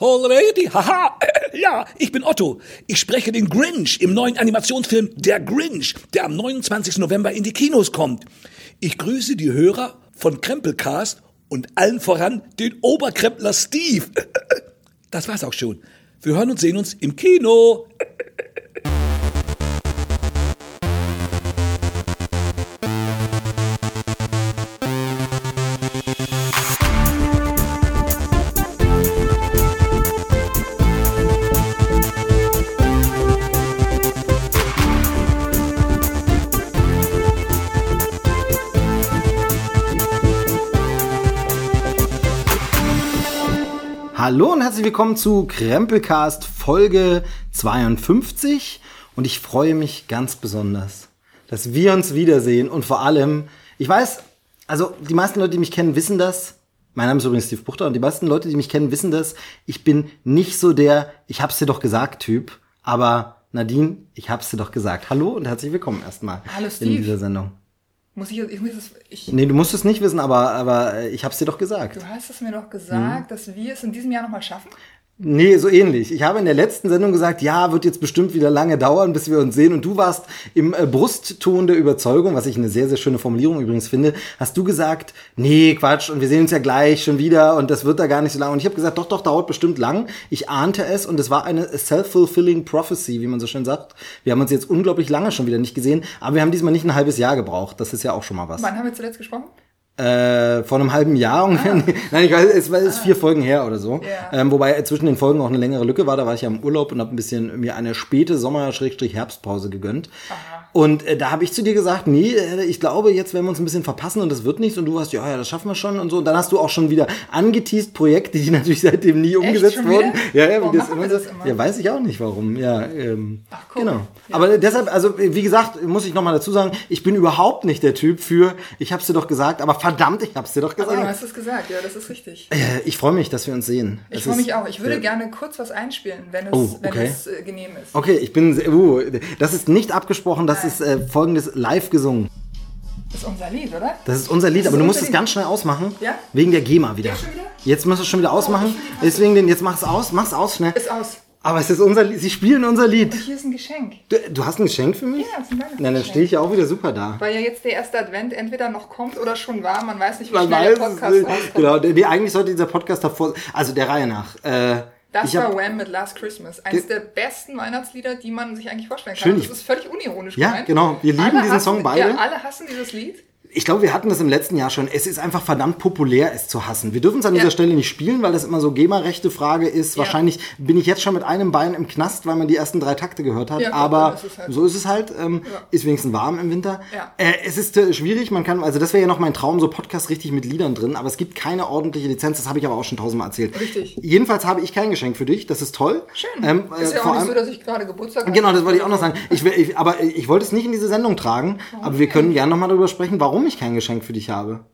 Already? Haha! Ja, ich bin Otto. Ich spreche den Grinch im neuen Animationsfilm Der Grinch, der am 29. November in die Kinos kommt. Ich grüße die Hörer von Krempelcast und allen voran den Oberkrempler Steve. Das war's auch schon. Wir hören und sehen uns im Kino. Hallo und herzlich willkommen zu Krempelcast Folge 52 und ich freue mich ganz besonders, dass wir uns wiedersehen und vor allem, ich weiß, also die meisten Leute, die mich kennen, wissen das. Mein Name ist übrigens Steve Buchter und die meisten Leute, die mich kennen, wissen das. Ich bin nicht so der Ich hab's dir doch gesagt Typ, aber Nadine, ich hab's dir doch gesagt. Hallo und herzlich willkommen erstmal Hallo, Steve. in dieser Sendung. Muss ich, ich muss es, ich, Nee, du musst es nicht wissen, aber, aber äh, ich hab's dir doch gesagt. du hast es mir doch gesagt, dass wir es in diesem Jahr nochmal schaffen. Nee, so ähnlich. Ich habe in der letzten Sendung gesagt, ja, wird jetzt bestimmt wieder lange dauern, bis wir uns sehen. Und du warst im äh, Brustton der Überzeugung, was ich eine sehr, sehr schöne Formulierung übrigens finde, hast du gesagt, nee, Quatsch, und wir sehen uns ja gleich schon wieder und das wird da gar nicht so lang. Und ich habe gesagt, doch, doch, dauert bestimmt lang. Ich ahnte es und es war eine self-fulfilling prophecy, wie man so schön sagt. Wir haben uns jetzt unglaublich lange schon wieder nicht gesehen, aber wir haben diesmal nicht ein halbes Jahr gebraucht. Das ist ja auch schon mal was. Wann haben wir zuletzt gesprochen? Äh, vor einem halben Jahr ungefähr. Nein, ich weiß, es war es ist vier Folgen her oder so. Ja. Ähm, wobei zwischen den Folgen auch eine längere Lücke war. Da war ich ja im Urlaub und habe ein bisschen mir eine späte Sommer-Herbstpause gegönnt. Und äh, da habe ich zu dir gesagt, nee, äh, ich glaube, jetzt werden wir uns ein bisschen verpassen und das wird nichts. Und du warst, ja, ja, das schaffen wir schon und so. Und dann hast du auch schon wieder angeteased Projekte, die natürlich seitdem nie umgesetzt wurden. Ja, ja, Warum wie das immer das immer? Ja, weiß ich auch nicht warum. Ja, ähm, Ach, guck. genau. Ja. Aber deshalb, also wie gesagt, muss ich nochmal dazu sagen, ich bin überhaupt nicht der Typ für, ich hab's dir doch gesagt, aber verdammt, ich hab's dir doch Aber du gesagt. hast es gesagt, ja, das ist richtig. Äh, Ich freue mich, dass wir uns sehen. Ich Es freue mich auch. Ich würde äh, gerne kurz was einspielen, wenn es, Oh, wenn okay. es äh, genehm ist. Okay, ich bin. Uh, das ist nicht abgesprochen, das ist äh, folgendes live gesungen. Das ist unser Lied, oder? Das ist unser Lied, Das aber ist du musst unser es Lied. ganz schnell ausmachen. Ja? Wegen der GEMA wieder. Jetzt wieder? Jetzt musst du es schon wieder ausmachen. ich bin fast- Deswegen, den, jetzt mach es aus, mach's aus schnell. Ist aus. Aber es ist unser Lied. Sie spielen unser Lied. Hier ist ein Geschenk. Du, du hast ein Geschenk für mich? Ja, das ist ein Weihnachtsgeschenk. Na, dann stehe ich ja auch wieder super da. Weil ja jetzt der erste Advent entweder noch kommt oder schon war. Man weiß nicht, wie Man schnell der es Podcast rauskommt. Genau, nee, eigentlich sollte dieser Podcast davor, also der Reihe nach. Äh, Das hab- war Wham mit Last Christmas. Eines der besten Weihnachtslieder, die man sich eigentlich vorstellen kann. Schön, das ist völlig unironisch Ja, gemeint. genau. Wir lieben Alle diesen hassen, Song beide. Ja, alle hassen dieses Lied. Ich glaube, wir hatten das im letzten Jahr schon. Es ist einfach verdammt populär, es zu hassen. Wir dürfen es an dieser Ja. Stelle nicht spielen, weil das immer so GEMA-rechte Frage ist. Ja. Wahrscheinlich bin ich jetzt schon mit einem Bein im Knast, weil man die ersten drei Takte gehört hat. Ja, gut, Aber ist halt so ist es halt. Ähm. Ist wenigstens warm im Winter. Äh, es ist äh, schwierig. Man kann, also das wäre ja noch mein Traum, so Podcast richtig mit Liedern drin. Aber es gibt keine ordentliche Lizenz. Das habe ich aber auch schon tausendmal erzählt. Richtig. Jedenfalls habe ich kein Geschenk für dich. Das ist toll. Schön. Ähm, ist äh, ja vor auch nicht so, dass ich gerade Geburtstag habe. Genau, das wollte ich auch noch sagen. Ich, ich, aber ich wollte es nicht in diese Sendung tragen, aber wir können gerne nochmal darüber sprechen, warum ich kein Geschenk für dich habe.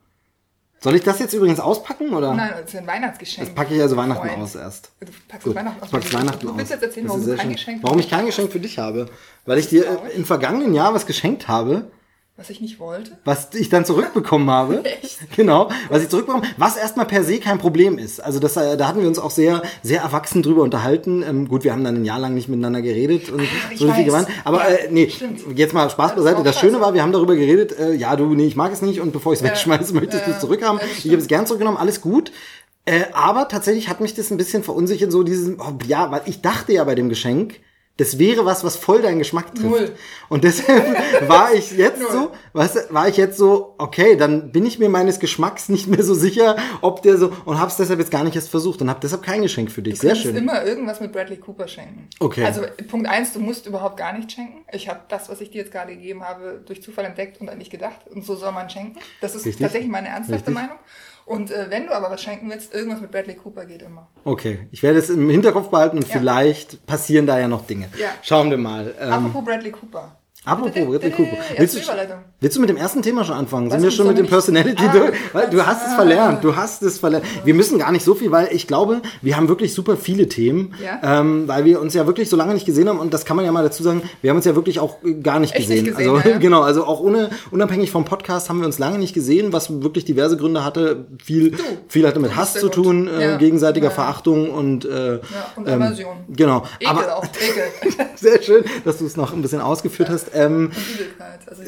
Soll ich das jetzt übrigens auspacken oder? Nein, das ist ein Weihnachtsgeschenk. Das packe ich also Weihnachten Freund. aus erst. Du packst Gut, Weihnachten aus. ich pack's Weihnachten du aus. willst jetzt erzählen, warum du kein schön. Geschenk Warum ich kein Geschenk für dich habe? Weil ich dir im vergangenen Jahr was geschenkt habe, Was ich nicht wollte. was ich dann zurückbekommen habe. Echt? Genau, was ich zurückbekommen was erstmal per se kein Problem ist. Also das, äh, da hatten wir uns auch sehr, sehr erwachsen drüber unterhalten. Ähm, gut, wir haben dann ein Jahr lang nicht miteinander geredet und Ah, ich so weiß. gewandt. Aber Ja, äh, nee, stimmt. jetzt mal Spaß das beiseite. Das auch Schöne war, wir haben darüber geredet, äh, ja, du, nee, ich mag es nicht und bevor ich es wegschmeiße, möchtest du es zurückhaben. Ja, das ich habe es gern zurückgenommen, alles gut. Äh, aber tatsächlich hat mich das ein bisschen verunsichert, so dieses, oh, ja, weil ich dachte ja bei dem Geschenk, das wäre was, was voll deinen Geschmack trifft. Null. Und deshalb war ich jetzt Null. so, weißt du, war ich jetzt so, okay, dann bin ich mir meines Geschmacks nicht mehr so sicher, ob der so, und hab's deshalb jetzt gar nicht erst versucht und hab deshalb kein Geschenk für dich. Du Sehr schön. immer irgendwas mit Bradley Cooper schenken. Okay. Also Punkt eins, du musst überhaupt gar nicht schenken. Ich habe das, was ich dir jetzt gerade gegeben habe, durch Zufall entdeckt und an dich gedacht. Und so soll man schenken. Das ist Richtig. tatsächlich meine ernsthafte Richtig. Meinung. Und äh, wenn du aber was schenken willst, irgendwas mit Bradley Cooper geht immer. Okay, ich werde es im Hinterkopf behalten und Ja. vielleicht passieren da ja noch Dinge. Ja. Schauen wir mal. Ähm, Apropos Bradley Cooper. Apropos Bradley Cooper. Willst du, willst du mit dem ersten Thema schon anfangen? Sind wir du schon mit dem? Personality Ah, durch? Weil du hast es ah. verlernt. Du hast es verlernt. Wir müssen gar nicht so viel, weil ich glaube, wir haben wirklich super viele Themen, Ja. ähm, weil wir uns ja wirklich so lange nicht gesehen haben und das kann man ja mal dazu sagen, wir haben uns ja wirklich auch äh, gar nicht gesehen. nicht gesehen, also ja. genau, also auch ohne, unabhängig vom Podcast haben wir uns lange nicht gesehen, was wirklich diverse Gründe hatte. Viel, viel hatte mit du Hass zu tun, äh, Ja. gegenseitiger Ja. Verachtung und, äh, Ja, und Aversion. genau. Ekel Aber auch, Ekel. sehr schön, dass du es noch ein bisschen ausgeführt hast. Ähm. Also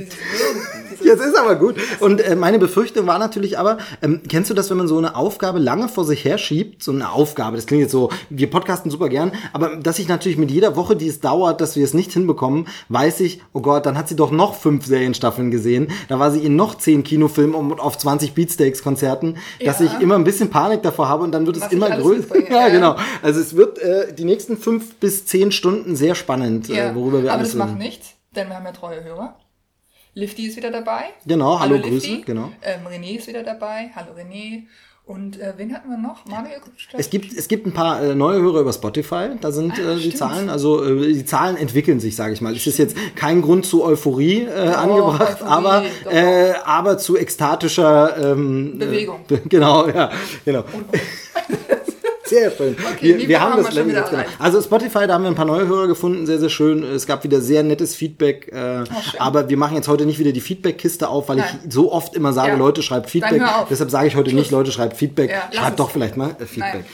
Jetzt ist aber gut. Und äh, meine Befürchtung war natürlich aber, ähm, kennst du das, wenn man so eine Aufgabe lange vor sich her schiebt? So eine Aufgabe, das klingt jetzt so, wir podcasten super gern, aber dass ich natürlich mit jeder Woche, die es dauert, dass wir es nicht hinbekommen, weiß ich, oh Gott, dann hat sie doch noch fünf Serienstaffeln gesehen. Da war sie in noch zehn Kinofilmen und auf 20 Beatsteaks-Konzerten, dass Ja. ich immer ein bisschen Panik davor habe und dann wird es Was ich immer größer. Ja, genau. Also es wird äh, die nächsten fünf bis zehn Stunden sehr spannend, Ja, äh, worüber wir aber alles das macht reden. nichts, denn wir haben ja treue Hörer. Lifty ist wieder dabei. Genau, hallo, Lifty. Grüße, genau. Ähm, René ist wieder dabei. Hallo René. Und äh, wen hatten wir noch? Manuel? Es gibt, es gibt ein paar äh, neue Hörer über Spotify, da sind äh, die stimmt. Zahlen, also äh, die Zahlen entwickeln sich, sage ich mal. Es ist jetzt kein Grund zu Euphorie äh, angebracht, Euphorie, aber, doch. äh, aber zu ekstatischer ähm, Bewegung. Äh, genau, ja, genau. Sehr schön. wir, Niveau wir haben das wir genau. erreicht. Also Spotify, da haben wir ein paar neue Hörer gefunden, sehr, sehr schön. Es gab wieder sehr nettes Feedback. Äh, aber wir machen jetzt heute nicht wieder die Feedback-Kiste auf, weil Nein. ich so oft immer sage, Ja. Leute, schreibt Feedback. Deshalb sage ich heute nicht, Leute, schreibt Feedback. Ja, schreibt es. doch vielleicht mal äh, Feedback. Nein.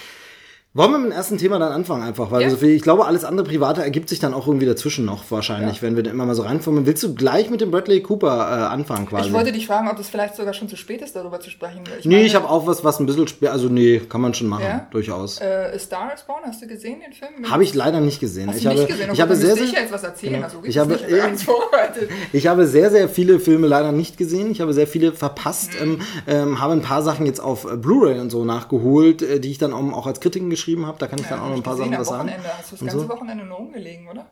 Wollen wir mit dem ersten Thema dann anfangen einfach, weil Ja. so viel, ich glaube, alles andere Private ergibt sich dann auch irgendwie dazwischen noch wahrscheinlich, Ja. wenn wir da immer mal so reinfummeln. Willst du gleich mit dem Bradley Cooper äh, anfangen quasi? Ich wollte dich fragen, ob es vielleicht sogar schon zu spät ist, darüber zu sprechen. Ich nee, meine, ich habe auch was, was ein bisschen spät, also nee, kann man schon machen, Ja? durchaus. Äh, Star is Born, hast du gesehen, den Film? Habe ich leider nicht gesehen. Hast ich habe, nicht gesehen? ich habe sehr, sehr, jetzt was erzählen. Genau. Also, Ich habe- vorbereitet. Ich habe sehr, sehr viele Filme leider nicht gesehen. Ich habe sehr viele verpasst. Ähm, ähm, habe ein paar Sachen jetzt auf äh, Blu-ray und so nachgeholt, äh, die ich dann auch, auch als Kritiken geschrieben habe. Da kann ich dann auch noch ein paar Sachen was sagen. Hast du das ganze so. Wochenende nur rumgelegen, oder?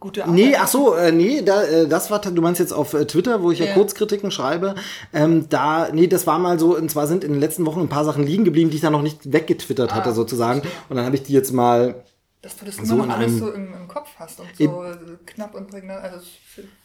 Gute Arbeit. Nee, ach so, äh, nee, da, äh, das war, du meinst jetzt auf äh, Twitter, wo ich ja, Ja. Kurzkritiken schreibe. Ähm, da, nee, das war mal so, und zwar sind in den letzten Wochen ein paar Sachen liegen geblieben, die ich dann noch nicht weggetwittert hatte sozusagen. verstehe. Und dann habe ich die jetzt mal Dass du das So immer noch alles so im, im Kopf hast und so knapp und prägnant. Also,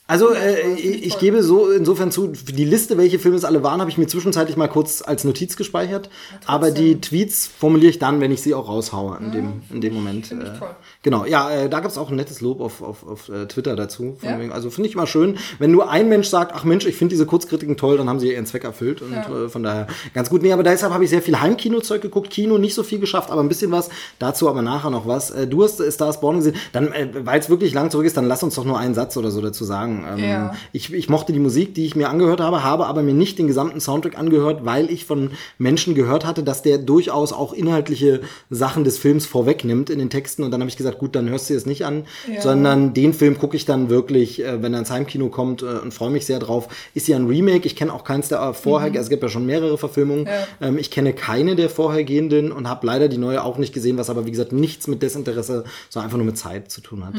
Also ja, äh, ich, gebe so insofern zu, die Liste, welche Filme es alle waren, habe ich mir zwischenzeitlich mal kurz als Notiz gespeichert. aber die Tweets formuliere ich dann, wenn ich sie auch raushaue in dem in dem Moment. Finde ich äh, toll. Genau, ja, äh, da gab es auch ein nettes Lob auf, auf, auf äh, Twitter dazu. Ja? wegen, also finde ich immer schön, wenn nur ein Mensch sagt, ach Mensch, ich finde diese Kurzkritiken toll, dann haben sie ihren Zweck erfüllt und Ja. äh, von daher ganz gut. Nee, aber deshalb habe ich sehr viel Heimkinozeug geguckt, Kino nicht so viel geschafft, aber ein bisschen was, dazu aber nachher noch was. Äh, du hast Stars Born gesehen, dann, äh, weil es wirklich lang zurück ist, dann lass uns doch nur einen Satz oder so dazu sagen. Ähm, Ja. ich, ich mochte die Musik, die ich mir angehört habe, habe aber mir nicht den gesamten Soundtrack angehört, weil ich von Menschen gehört hatte, dass der durchaus auch inhaltliche Sachen des Films vorwegnimmt in den Texten. Und dann habe ich gesagt, gut, dann hörst du es nicht an, Ja. sondern den Film gucke ich dann wirklich, äh, wenn er ins Heimkino kommt äh, und freue mich sehr drauf. Ist ja ein Remake, ich kenne auch keins der äh, vorher, also es gibt ja schon mehrere Verfilmungen. Mhm. Ja. Ähm, ich kenne keine der vorhergehenden und habe leider die neue auch nicht gesehen, was aber wie gesagt nichts mit Desinteresse, sondern einfach nur mit Zeit zu tun hat.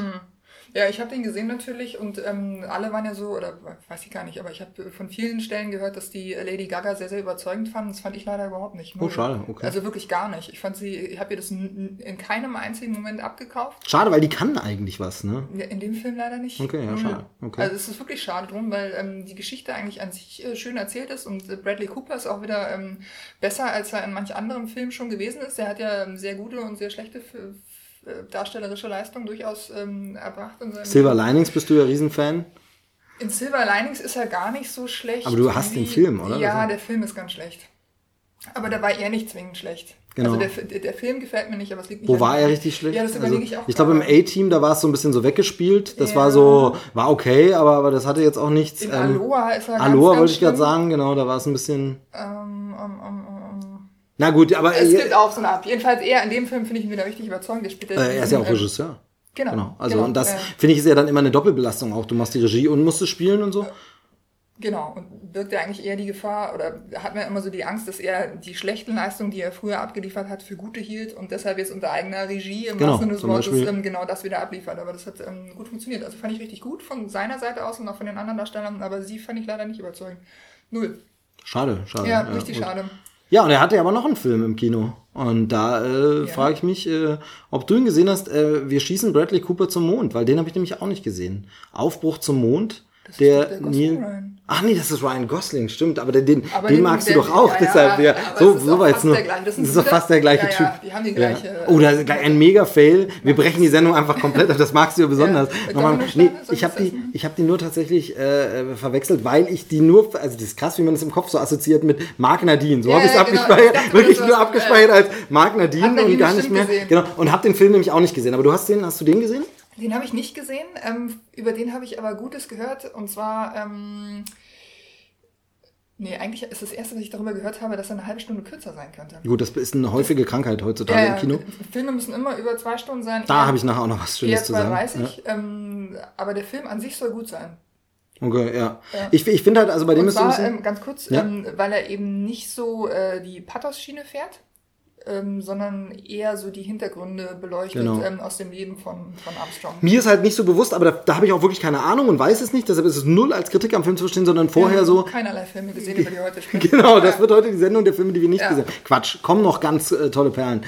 Ja, ich habe den gesehen natürlich und ähm, alle waren ja so, oder weiß ich gar nicht, aber ich habe von vielen Stellen gehört, dass die Lady Gaga sehr, sehr überzeugend fanden. Das fand ich leider überhaupt nicht. Oh, schade, okay. Also wirklich gar nicht. Ich fand sie, ich habe ihr das in keinem einzigen Moment abgekauft. Schade, weil die kann eigentlich was, ne? In dem Film leider nicht. Okay, ja, Null. schade. Okay. Also es ist wirklich schade drum, weil ähm, die Geschichte eigentlich an sich äh, schön erzählt ist und äh, Bradley Cooper ist auch wieder ähm, besser, als er in manch anderem Film schon gewesen ist. Er hat ja ähm, sehr gute und sehr schlechte F F- äh, darstellerische Leistung durchaus ähm, erbracht. Silver Linings bist du ja Riesenfan. in Silver Linings ist er gar nicht so schlecht. Aber du hast den Film, oder? Ja, Also- der Film ist ganz schlecht. Aber da war er nicht zwingend schlecht. Genau. Also der, der, Film gefällt mir nicht, aber es liegt nicht Wo war er richtig schlecht? Ja, das Also, überlege ich auch. Ich glaube, im. A-Team, da war es so ein bisschen so weggespielt. Das Ja. war so, war okay, aber, aber das hatte jetzt auch nichts. In ähm, Aloha ist er Aloha ganz wollte ich gerade sagen, genau, da war es ein bisschen. Ähm, ähm, ähm, ähm, Na gut, aber Es äh, gibt auf so eine Art. Jedenfalls eher in dem Film finde ich ihn wieder richtig überzeugend. Der spielt äh, er ist ja auch ähm, Regisseur. Genau. Genau. Also genau, und das äh, finde ich ist ja dann immer eine Doppelbelastung auch. Du machst die Regie und musst es spielen und so. Genau. Und birgt ja eigentlich eher die Gefahr oder hat man immer so die Angst, dass er die schlechten Leistungen, die er früher abgeliefert hat, für gute hielt und deshalb jetzt unter eigener Regie im Genau, wahrsten Sinne des Wortes ähm, genau das wieder abliefert. Aber das hat ähm, gut funktioniert. Also fand ich richtig gut von seiner Seite aus und auch von den anderen Darstellern, aber sie fand ich leider nicht überzeugend. Null. Schade, schade. Ja, richtig gut. schade. Ja, und er hatte ja aber noch einen Film im Kino. Und da äh, Ja. frage ich mich, äh, ob du ihn gesehen hast. Äh, wir schießen Bradley Cooper zum Mond, weil den habe ich nämlich auch nicht gesehen. Aufbruch zum Mond. Der, der Gosling, Neil. Ryan. Ach nee, das ist Ryan Gosling, stimmt, aber den, den, Aber den den- magst der- du doch auch, ja, deshalb, ja, So, so war jetzt nur. der. Das Das ist doch fast der gleiche ja, Typ. ja, die haben die gleiche, äh, Oh, da ist ein mega Fail. Wir brechen die Sendung einfach komplett das magst du ja besonders. Nochmal, nee, ich habe das die, ich hab die nur tatsächlich äh, verwechselt, weil ich die nur, also das ist krass, wie man das im Kopf so assoziiert mit Mark Nadine. So habe ich es genau. abgespeichert, Ich dachte, wirklich das nur abgespeichert äh, als Mark Nadine und gar nicht mehr. Genau, und habe den Film nämlich auch nicht gesehen. Aber du hast den, hast du den gesehen? Den habe ich nicht gesehen. Ähm, über den habe ich aber Gutes gehört. Und zwar, ähm, nee, eigentlich ist das erste, was ich darüber gehört habe, dass er eine halbe Stunde kürzer sein könnte. Gut, das ist eine häufige Krankheit heutzutage Ja, im ja, Kino. Filme müssen immer über zwei Stunden sein. Da habe ich nachher auch noch was Schönes zu sagen. 2,30. Ähm, aber der Film an sich soll gut sein. Ja. Okay, ja. Ja. Ich, ich finde halt, also bei dem Und ist zwar, bisschen. ähm, ganz kurz, Ja. ähm, weil er eben nicht so äh, die Pathos-Schiene fährt, ähm, sondern eher so die Hintergründe beleuchtet Genau. ähm, aus dem Leben von, von Armstrong. Mir ist halt nicht so bewusst, aber da, da habe ich auch wirklich keine Ahnung und weiß es nicht. Deshalb ist es null als Kritik am Film zu verstehen, sondern vorher so. Keinerlei Filme gesehen, über die heute sprechen. Genau, das Ja. wird heute die Sendung der Filme, die wir nicht Ja. gesehen haben. Quatsch, kommen noch ganz äh, tolle Perlen.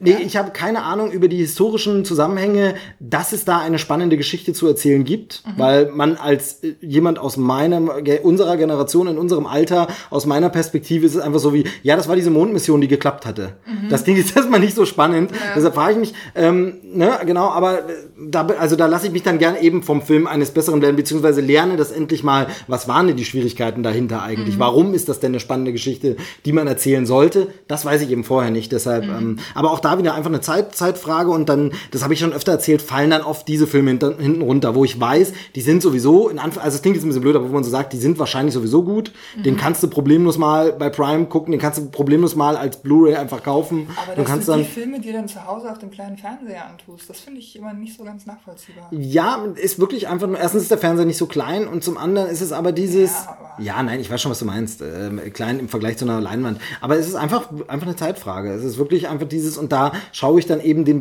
Nee, ich habe keine Ahnung über die historischen Zusammenhänge, dass es da eine spannende Geschichte zu erzählen gibt, Mhm. weil man als äh, jemand aus meinem, unserer Generation, in unserem Alter, aus meiner Perspektive ist es einfach so wie, ja, das war diese Mondmission, die geklappt hatte. Mhm. Das klingt jetzt erstmal nicht so spannend. Deshalb frage ich mich, ähm, ne, genau, aber äh, da, also da lasse ich mich dann gerne eben vom Film eines Besseren lernen, beziehungsweise lerne das endlich mal, was waren denn die Schwierigkeiten dahinter eigentlich? Warum ist das denn eine spannende Geschichte, die man erzählen sollte? Das weiß ich eben vorher nicht. Deshalb, ähm, aber auch da wieder einfach eine Zeit, Zeitfrage und dann, das habe ich schon öfter erzählt, fallen dann oft diese Filme hinter, hinten runter, wo ich weiß, die sind sowieso, in Anf also es klingt jetzt ein bisschen blöd, aber wo man so sagt, die sind wahrscheinlich sowieso gut. Den kannst du problemlos mal bei Prime gucken, den kannst du problemlos mal als Blu-ray einfach kaufen. Aber dass kannst du dann die Filme dir dann zu Hause auf dem kleinen Fernseher antust, das finde ich immer nicht so ganz nachvollziehbar. Ja, ist wirklich einfach nur, erstens ist der Fernseher nicht so klein und zum anderen ist es aber dieses, Ja, ja, nein, ich weiß schon, was du meinst, ähm, klein im Vergleich zu einer Leinwand, aber es ist einfach, einfach eine Zeitfrage. Es ist wirklich einfach dieses und da schaue ich dann eben den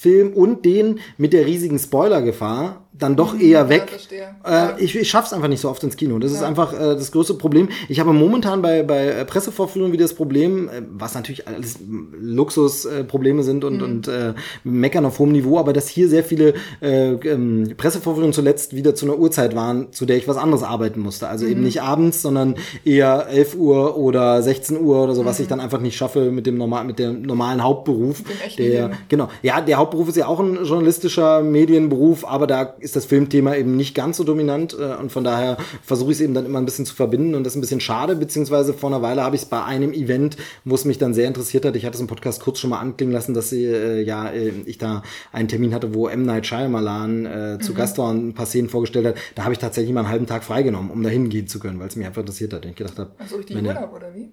Bombastfilm und den mit der riesigen Spoilergefahr dann doch eher weg. verstehe. Äh, ich ich schaff's einfach nicht so oft ins Kino. Das ist einfach äh, das größte Problem. Ich habe momentan bei, bei äh, Pressevorführungen wieder das Problem, äh, was natürlich alles Luxusprobleme äh, Probleme sind und, und äh, meckern auf hohem Niveau, aber dass hier sehr viele äh, ähm, Pressevorführungen zuletzt wieder zu einer Uhrzeit waren, zu der ich was anderes arbeiten musste. Also eben nicht abends, sondern eher 11 Uhr oder 16 Uhr oder so, was ich dann einfach nicht schaffe mit dem normal, mit dem normalen Hauptberuf. der, Leben. Genau. Ja, der Hauptberuf ist ja auch ein journalistischer Medienberuf, aber da ist das Filmthema eben nicht ganz so dominant äh, und von daher versuche ich es eben dann immer ein bisschen zu verbinden und das ist ein bisschen schade, beziehungsweise vor einer Weile habe ich es bei einem Event, wo es mich dann sehr interessiert hat, ich hatte es im Podcast kurz schon mal anklingen lassen, dass sie, äh, ja, äh, ich da einen Termin hatte, wo M. Night Shyamalan äh, Mhm. zu Gast war und ein paar Szenen vorgestellt hat, da habe ich tatsächlich mal einen halben Tag freigenommen, um da hingehen zu können, weil es mich einfach interessiert hat und ich gedacht habe, Also richtig Urlaub, oder wie?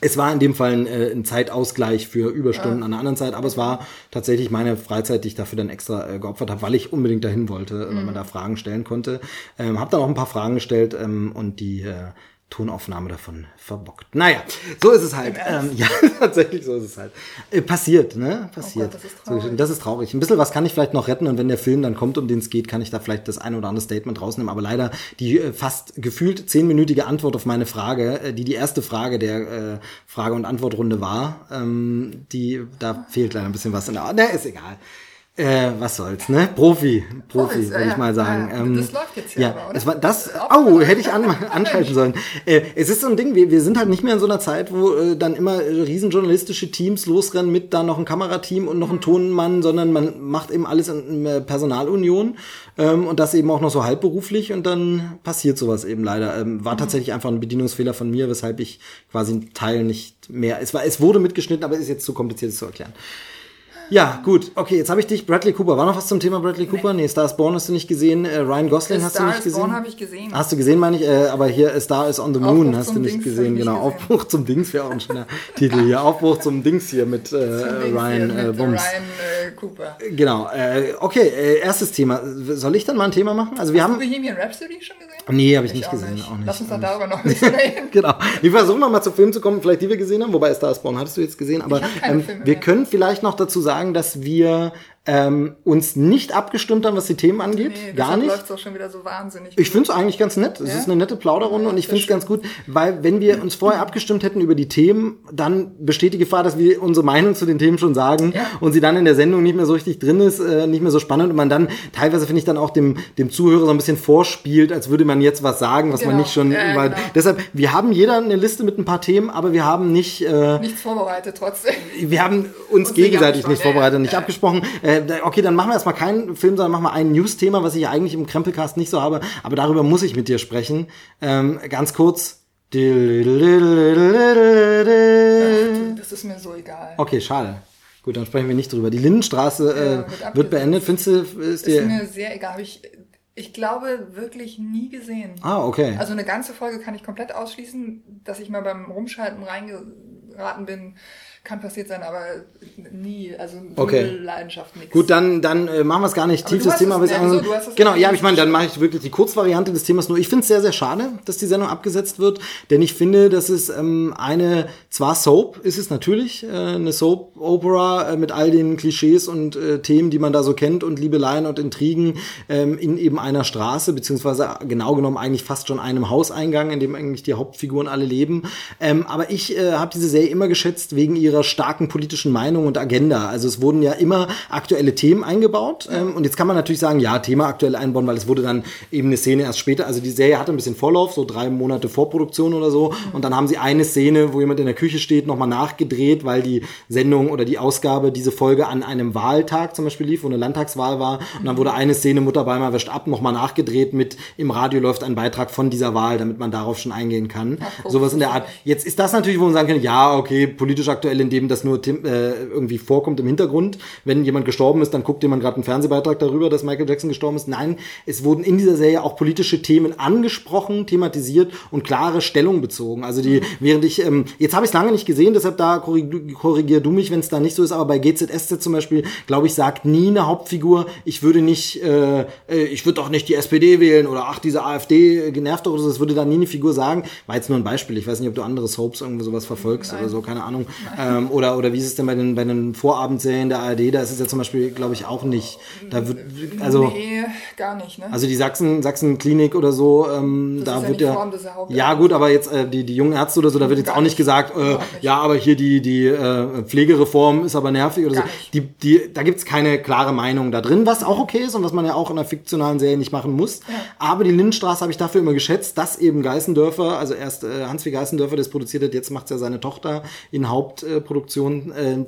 Es war in dem Fall ein, äh, ein Zeitausgleich für Überstunden an der anderen Zeit, aber es war tatsächlich meine Freizeit, die ich dafür dann extra äh, geopfert habe, weil ich unbedingt dahin wollte, äh, weil man da Fragen stellen konnte. Ähm, habe dann auch ein paar Fragen gestellt ähm, und die äh, Tonaufnahme davon verbockt. Naja, so ist es halt. Ähm, ja, tatsächlich so ist es halt. Äh, passiert, ne? Passiert. Oh Gott, das ist traurig. Das ist traurig. Ein bisschen was kann ich vielleicht noch retten und wenn der Film dann kommt, um den es geht, kann ich da vielleicht das eine oder andere Statement rausnehmen. Aber leider die äh, fast gefühlt zehnminütige Antwort auf meine Frage, äh, die die erste Frage der äh, Frage- und Antwortrunde war, ähm, die da fehlt leider ein bisschen was. In der, ne, ist egal. Äh, was soll's, ne? Profi, Profi, Profis, würde ja, ich mal sagen. ja. Ähm, Das läuft jetzt hier ja, aber, das war das. Oh, hätte ich an, anschalten sollen. Äh, es ist so ein Ding, wir, wir sind halt nicht mehr in so einer Zeit, wo äh, dann immer äh, riesen journalistische Teams losrennen mit da noch ein Kamerateam und noch ein Tonmann, sondern man macht eben alles in äh, Personalunion ähm, und das eben auch noch so halbberuflich und dann passiert sowas eben leider. Ähm, war tatsächlich einfach ein Bedienungsfehler von mir, weshalb ich quasi einen Teil nicht mehr. Es war, es wurde mitgeschnitten, aber ist jetzt zu kompliziert, es zu erklären. Ja, gut. Okay, jetzt habe ich dich. Bradley Cooper. War noch was zum Thema Bradley Cooper? Nee, Star is Born hast du nicht gesehen. Äh, Ryan Gosling hast du Star nicht is gesehen. Born habe ich gesehen. Hast du gesehen, meine ich, äh, aber hier Star is on the Moon Aufbruch hast du nicht Dings gesehen, ich nicht genau. gesehen. Aufbruch zum Dings wäre auch ein schöner Titel hier. Aufbruch zum Dings hier mit äh, Ryan hier äh, mit Bums. Ryan äh, Cooper. Genau. Äh, okay, äh, erstes Thema. Soll ich dann mal ein Thema machen? Also wir Haben haben. Bohemian Rhapsody schon gesehen? Nee, habe ich nicht auch gesehen. nicht. Auch nicht. Lass uns dann darüber noch ein bisschen reden. Genau. Wir versuchen noch mal zu Filmen zu kommen, vielleicht die wir gesehen haben, wobei Star is Born hattest du jetzt gesehen, aber Ich ähm, wir können vielleicht noch dazu sagen, dass wir ähm, uns nicht abgestimmt haben, was die Themen angeht. Nee, gar nicht. läuft's auch schon wieder so wahnsinnig. Ich finde es eigentlich ganz nett. Es Ja? ist eine nette Plauderrunde Ja, und ich finde es ganz gut, weil wenn wir uns vorher abgestimmt hätten über die Themen, dann besteht die Gefahr, dass wir unsere Meinung zu den Themen schon sagen Ja. und sie dann in der Sendung nicht mehr so richtig drin ist, äh, nicht mehr so spannend und man dann teilweise finde ich dann auch dem dem Zuhörer so ein bisschen vorspielt, als würde man jetzt was sagen, was man Genau. nicht schon überall. genau. Deshalb, wir haben jeder eine Liste mit ein paar Themen, aber wir haben nicht äh, Nichts vorbereitet trotzdem. wir haben uns Uns gegenseitig nicht vorbereitet, nicht abgesprochen. Äh, okay, dann machen wir erstmal keinen Film, sondern machen wir ein News-Thema, was ich ja eigentlich im Krempelcast nicht so habe. Aber darüber muss ich mit dir sprechen. Ähm, ganz kurz. Das ist mir so egal. Okay, schade. Gut, dann sprechen wir nicht drüber. Die Lindenstraße Ja, äh, wird wird abgesetzt. beendet. Findest du, ist Ist mir sehr egal. Hab ich, ich glaube, wirklich nie gesehen. Ah, okay. Also eine ganze Folge kann ich komplett ausschließen, dass ich mal beim Rumschalten reingeraten bin, kann passiert sein, aber nie, also Okay. Leidenschaft, nix. Gut, dann, dann äh, machen wir es gar nicht. Aber Tiefes hast Thema. es- aber es- es genau, ja ich meine, dann mache ich wirklich die Kurzvariante des Themas nur. Ich finde es sehr, sehr schade, dass die Sendung abgesetzt wird, denn ich finde, das ist ähm, eine, zwar Soap, ist es natürlich, äh, eine Soap-Opera äh, mit all den Klischees und äh, Themen, die man da so kennt und Liebeleien und Intrigen ähm, in eben einer Straße, beziehungsweise genau genommen eigentlich fast schon einem Hauseingang, in dem eigentlich die Hauptfiguren alle leben. Ähm, aber ich äh, habe diese Serie immer geschätzt wegen ihrer starken politischen Meinung und Agenda. Also es wurden ja immer aktuelle Themen eingebaut. Ähm, und jetzt kann man natürlich sagen, ja, Thema aktuell einbauen, weil es wurde dann eben eine Szene erst später. Also die Serie hatte ein bisschen Vorlauf, so drei Monate Vorproduktion oder so. Und dann haben sie eine Szene, wo jemand in der Küche steht, nochmal nachgedreht, weil die Sendung oder die Ausgabe, diese Folge an einem Wahltag zum Beispiel lief, wo eine Landtagswahl war. Und dann wurde eine Szene Mutter Beimer wäscht ab nochmal nachgedreht mit im Radio läuft ein Beitrag von dieser Wahl, damit man darauf schon eingehen kann. guck, Sowas in der Art. Jetzt ist das natürlich, wo man sagen kann, ja, okay, politisch aktuell, indem das nur äh, irgendwie vorkommt im Hintergrund. Wenn jemand gestorben ist, dann guckt jemand gerade einen Fernsehbeitrag darüber, dass Michael Jackson gestorben ist. Nein, es wurden in dieser Serie auch politische Themen angesprochen, thematisiert und klare Stellung bezogen. Also die, während ich, ähm, jetzt habe ich es lange nicht gesehen, deshalb da korrig korrigier du mich, wenn es da nicht so ist, aber bei GZSZ zum Beispiel, glaube ich, sagt nie eine Hauptfigur, ich würde nicht, äh, äh, ich würde doch nicht die SPD wählen oder ach, diese AfD äh, genervt doch oder so, das würde da nie eine Figur sagen. War jetzt nur ein Beispiel. Ich weiß nicht, ob du andere Soaps irgendwie sowas verfolgst oder so, keine Ahnung. Ähm, oder, oder wie ist es denn bei den, bei den Vorabendserien der ARD? Da ist es ja zum Beispiel, glaube ich, auch nicht. Da wird, also. nee, gar nicht, ne? Also die Sachsen, Sachsen-Klinik oder so, ähm, da ja wird ja. Form des Haupt- ja, gut, aber jetzt äh, die, die jungen Ärzte oder so, da wird jetzt Gar auch nicht gesagt, äh, nicht. ja, aber hier die, die äh, Pflegereform ist aber nervig oder Gar so. nicht. Die, die, da gibt's keine klare Meinung da drin, was auch okay ist und was man ja auch in einer fiktionalen Serie nicht machen muss. Aber die Lindenstraße habe ich dafür immer geschätzt, dass eben Geißendörfer, also erst äh, Hans wie Geißendörfer das produziert hat, jetzt macht's ja seine Tochter in Hauptproduktion, äh,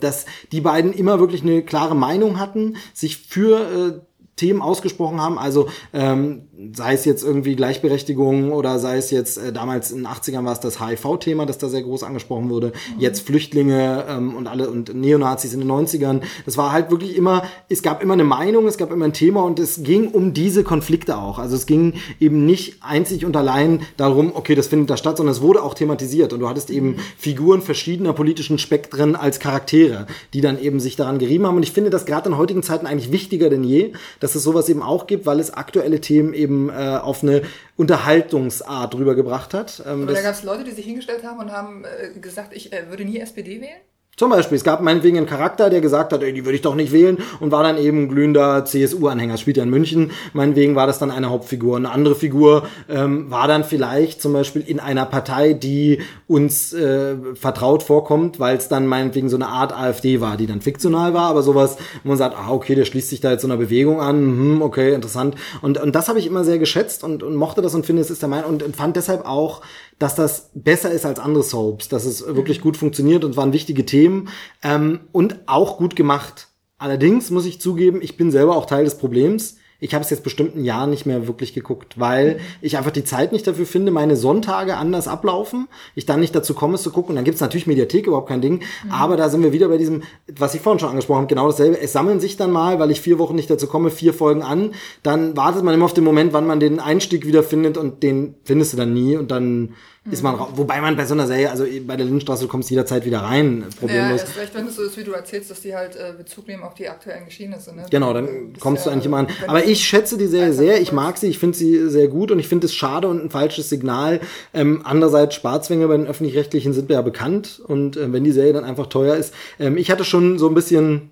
dass die beiden immer wirklich eine klare Meinung hatten, sich für äh, Themen ausgesprochen haben, also ähm, sei es jetzt irgendwie Gleichberechtigung oder sei es jetzt äh, damals in den 80ern war es das HIV-Thema, das da sehr groß angesprochen wurde, jetzt Flüchtlinge ähm, und alle und Neonazis in den 90ern. Das war halt wirklich immer, es gab immer eine Meinung, es gab immer ein Thema und es ging um diese Konflikte auch. Also es ging eben nicht einzig und allein darum, okay, das findet da statt, sondern es wurde auch thematisiert und du hattest eben Figuren verschiedener politischen Spektren als Charaktere, die dann eben sich daran gerieben haben. Und ich finde das gerade in heutigen Zeiten eigentlich wichtiger denn je, dass es sowas eben auch gibt, weil es aktuelle Themen eben äh, auf eine Unterhaltungsart rübergebracht hat. Ähm, Aber da gab es Leute, die sich hingestellt haben und haben äh, gesagt, ich äh, würde nie SPD wählen. Zum Beispiel, es gab meinetwegen einen Charakter, der gesagt hat, ey, die würde ich doch nicht wählen und war dann eben glühender CSU-Anhänger, spielt ja in München. Meinetwegen war das dann eine Hauptfigur. Eine andere Figur ähm, war dann vielleicht zum Beispiel in einer Partei, die uns äh, vertraut vorkommt, weil es dann meinetwegen so eine Art AfD war, die dann fiktional war, aber sowas, wo man sagt, ah, okay, der schließt sich da jetzt so einer Bewegung an, hm, okay, interessant. Und, und das habe ich immer sehr geschätzt und, und mochte das und finde, es ist der Meinung und fand deshalb auch, dass das besser ist als andere Soaps, dass es wirklich gut funktioniert und waren wichtige Themen ähm, und auch gut gemacht. Allerdings muss ich zugeben, ich bin selber auch Teil des Problems. Ich habe es jetzt bestimmt ein Jahr nicht mehr wirklich geguckt, weil ich einfach die Zeit nicht dafür finde, meine Sonntage anders ablaufen. Ich dann nicht dazu komme, es zu gucken. Und dann gibt's natürlich Mediathek, überhaupt kein Ding. Aber da sind wir wieder bei diesem, was ich vorhin schon angesprochen habe, genau dasselbe. Es sammeln sich dann mal, weil ich vier Wochen nicht dazu komme, vier Folgen an. Dann wartet man immer auf den Moment, wann man den Einstieg wieder findet und den findest du dann nie. Und dann ist man raus. Wobei man bei so einer Serie, also bei der Lindenstraße, du kommst jederzeit wieder rein, Ja, problemlos. erst recht, wenn es so ist, wie du erzählst, dass die halt äh, Bezug nehmen auf die aktuellen Geschehnisse. Ne? Genau, dann kommst du ja- eigentlich immer an. Aber du- ich schätze die Serie sehr, ich mag sie, ich finde sie sehr gut und ich finde es schade und ein falsches Signal. Ähm, andererseits, Sparzwänge bei den Öffentlich-Rechtlichen sind wir ja bekannt und äh, wenn die Serie dann einfach teuer ist. Ähm, ich hatte schon so ein bisschen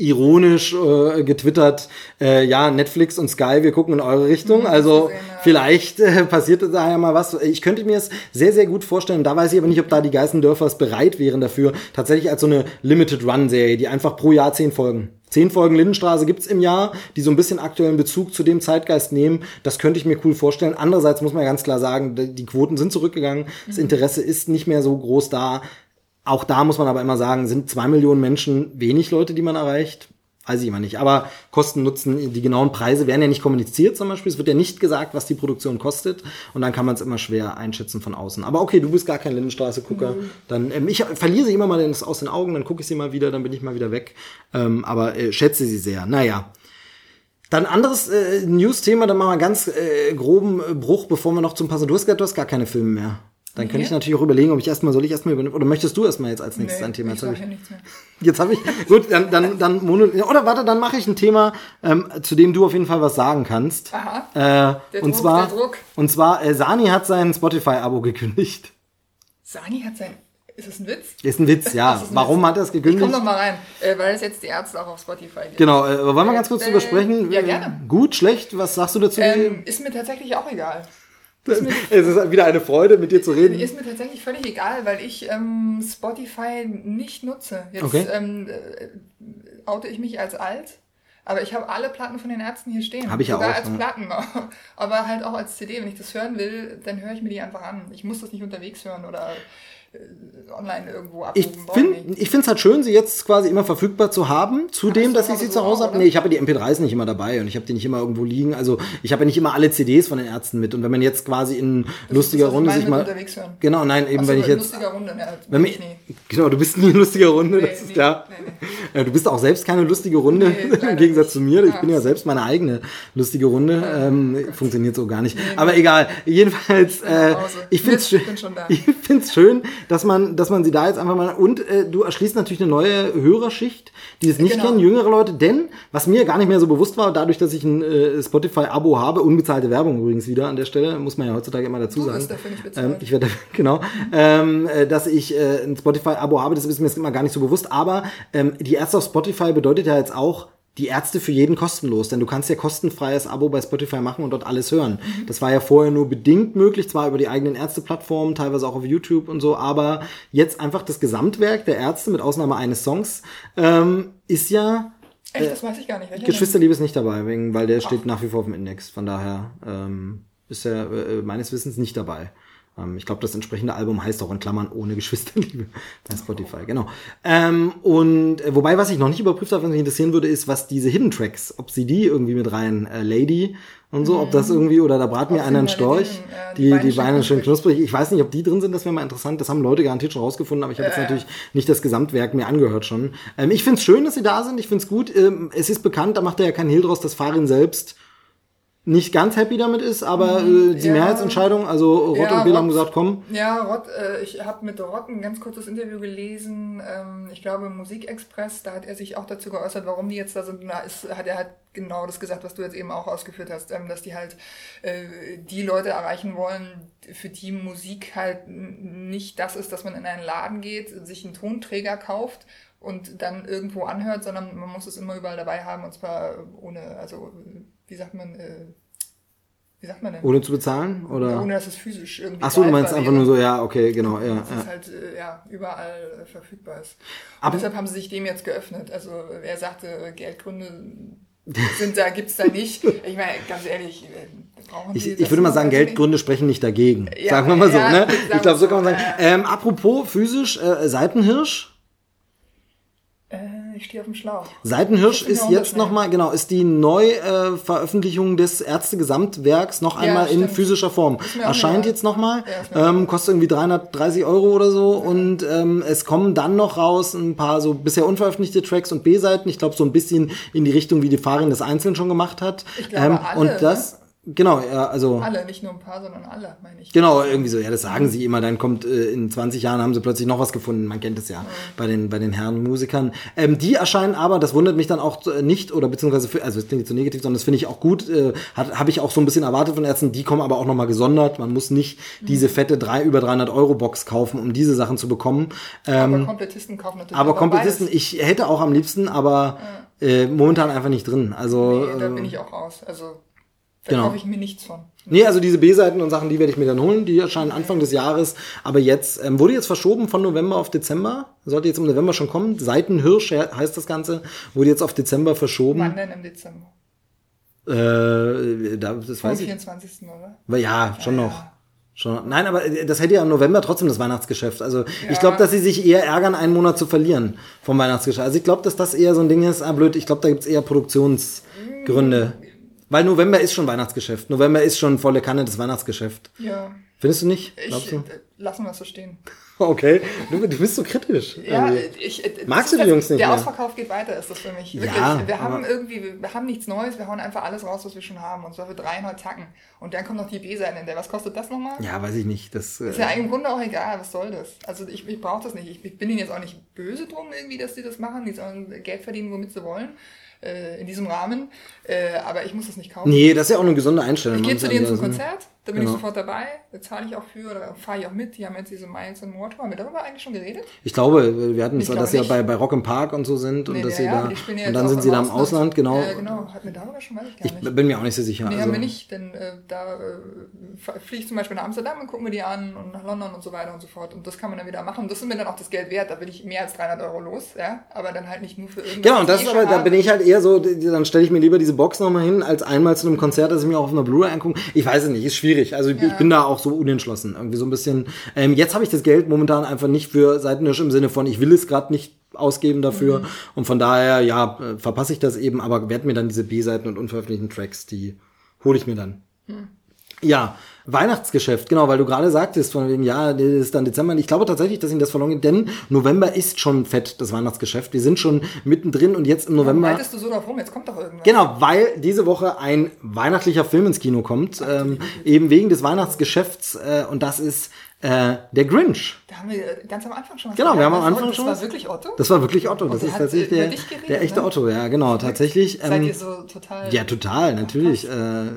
ironisch äh, getwittert, äh, ja, Netflix und Sky, wir gucken in eure Richtung. Mhm, Also vielleicht äh, passiert da ja mal was. Ich könnte mir es sehr, sehr gut vorstellen. Da weiß ich aber nicht, ob da die Geißendörfers bereit wären dafür. Tatsächlich als so eine Limited Run Serie, die einfach pro Jahr zehn Folgen. Zehn Folgen Lindenstraße gibt's im Jahr, die so ein bisschen aktuellen Bezug zu dem Zeitgeist nehmen. Das könnte ich mir cool vorstellen. Andererseits muss man ganz klar sagen, die die Quoten sind zurückgegangen. Das Interesse ist nicht mehr so groß da. Auch da muss man aber immer sagen, sind zwei Millionen Menschen wenig Leute, die man erreicht? Weiß ich immer nicht. Aber Kosten, Nutzen, die genauen Preise werden ja nicht kommuniziert zum Beispiel. Es wird ja nicht gesagt, was die Produktion kostet. Und dann kann man es immer schwer einschätzen von außen. Aber okay, du bist gar kein Lindenstraße-Gucker. Dann, ähm, ich verliere sie immer mal aus den Augen, dann gucke ich sie mal wieder, dann bin ich mal wieder weg. Ähm, aber äh, schätze sie sehr. Naja. Dann anderes äh, News-Thema, dann machen wir einen ganz äh, groben äh, Bruch, bevor wir noch zum Passen. Du hast, gesagt, du hast gar keine Filme mehr. Dann könnte Nee. ich natürlich auch überlegen, ob ich erstmal, soll ich erstmal übernehmen, oder möchtest du erstmal jetzt als nächstes Nee, ein Thema? ich Jetzt hab sag ja nichts mehr. Jetzt habe ich, gut, dann, dann, dann, mono, oder warte, dann mache ich ein Thema, ähm, zu dem du auf jeden Fall was sagen kannst. Aha. Äh, Der und Druck, zwar, der Druck. und zwar, äh, Sani hat sein Spotify-Abo gekündigt. Sani hat sein. Ist das ein Witz? Ist ein Witz, ja. Ein Warum Witz. hat er es Ich komm gekündigt? noch mal rein, äh, weil es jetzt die Ärzte auch auf Spotify gibt. Genau, äh, wollen wir ganz kurz Äh, drüber sprechen? ja, gerne. Gut, schlecht, was sagst du dazu? Ähm, ist mir tatsächlich auch egal. es ist wieder eine Freude, mit dir zu reden. Ist mir tatsächlich völlig egal, weil ich ähm, Spotify nicht nutze. Jetzt Okay. ähm, äh, oute ich mich als alt, aber ich habe alle Platten von den Ärzten hier stehen. Hab ich ja Sogar auch, als ja. Platten, aber halt auch als CD. Wenn ich das hören will, dann höre ich mir die einfach an. Ich muss das nicht unterwegs hören oder online irgendwo Ich abrufen. finde nicht. ich finde es halt schön, sie jetzt quasi immer verfügbar zu haben. Zudem, dass ich sie zu Hause habe. Nee, ich habe ja die MP3s nicht immer dabei und ich habe die nicht immer irgendwo liegen. Also ich habe ja nicht immer alle CDs von den Ärzten mit. Und wenn man jetzt quasi in lustiger das, was ich Runde sich mal. unterwegs hören. Genau, nein, eben Ach so, wenn ich in jetzt. lustiger Runde, ne, Wenn ich nie. genau, du bist nie in lustiger Runde, Nee, das ist nee, klar. nee, Äh, Du bist auch selbst keine lustige Runde, Nee, im Gegensatz nicht. zu mir. Ich Ja. bin ja selbst meine eigene lustige Runde. Ähm, funktioniert so gar nicht. Aber egal. Jedenfalls, äh, ich finde es schön, ich find's schön, dass man, dass man sie da jetzt einfach mal und äh, du erschließt natürlich eine neue Hörerschicht, die es nicht Genau. kennen, jüngere Leute. Denn was mir gar nicht mehr so bewusst war, dadurch, dass ich ein äh, Spotify-Abo habe, unbezahlte Werbung übrigens wieder an der Stelle, muss man ja heutzutage immer dazu sagen. Ähm, ich werde genau, ähm, äh, dass ich äh, ein Spotify-Abo habe, das ist mir jetzt immer gar nicht so bewusst. Aber ähm, die Ärzte auf Spotify bedeutet ja jetzt auch die Ärzte für jeden kostenlos, denn du kannst ja kostenfreies Abo bei Spotify machen und dort alles hören. Mhm. Das war ja vorher nur bedingt möglich, zwar über die eigenen Ärzteplattformen, teilweise auch auf YouTube und so, aber jetzt einfach das Gesamtwerk der Ärzte mit Ausnahme eines Songs ähm, ist ja Echt, das weiß ich gar nicht. Geschwisterliebe ist nicht dabei, wegen, weil der steht nach wie vor auf dem Index. Von daher ähm, ist er äh, meines Wissens nicht dabei. Ähm, ich glaube, das entsprechende Album heißt auch in Klammern ohne Geschwisterliebe bei Spotify, genau. Ähm, und äh, wobei, was ich noch nicht überprüft habe, was mich interessieren würde, ist, was diese Hidden Tracks, ob sie die irgendwie mit rein, äh, Lady und so, ob das irgendwie, oder da braten mir einer einen Storch, äh, die, die Beine die schön Beine schön knusprig. Ich weiß nicht, ob die drin sind, das wäre mal interessant. Das haben Leute garantiert schon rausgefunden, aber ich habe jetzt Ja, ja. natürlich nicht das Gesamtwerk mir angehört schon. Ähm, ich find's schön, dass sie da sind. Ich find's gut. Ähm, es ist bekannt, da macht er ja keinen Hehl draus, dass Farin selbst nicht ganz happy damit ist, aber äh, die Mhm. ja. Mehrheitsentscheidung, also Rott Ja, und Bill haben Rott- gesagt, komm, Ja, Rott, äh, ich habe mit Rott ein ganz kurzes Interview gelesen. Ähm, ich glaube im Musikexpress, da hat er sich auch dazu geäußert, warum die jetzt da sind. Da ist, hat er halt genau das gesagt, was du jetzt eben auch ausgeführt hast, ähm, dass die halt äh, die Leute erreichen wollen, für die Musik halt nicht das ist, dass man in einen Laden geht, sich einen Tonträger kauft und dann irgendwo anhört, sondern man muss es immer überall dabei haben und zwar ohne, also wie sagt man, äh, wie sagt man denn? ohne zu bezahlen? Oder? Ohne dass es physisch irgendwie. Ach so, du meinst einfach nur so, ja, okay, genau, ja. Dass ja. es halt äh, ja, überall äh, verfügbar ist. Und Aber- deshalb haben sie sich dem jetzt geöffnet. Also er sagte, Geldgründe sind da, gibt's da nicht. Ich meine, ganz ehrlich, äh, brauchen Ich, ich würde mal sagen, Geldgründe sprechen nicht dagegen. Ja, sagen wir mal so, ja, ne? Ich glaube, so kann man sagen. Ähm, apropos physisch, äh, Seitenhirsch. Äh, ich stehe auf dem Schlauch. Seitenhirsch ist mir jetzt nochmal, genau, ist die Neuveröffentlichung des Ärztegesamtwerks noch einmal in stimmt. physischer Form. Erscheint jetzt nochmal, Ja, ähm, kostet irgendwie 330 Euro oder so und ähm, es kommen dann noch raus ein paar so bisher unveröffentlichte Tracks und B-Seiten. Ich glaube, so ein bisschen in die Richtung, wie die Farin das einzeln schon gemacht hat. Ich glaube, alle, und das, genau, ja, also. Alle, nicht nur ein paar, sondern alle, meine ich. Genau, irgendwie so. Ja, das sagen sie immer. Dann kommt äh, in 20 Jahren haben sie plötzlich noch was gefunden. Man kennt es ja bei den bei den Herren Musikern. Ähm, die erscheinen aber, das wundert mich dann auch äh, nicht oder beziehungsweise für, also das klingt jetzt so negativ, sondern das finde ich auch gut. Äh, hat habe ich auch so ein bisschen erwartet von Ärzten. Die kommen aber auch noch mal gesondert. Man muss nicht diese fette drei über 300 Euro Box kaufen, um diese Sachen zu bekommen. Ähm, aber Komplettisten kaufen natürlich aber Komplettisten, ich hätte auch am liebsten, aber äh, momentan einfach nicht drin. Also Nee, da äh, bin ich auch raus. Also da Genau. kaufe ich mir nichts von. Nee, also diese B-Seiten und Sachen, die werde ich mir dann holen. Die erscheinen Anfang des Jahres. Aber jetzt, ähm, wurde jetzt verschoben von November auf Dezember. Sollte jetzt im November schon kommen. Seitenhirsch he- heißt das Ganze. Wurde jetzt auf Dezember verschoben. Wann denn im Dezember? Äh, da, das Vom weiß ich. 24. oder? Aber ja, schon Ja, noch. ja. Schon, nein, aber äh, das hätte ja im November trotzdem das Weihnachtsgeschäft. Also ich Ja. glaube, dass sie sich eher ärgern, einen Monat zu verlieren vom Weihnachtsgeschäft. Also ich glaube, dass das eher so ein Ding ist, ah blöd, ich glaube, da gibt's eher Produktionsgründe. Weil November ist schon Weihnachtsgeschäft. November ist schon volle Kanne das Weihnachtsgeschäft. Ja. Findest du nicht? Ich, Glaubst du? äh, lassen wir es so stehen. Okay. Du, du bist so kritisch. Ja, irgendwie. ich, äh, Magst du die Jungs nicht Der mehr? Ausverkauf geht weiter, ist das für mich. Ja, Wirklich. wir haben irgendwie, wir haben nichts Neues, wir hauen einfach alles raus, was wir schon haben. Und zwar für 300 Tacken. Und dann kommt noch die B-Seite in der. Was kostet das nochmal? Ja, weiß ich nicht. Das, Ist äh, ja im Grunde auch egal, was soll das? Also ich, ich brauche das nicht. Ich, ich bin ihnen jetzt auch nicht böse drum irgendwie, dass sie das machen. Die sollen Geld verdienen, womit sie wollen. Äh, in diesem Rahmen. Äh, aber ich muss das nicht kaufen. nee, das ist ja auch eine gesunde Einstellung. Ich gehe zu denen zum. Konzert, da bin Genau. ich sofort dabei, da zahle ich auch für oder fahre ich auch mit. Die haben jetzt diese Miles and More Tour. Haben wir darüber eigentlich schon geredet? Ich glaube, wir hatten es, Ich dass sie ja bei, bei Rock im Park und so sind und Nee, dass ja, sie ja, da ja und dann sind sie da im Ausland, genau. Ja, genau. Hatten wir darüber schon, weiß ich gar Ich nicht. bin mir auch nicht so sicher. Nee, also, haben wir nicht, denn äh, da äh, fliege ich zum Beispiel nach Amsterdam und gucke mir die an und nach London und so weiter und so fort. Und das kann man dann wieder machen. Und das ist mir dann auch das Geld wert. Da bin ich mehr als 300 Euro los, ja. Aber dann halt nicht nur für irgendwas. Genau, und das ist ich aber, schon da bin ich halt eher so, dann stelle ich mir lieber diese Box nochmal hin, als einmal zu einem Konzert, das ich mir auch auf einer Blu-ray angucke. Ich weiß es nicht, ist schwierig. Also ich Ja. bin da auch so unentschlossen. Irgendwie so ein bisschen. Ähm, jetzt habe ich das Geld momentan einfach nicht für Seitenhirsch im Sinne von, ich will es gerade nicht ausgeben dafür. Mhm. Und von daher, ja, äh, verpasse ich das eben, aber werde mir dann diese B-Seiten und unveröffentlichten Tracks, die hole ich mir dann. Hm. Ja, Weihnachtsgeschäft, genau, weil du gerade sagtest, von wegen, ja, das ist dann Dezember. Ich glaube tatsächlich, dass Ihnen das verloren geht, denn November ist schon fett, das Weihnachtsgeschäft. Wir sind schon mittendrin und jetzt im Warum November. reitest du so drauf rum? Jetzt kommt doch irgendwas. Genau, weil diese Woche ein weihnachtlicher Film ins Kino kommt, ähm, eben wegen des Weihnachtsgeschäfts äh, und das ist äh, der Grinch. Da haben wir äh, ganz am Anfang schon was Genau, wir haben am. Anfang das schon war was. wirklich Otto? Das war wirklich Otto, das der ist tatsächlich der, dich geredet, der echte ne? Otto, ja, genau, tatsächlich. Seid ähm, ihr so total... Ja, total, natürlich. Äh,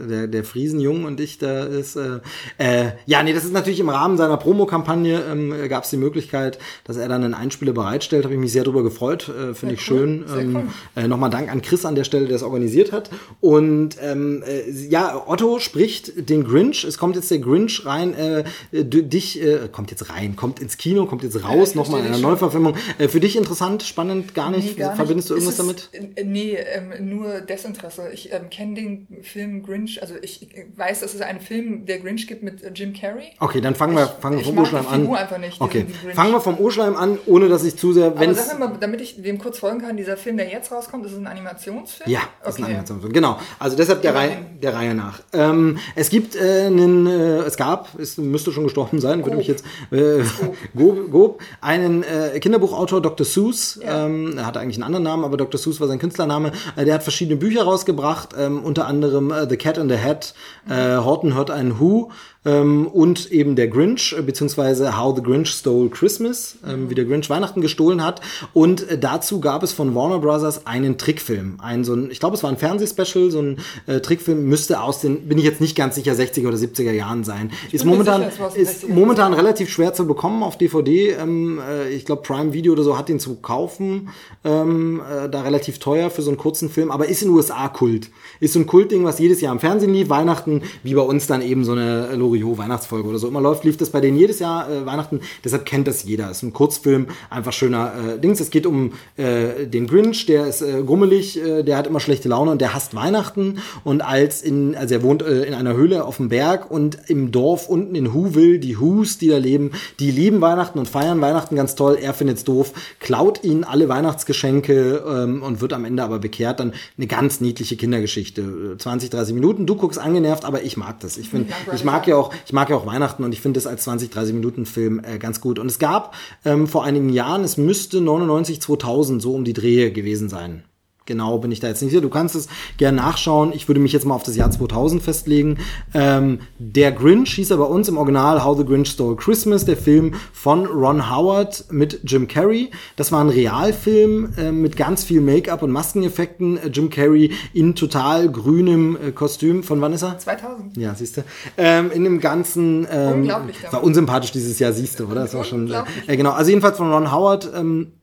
der, der Friesenjung und ich, da ist. Äh, äh, ja, nee, das ist natürlich im Rahmen seiner Promokampagne ähm, gab es die Möglichkeit, dass er dann einen Einspieler bereitstellt. Habe ich mich sehr darüber gefreut. Äh, Finde ich cool, schön. Ähm, cool. äh, Nochmal Dank an Chris an der Stelle, der es organisiert hat. Und ähm, äh, ja, Otto spricht den Grinch. Es kommt jetzt der Grinch rein. Äh, du- dich äh, kommt jetzt rein, kommt ins Kino, kommt jetzt raus. ich Nochmal in einer. Neuverfilmung. Äh, für dich interessant, spannend, gar nicht. Nee, gar nicht. Verbindest du irgendwas Ist damit? es, äh, Nee, ähm, nur Desinteresse. Ich ähm, kenne den Film Grinch, also ich weiß, dass es einen Film, der Grinch gibt mit äh, Jim Carrey. Okay, dann fangen wir, Ich- fangen wir ich vom mag die Urschleim an. Einfach nicht, Okay, fangen wir vom Urschleim an, ohne dass ich zu sehr, Aber es sag mal, damit ich dem kurz folgen kann, dieser Film, der jetzt rauskommt, ist es ein Animationsfilm? ja, das ist ein okay. Animationsfilm. Genau, also deshalb der Reihe, der Reihe nach. Ähm, es gibt äh, einen, äh, es gab, es müsste schon gestorben sein, würde mich jetzt äh, Gob, Gob, einen äh, Kinderbuchautor, Dr. Seuss, Ja. ähm, er hatte eigentlich einen anderen Namen, aber Dr. Seuss war sein Künstlername. Äh, der hat verschiedene Bücher rausgebracht, ähm, unter anderem äh, The Cat in the Hat, äh, Horton hört einen Who ähm, und eben der Grinch, äh, beziehungsweise How the Grinch Stole Christmas, ähm, wie der Grinch Weihnachten gestohlen hat. Und äh, dazu gab es von Warner Brothers einen Trickfilm. Ein, so ein, ich glaube, es war ein Fernsehspecial, so ein äh, Trickfilm, müsste aus den, bin ich jetzt nicht ganz sicher, 60er oder 70er Jahren sein. Ist momentan, sicher, ist 60er. momentan relativ schwer zu bekommen auf DVD. Ähm, äh, ich glaube, Prime Video oder so hat den zu kaufen. Ähm, äh, da relativ teuer für so einen kurzen Film, aber ist in den USA Kult. Ist so ein Kultding, was jedes Jahr im Fernsehen lief. Weihnachten, wie bei uns dann eben so eine Loriot Weihnachtsfolge oder so immer läuft, lief das bei denen jedes Jahr äh, Weihnachten. Deshalb kennt das jeder. Ist ein Kurzfilm, einfach schöner äh, Dings. Es geht um äh, den Grinch, der ist äh, grummelig, äh, der hat immer schlechte Laune und der hasst Weihnachten. Und als in, also er wohnt äh, in einer Höhle auf dem Berg und im Dorf unten in Whoville, die Whos, die da leben, die lieben Weihnachten und feiern Weihnachten ganz toll. Er findet's doof, klaut ihnen alle Weihnachtsgeschenke ähm, und wird am Ende aber bekehrt. Dann eine ganz niedliche Kindergeschichte. Äh, 20, 30 Minuten. Du guckst angenervt, aber ich mag das. Ich finde, ich mag ja auch, ich mag ja auch Weihnachten und ich finde das als 20, 30 Minuten Film äh, ganz gut. Und es gab ähm, vor einigen Jahren, es müsste 99, 2000 so um die Drehe gewesen sein. Genau bin ich da jetzt nicht sicher. Du kannst es gerne nachschauen. Ich würde mich jetzt mal auf das Jahr 2000 festlegen. Ähm, der Grinch hieß er bei uns im Original How the Grinch Stole Christmas, der Film von Ron Howard mit Jim Carrey. Das war ein Realfilm äh, mit ganz viel Make-up und Maskeneffekten. Äh, Jim Carrey in total grünem äh, Kostüm. Von wann ist er? 2000. Ja, siehst du. Ähm, in dem ganzen ähm, Unglaublich, war unsympathisch dieses Jahr, siehst du, oder? Das war schon äh, äh, genau. Also jedenfalls von Ron Howard. Ähm, Äh,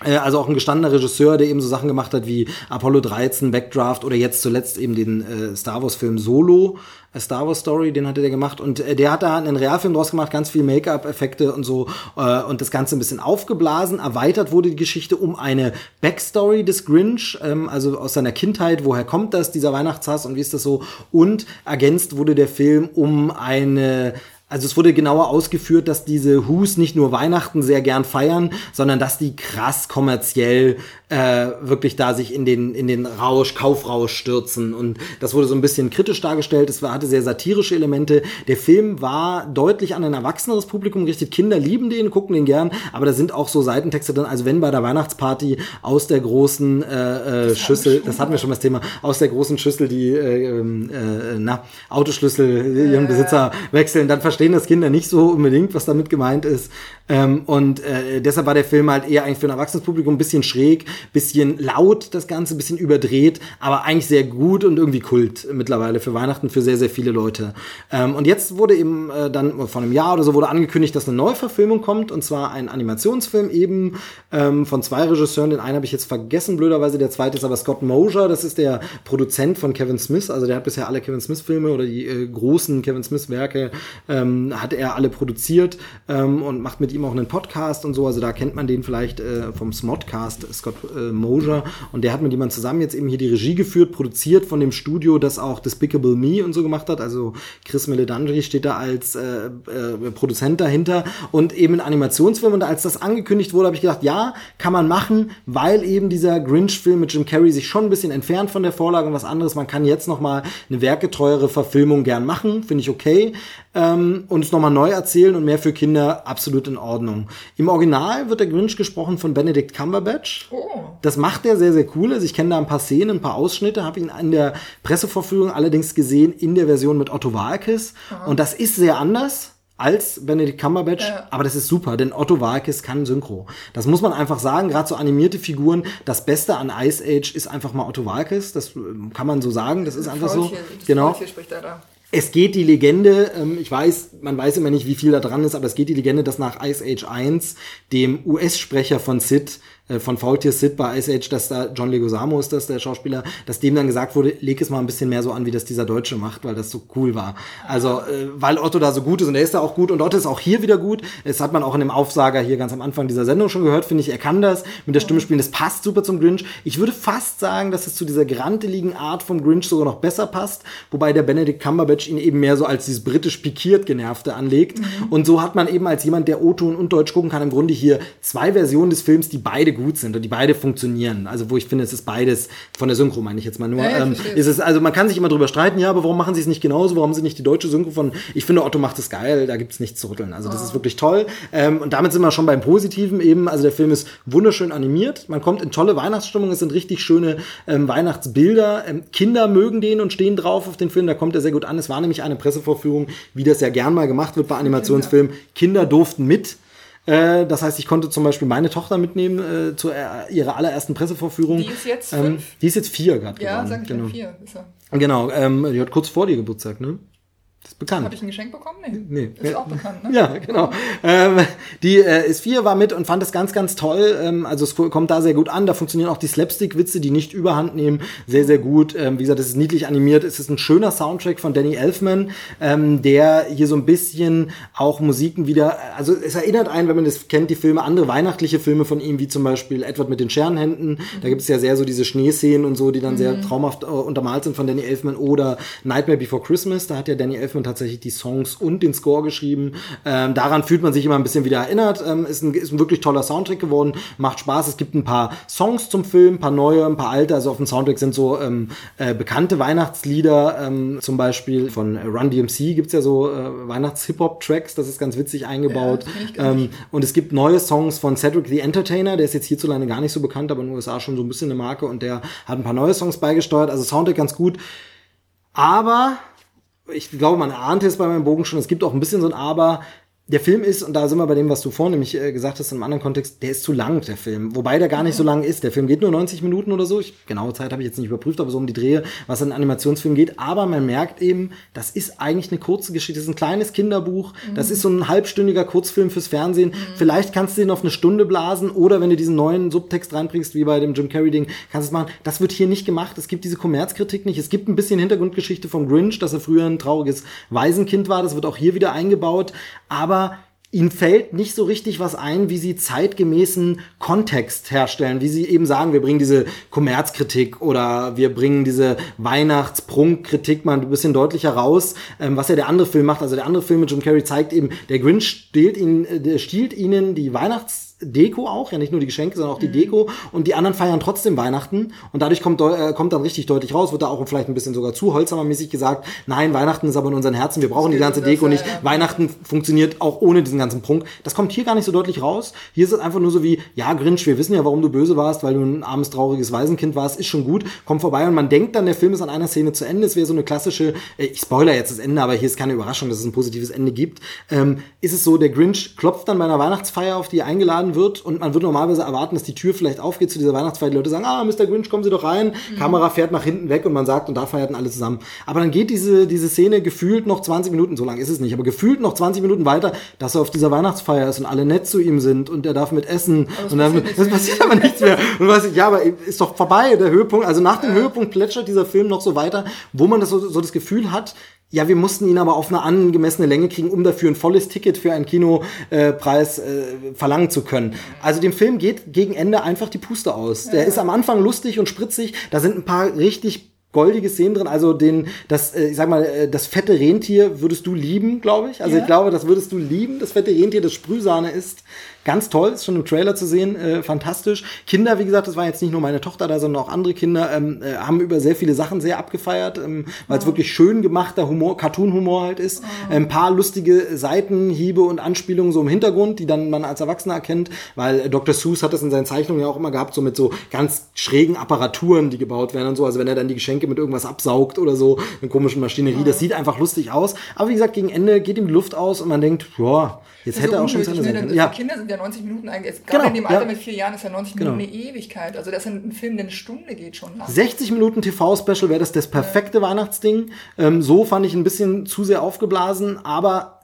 also auch ein gestandener Regisseur, der eben so Sachen gemacht hat wie Apollo 13, Backdraft oder jetzt zuletzt eben den äh, Star Wars Film Solo, A Star Wars Story, den hatte der gemacht. Und äh, der hat da einen Realfilm draus gemacht, ganz viel Make-up-Effekte und so äh, und das Ganze ein bisschen aufgeblasen. Erweitert wurde die Geschichte um eine Backstory des Grinch, ähm, also aus seiner Kindheit, woher kommt das, dieser Weihnachtshass und wie ist das so? Und ergänzt wurde der Film um eine also es wurde genauer ausgeführt, dass diese Who's nicht nur Weihnachten sehr gern feiern, sondern dass die krass kommerziell äh, wirklich da sich in den, in den Rausch, Kaufrausch stürzen. Und das wurde so ein bisschen kritisch dargestellt. Es war, hatte sehr satirische Elemente. Der Film war deutlich an ein erwachseneres Publikum gerichtet. Kinder lieben den, gucken den gern, aber da sind auch so Seitentexte drin. Also wenn bei der Weihnachtsparty aus der großen äh, äh, Schüssel, das hatten wir schon mal das Thema, aus der großen Schüssel die äh, ähm, äh, na, Autoschlüssel ihren Besitzer wechseln, dann verstehen das Kinder nicht so unbedingt, was damit gemeint ist. Ähm, und äh, deshalb war der Film halt eher eigentlich für ein erwachsenes Publikum ein bisschen schräg, bisschen laut das Ganze, bisschen überdreht, aber eigentlich sehr gut und irgendwie Kult mittlerweile für Weihnachten für sehr, sehr viele Leute. Ähm, und jetzt wurde eben äh, dann vor einem Jahr oder so wurde angekündigt, dass eine Neuverfilmung kommt und zwar ein Animationsfilm eben ähm, von zwei Regisseuren. Den einen habe ich jetzt vergessen, blöderweise. Der zweite ist aber Scott Mosier, das ist der Produzent von Kevin Smith. Also der hat bisher alle Kevin Smith-Filme oder die äh, großen Kevin Smith-Werke ähm, hat er alle produziert ähm, und macht mit ihm auch einen Podcast und so. Also da kennt man den vielleicht äh, vom Smodcast, Scott äh, Mosier. Und der hat mit jemandem zusammen jetzt eben hier die Regie geführt, produziert von dem Studio, das auch Despicable Me und so gemacht hat. Also Chris Meledandri steht da als äh, äh, Produzent dahinter und eben ein Animationsfilm. Und als das angekündigt wurde, habe ich gedacht, ja, kann man machen, weil eben dieser Grinch-Film mit Jim Carrey sich schon ein bisschen entfernt von der Vorlage und was anderes. Man kann jetzt noch mal eine werketreuere Verfilmung gern machen, finde ich okay ähm, und es nochmal neu erzählen und mehr für Kinder absolut in Ordnung. Im Original wird der Grinch gesprochen von Benedict Cumberbatch. Oh. Das macht er sehr, sehr cool. Also ich kenne da ein paar Szenen, ein paar Ausschnitte, habe ihn in der Pressevorführung allerdings gesehen in der Version mit Otto Walkes. Aha. Und das ist sehr anders als Benedict Cumberbatch, ja. aber das ist super, denn Otto Walkes kann Synchro. Das muss man einfach sagen, gerade so animierte Figuren, das Beste an Ice Age ist einfach mal Otto Walkes, das ähm, kann man so sagen, das ist einfach so. Genau. spricht er da. Es geht die Legende, ähm, ich weiß, man weiß immer nicht, wie viel da dran ist, aber es geht die Legende, dass nach Ice Age 1 dem US-Sprecher von Sid äh, von Faultier Sid bei Ice Age, dass da John Leguizamo ist das, der Schauspieler, dass dem dann gesagt wurde, leg es mal ein bisschen mehr so an, wie das dieser Deutsche macht, weil das so cool war. Also, äh, weil Otto da so gut ist und er ist da auch gut und Otto ist auch hier wieder gut. Das hat man auch in dem Aufsager hier ganz am Anfang dieser Sendung schon gehört, finde ich, er kann das mit der Stimme spielen, das passt super zum Grinch. Ich würde fast sagen, dass es zu dieser granteligen Art vom Grinch sogar noch besser passt, wobei der Benedict Cumberbatch ihn eben mehr so als dieses britisch pikiert genervte anlegt. Mhm. Und so hat man eben als jemand, der O-Ton und Deutsch gucken kann, im Grunde hier zwei Versionen des Films, die beide gut sind und die beide funktionieren. Also wo ich finde, es ist beides von der Synchro meine ich jetzt mal nur. Ja, ähm, ist es also man kann sich immer drüber streiten, ja, aber warum machen sie es nicht genauso? Warum sie nicht die deutsche Synchro von? Ich finde Otto macht es geil, da gibt es nichts zu rütteln. Also das oh. ist wirklich toll. Ähm, und damit sind wir schon beim Positiven eben. Also der Film ist wunderschön animiert. Man kommt in tolle Weihnachtsstimmung. Es sind richtig schöne ähm, Weihnachtsbilder. Ähm, Kinder mögen den und stehen drauf auf den Film. Da kommt er sehr gut an. Es war nämlich eine Pressevorführung, wie das ja gern mal gemacht wird bei Animationsfilmen. Kinder durften mit. Äh, das heißt, ich konnte zum Beispiel meine Tochter mitnehmen äh, zu äh, ihrer allerersten Pressevorführung. Die ist jetzt ähm, fünf? Ähm, die ist jetzt vier gerade ja, geworden. Sag ich genau. vier. Ist er. Genau, ähm, die hat kurz vor dir Geburtstag, ne? Das ist bekannt. Habe ich ein Geschenk bekommen? Nee. nee. Ist auch bekannt, ne? Ja, genau. Ähm, die äh, ist vier, war mit und fand das ganz, ganz toll. Ähm, also es kommt da sehr gut an. Da funktionieren auch die Slapstick-Witze, die nicht überhand nehmen, sehr, sehr gut. Ähm, wie gesagt, es ist niedlich animiert. Es ist ein schöner Soundtrack von Danny Elfman, ähm, der hier so ein bisschen auch Musiken wieder, also es erinnert einen, wenn man das kennt, die Filme, andere weihnachtliche Filme von ihm, wie zum Beispiel Edward mit den Scherenhänden. Mhm. Da gibt es ja sehr so diese Schneeszenen und so, die dann mhm. sehr traumhaft äh, untermalt sind von Danny Elfman oder Nightmare Before Christmas. Da hat ja Danny Elfman Hoffman tatsächlich die Songs und den Score geschrieben. Ähm, daran fühlt man sich immer ein bisschen wieder erinnert. Ähm, ist, ein, ist ein wirklich toller Soundtrack geworden, macht Spaß. Es gibt ein paar Songs zum Film, ein paar neue, ein paar alte. Also auf dem Soundtrack sind so ähm, äh, bekannte Weihnachtslieder, ähm, zum Beispiel von Run DMC gibt es ja so äh, Weihnachts-Hip-Hop-Tracks, das ist ganz witzig eingebaut. Ja, ähm, und es gibt neue Songs von Cedric the Entertainer, der ist jetzt hierzulande gar nicht so bekannt, aber in den USA schon so ein bisschen eine Marke und der hat ein paar neue Songs beigesteuert. Also Soundtrack ganz gut. Aber ich glaube, man ahnt es bei meinem Bogen schon, es gibt auch ein bisschen so ein Aber. Der Film ist, und da sind wir bei dem, was du vorhin nämlich äh, gesagt hast, in einem anderen Kontext, der ist zu lang, der Film. Wobei der gar nicht so lang ist. Der Film geht nur 90 Minuten oder so. Ich, genaue Zeit habe ich jetzt nicht überprüft, aber so um die Drehe, was in Animationsfilm geht. Aber man merkt eben, das ist eigentlich eine kurze Geschichte. Das ist ein kleines Kinderbuch. Das ist so ein halbstündiger Kurzfilm fürs Fernsehen. Vielleicht kannst du den auf eine Stunde blasen oder wenn du diesen neuen Subtext reinbringst, wie bei dem Jim Carrey-Ding, kannst du es machen. Das wird hier nicht gemacht. Es gibt diese Kommerzkritik nicht. Es gibt ein bisschen Hintergrundgeschichte vom Grinch, dass er früher ein trauriges Waisenkind war. Das wird auch hier wieder eingebaut. Aber ihnen fällt nicht so richtig was ein, wie sie zeitgemäßen Kontext herstellen, wie sie eben sagen, wir bringen diese Kommerzkritik oder wir bringen diese Weihnachtsprunkkritik mal ein bisschen deutlicher raus, ähm, was ja der andere Film macht. Also der andere Film mit Jim Carrey zeigt eben, der Grinch stiehlt ihnen, äh, stiehlt ihnen die Weihnachts Deko auch, ja nicht nur die Geschenke, sondern auch die Deko. Und die anderen feiern trotzdem Weihnachten. Und dadurch kommt, äh, kommt dann richtig deutlich raus, wird da auch vielleicht ein bisschen sogar zu holzhammermäßig gesagt, nein, Weihnachten ist aber in unseren Herzen, wir brauchen die ganze Deko nicht, Weihnachten funktioniert auch ohne diesen ganzen Prunk. Das kommt hier gar nicht so deutlich raus. Hier ist es einfach nur so wie, ja Grinch, wir wissen ja, warum du böse warst, weil du ein armes, trauriges Waisenkind warst, ist schon gut, komm vorbei. Und man denkt dann, der Film ist an einer Szene zu Ende, es wäre so eine klassische, äh, ich spoiler jetzt das Ende, aber hier ist keine Überraschung, dass es ein positives Ende gibt, ähm, ist es so, der Grinch klopft dann bei einer Weihnachtsfeier, auf die er eingeladen wird und man würde normalerweise erwarten, dass die Tür vielleicht aufgeht zu dieser Weihnachtsfeier. Die Leute sagen, ah, Mr. Grinch, kommen Sie doch rein. Mhm. Kamera fährt nach hinten weg und man sagt, und da feierten alle zusammen. Aber dann geht diese, diese Szene gefühlt noch 20 Minuten, so lang ist es nicht, aber gefühlt noch 20 Minuten weiter, dass er auf dieser Weihnachtsfeier ist und alle nett zu ihm sind und er darf mit essen. Und dann, das passiert aber nichts mehr. Und weiß ich, ja, aber ist doch vorbei, der Höhepunkt. Also nach dem ja. Höhepunkt plätschert dieser Film noch so weiter, wo man das so, so das Gefühl hat, ja, wir mussten ihn aber auf eine angemessene Länge kriegen, um dafür ein volles Ticket für einen Kinopreis äh, verlangen zu können. Also dem Film geht gegen Ende einfach die Puste aus. Der ist am Anfang lustig und spritzig. Da sind ein paar richtig goldige Szenen drin. Also den, das, äh, ich sag mal, äh, das fette Rentier würdest du lieben, glaube ich. Also ja. ich glaube, das würdest du lieben, das fette Rentier, das Sprühsahne ist. Ganz toll, ist schon im Trailer zu sehen, äh, fantastisch. Kinder, wie gesagt, das war jetzt nicht nur meine Tochter da, sondern auch andere Kinder, ähm, äh, haben über sehr viele Sachen sehr abgefeiert, ähm, weil es oh. wirklich schön gemachter Humor, Cartoon-Humor halt ist. Oh. Ein paar lustige Seitenhiebe und Anspielungen so im Hintergrund, die dann man als Erwachsener erkennt, weil Dr. Seuss hat das in seinen Zeichnungen ja auch immer gehabt, so mit so ganz schrägen Apparaturen, die gebaut werden und so. Also wenn er dann die Geschenke mit irgendwas absaugt oder so, eine komischen Maschinerie, oh. das sieht einfach lustig aus. Aber wie gesagt, gegen Ende geht ihm die Luft aus und man denkt, ja, jetzt hätte er auch schon seine sein können. Ja. Kinder sind ja 90 Minuten eigentlich. Gerade genau, in dem Alter ja. mit vier Jahren ist ja 90 genau. Minuten eine Ewigkeit. Also das ist ein Film, der eine Stunde geht schon lang. 60 Minuten TV-Special wäre das das perfekte ja. Weihnachtsding. Ähm, so fand ich ein bisschen zu sehr aufgeblasen, aber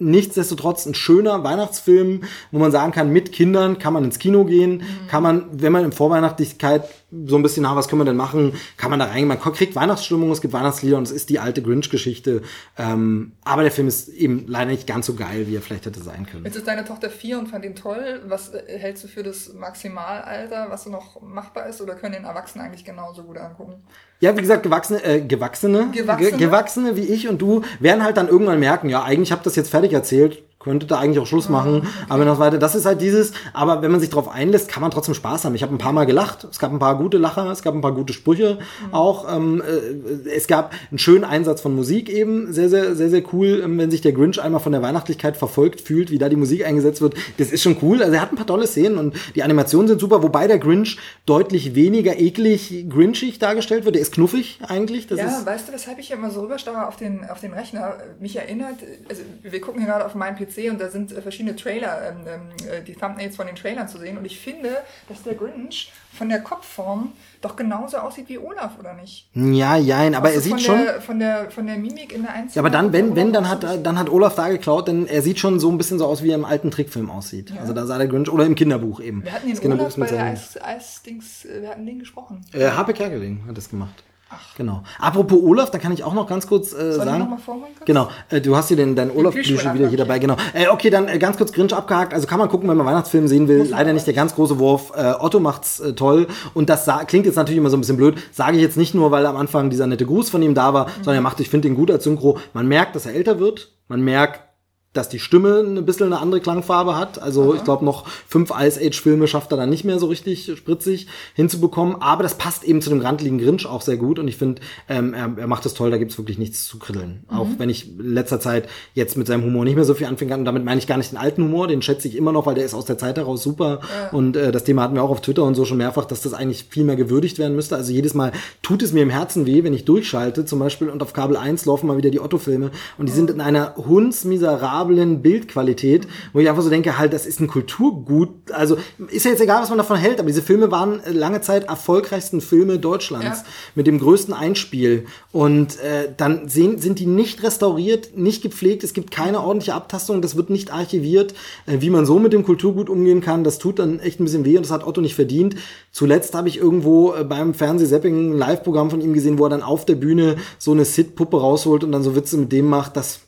nichtsdestotrotz ein schöner Weihnachtsfilm, wo man sagen kann, mit Kindern kann man ins Kino gehen, mhm. kann man, wenn man in Vorweihnachtlichkeit so ein bisschen, na, was können wir denn machen, kann man da reingehen. Man kriegt Weihnachtsstimmung, es gibt Weihnachtslieder und es ist die alte Grinch-Geschichte. Ähm, aber der Film ist eben leider nicht ganz so geil, wie er vielleicht hätte sein können. Jetzt ist deine Tochter vier und fand ihn toll. Was äh, hältst du für das Maximalalter, was noch machbar ist, oder können den Erwachsenen eigentlich genauso gut angucken? Ja, wie gesagt, gewachsene, äh, gewachsene, gewachsene, ge gewachsene? wie ich und du werden halt dann irgendwann merken, ja, eigentlich habe das jetzt fertig erzählt, könnte da eigentlich auch Schluss machen. Okay. Aber noch weiter, das ist halt dieses, aber wenn man sich darauf einlässt, kann man trotzdem Spaß haben. Ich habe ein paar Mal gelacht, es gab ein paar gute Lacher, es gab ein paar gute Sprüche mhm. auch. Ähm, äh, es gab einen schönen Einsatz von Musik eben, sehr, sehr, sehr, sehr cool, ähm, wenn sich der Grinch einmal von der Weihnachtlichkeit verfolgt fühlt, wie da die Musik eingesetzt wird. Das ist schon cool. Also er hat ein paar tolle Szenen und die Animationen sind super, wobei der Grinch deutlich weniger eklig grinchig dargestellt wird. Der ist knuffig eigentlich. Das ja, ist weißt du, weshalb ich immer so rüberstarre auf den, auf den Rechner? Mich erinnert, also wir gucken hier gerade auf meinem PC PC und da sind äh, verschiedene Trailer, ähm, ähm, äh, die Thumbnails von den Trailern zu sehen. Und ich finde, dass der Grinch von der Kopfform doch genauso aussieht wie Olaf, oder nicht? Ja, jein, aber er sieht schon. Der, von, der, von der Mimik in der Einzelnen. Ja, aber dann, wenn, wenn, dann hat, dann hat Olaf da geklaut, denn er sieht schon so ein bisschen so aus, wie er im alten Trickfilm aussieht. Ja. Also da sah der Grinch, oder im Kinderbuch eben. Wir hatten den Olaf bei der Eis, Eis-Dings, äh, wir hatten den gesprochen. Äh, Harpe Kerkeling hat das gemacht. Ach. Genau. Apropos Olaf, da kann ich auch noch ganz kurz äh, Soll sagen. Ich noch mal genau, äh, du hast hier den, deinen Olaf-Plüschel wieder hier dabei, genau. Äh, okay, dann äh, ganz kurz Grinch abgehakt. Also kann man gucken, wenn man Weihnachtsfilm sehen will. Muss Leider nicht der ganz große Wurf. Äh, Otto macht's äh, toll. Und das klingt jetzt natürlich immer so ein bisschen blöd. Sage ich jetzt nicht nur, weil am Anfang dieser nette Gruß von ihm da war, mhm. sondern er macht, ich finde ihn gut als Synchro. Man merkt, dass er älter wird. Man merkt, dass die Stimme ein bisschen eine andere Klangfarbe hat. Also Aha. ich glaube, noch fünf Ice Age-Filme schafft er dann nicht mehr so richtig spritzig hinzubekommen. Aber das passt eben zu dem grantligen Grinch auch sehr gut. Und ich finde, ähm, er, er, macht das toll, da gibt's wirklich nichts zu kritteln. Mhm. Auch wenn ich in letzter Zeit jetzt mit seinem Humor nicht mehr so viel anfangen kann. Und damit meine ich gar nicht den alten Humor, den schätze ich immer noch, weil der ist aus der Zeit heraus super. Ja. Und äh, das Thema hatten wir auch auf Twitter und so schon mehrfach, dass das eigentlich viel mehr gewürdigt werden müsste. Also jedes Mal tut es mir im Herzen weh, wenn ich durchschalte zum Beispiel und auf Kabel 1 laufen mal wieder die Otto-Filme. Und die mhm. sind in einer hundsmiserablen akzeptablen Bildqualität, wo ich einfach so denke, halt, das ist ein Kulturgut. Also ist ja jetzt egal, was man davon hält, aber diese Filme waren äh, lange Zeit erfolgreichsten Filme Deutschlands Ja. mit dem größten Einspiel. Und äh, dann sehen, sind die nicht restauriert, nicht gepflegt, es gibt keine ordentliche Abtastung, das wird nicht archiviert. Äh, wie man so mit dem Kulturgut umgehen kann, das tut dann echt ein bisschen weh und das hat Otto nicht verdient. Zuletzt habe ich irgendwo äh, beim Fernsehsepping ein Live-Programm von ihm gesehen, wo er dann auf der Bühne so eine Sid-Puppe rausholt und dann so Witze mit dem macht, das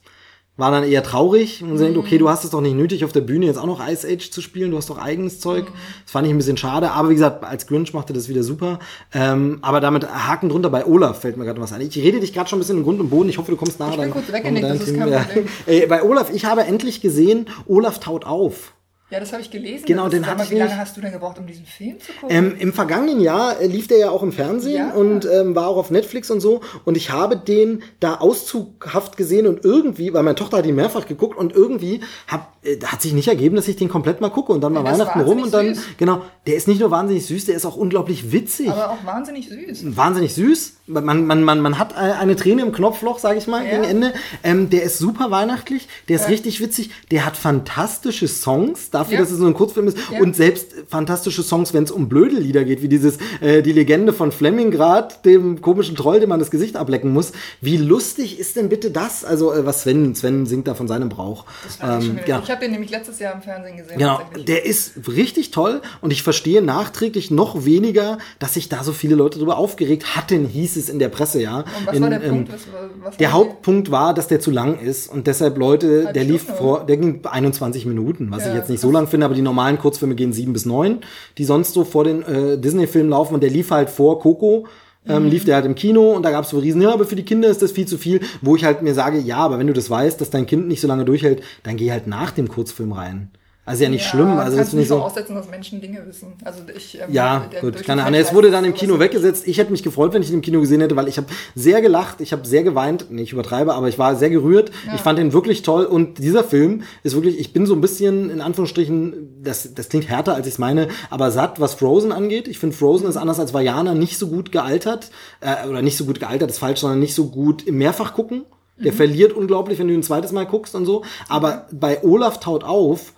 war dann eher traurig und man denkt, okay, du hast es doch nicht nötig, auf der Bühne jetzt auch noch Ice Age zu spielen, du hast doch eigenes Zeug. Das fand ich ein bisschen schade, aber wie gesagt, als Grinch machte das wieder super. Ähm, aber damit Haken drunter bei Olaf fällt mir gerade was ein. Ich rede dich gerade schon ein bisschen in Grund und Boden, ich hoffe, du kommst nachher Ich bin dann. kurz weggenickt, das ist deinem kein Team. Problem. Äh, bei Olaf, ich habe endlich gesehen, Olaf taut auf. Ja, das habe ich gelesen. Genau, den mal, ich Wie lange hast du denn gebraucht, um diesen Film zu gucken? Ähm, Im vergangenen Jahr äh, lief der ja auch im Fernsehen Ja. und ähm, war auch auf Netflix und so. Und ich habe den da auszughaft gesehen und irgendwie, weil meine Tochter hat ihn mehrfach geguckt und irgendwie hab, äh, hat sich nicht ergeben, dass ich den komplett mal gucke und dann mal Der ist Weihnachten rum und dann, süß. genau, der ist nicht nur wahnsinnig süß, der ist auch unglaublich witzig. aber auch wahnsinnig süß. Wahnsinnig süß. Man, man, man, man hat äh, eine Träne im Knopfloch, sage ich mal, Ja. gegen Ende. Ähm, der ist super weihnachtlich, der ist Ja. richtig witzig, der hat fantastische Songs, dafür, Ja. dass es so ein Kurzfilm ist. Ja. Und selbst fantastische Songs, wenn es um blöde Lieder geht, wie dieses, äh, die Legende von Flemmingrad, dem komischen Troll, dem man das Gesicht ablecken muss. Wie lustig ist denn bitte das? Also, äh, was Sven, Sven singt da von seinem Brauch. Fand ich, genau. ich habe den nämlich letztes Jahr im Fernsehen gesehen. Genau, der ist richtig toll und ich verstehe nachträglich noch weniger, dass sich da so viele Leute darüber aufgeregt hatten, hieß es in der Presse, ja. Und was in, war der ähm, Punkt? Was, was der Hauptpunkt war, dass der zu lang ist und deshalb Leute, Halbe der lief Stunde, vor, der ging 21 Minuten, was ich Ja, jetzt nicht so lang finde, aber die normalen Kurzfilme gehen sieben bis neun, die sonst so vor den äh, Disney-Filmen laufen und der lief halt vor Coco. Mhm. Ähm, lief der halt im Kino und da gab es so Riesen, ja, aber für die Kinder ist das viel zu viel, wo ich halt mir sage, ja, aber wenn du das weißt, dass dein Kind nicht so lange durchhält, dann geh halt nach dem Kurzfilm rein. Also ja nicht schlimm, also das nicht so. voraussetzen, dass Menschen Dinge wissen. Also ich, ähm, Ja, gut, keine Ahnung. Es wurde dann im Kino weggesetzt. Ich hätte mich gefreut, wenn ich ihn im Kino gesehen hätte, weil ich habe sehr gelacht, ich habe sehr geweint. Nee, ich übertreibe, aber ich war sehr gerührt. Ich fand ihn wirklich toll und dieser Film ist wirklich, ich bin so ein bisschen, in Anführungsstrichen, das, das klingt härter, als ich es meine, aber satt, was Frozen angeht. Ich finde, Frozen ist anders als Vajana nicht so gut gealtert, äh, oder nicht so gut gealtert, ist falsch, sondern nicht so gut im Mehrfach gucken. Der verliert unglaublich, wenn du ihn ein zweites Mal guckst und so. Aber bei Olaf taut auf,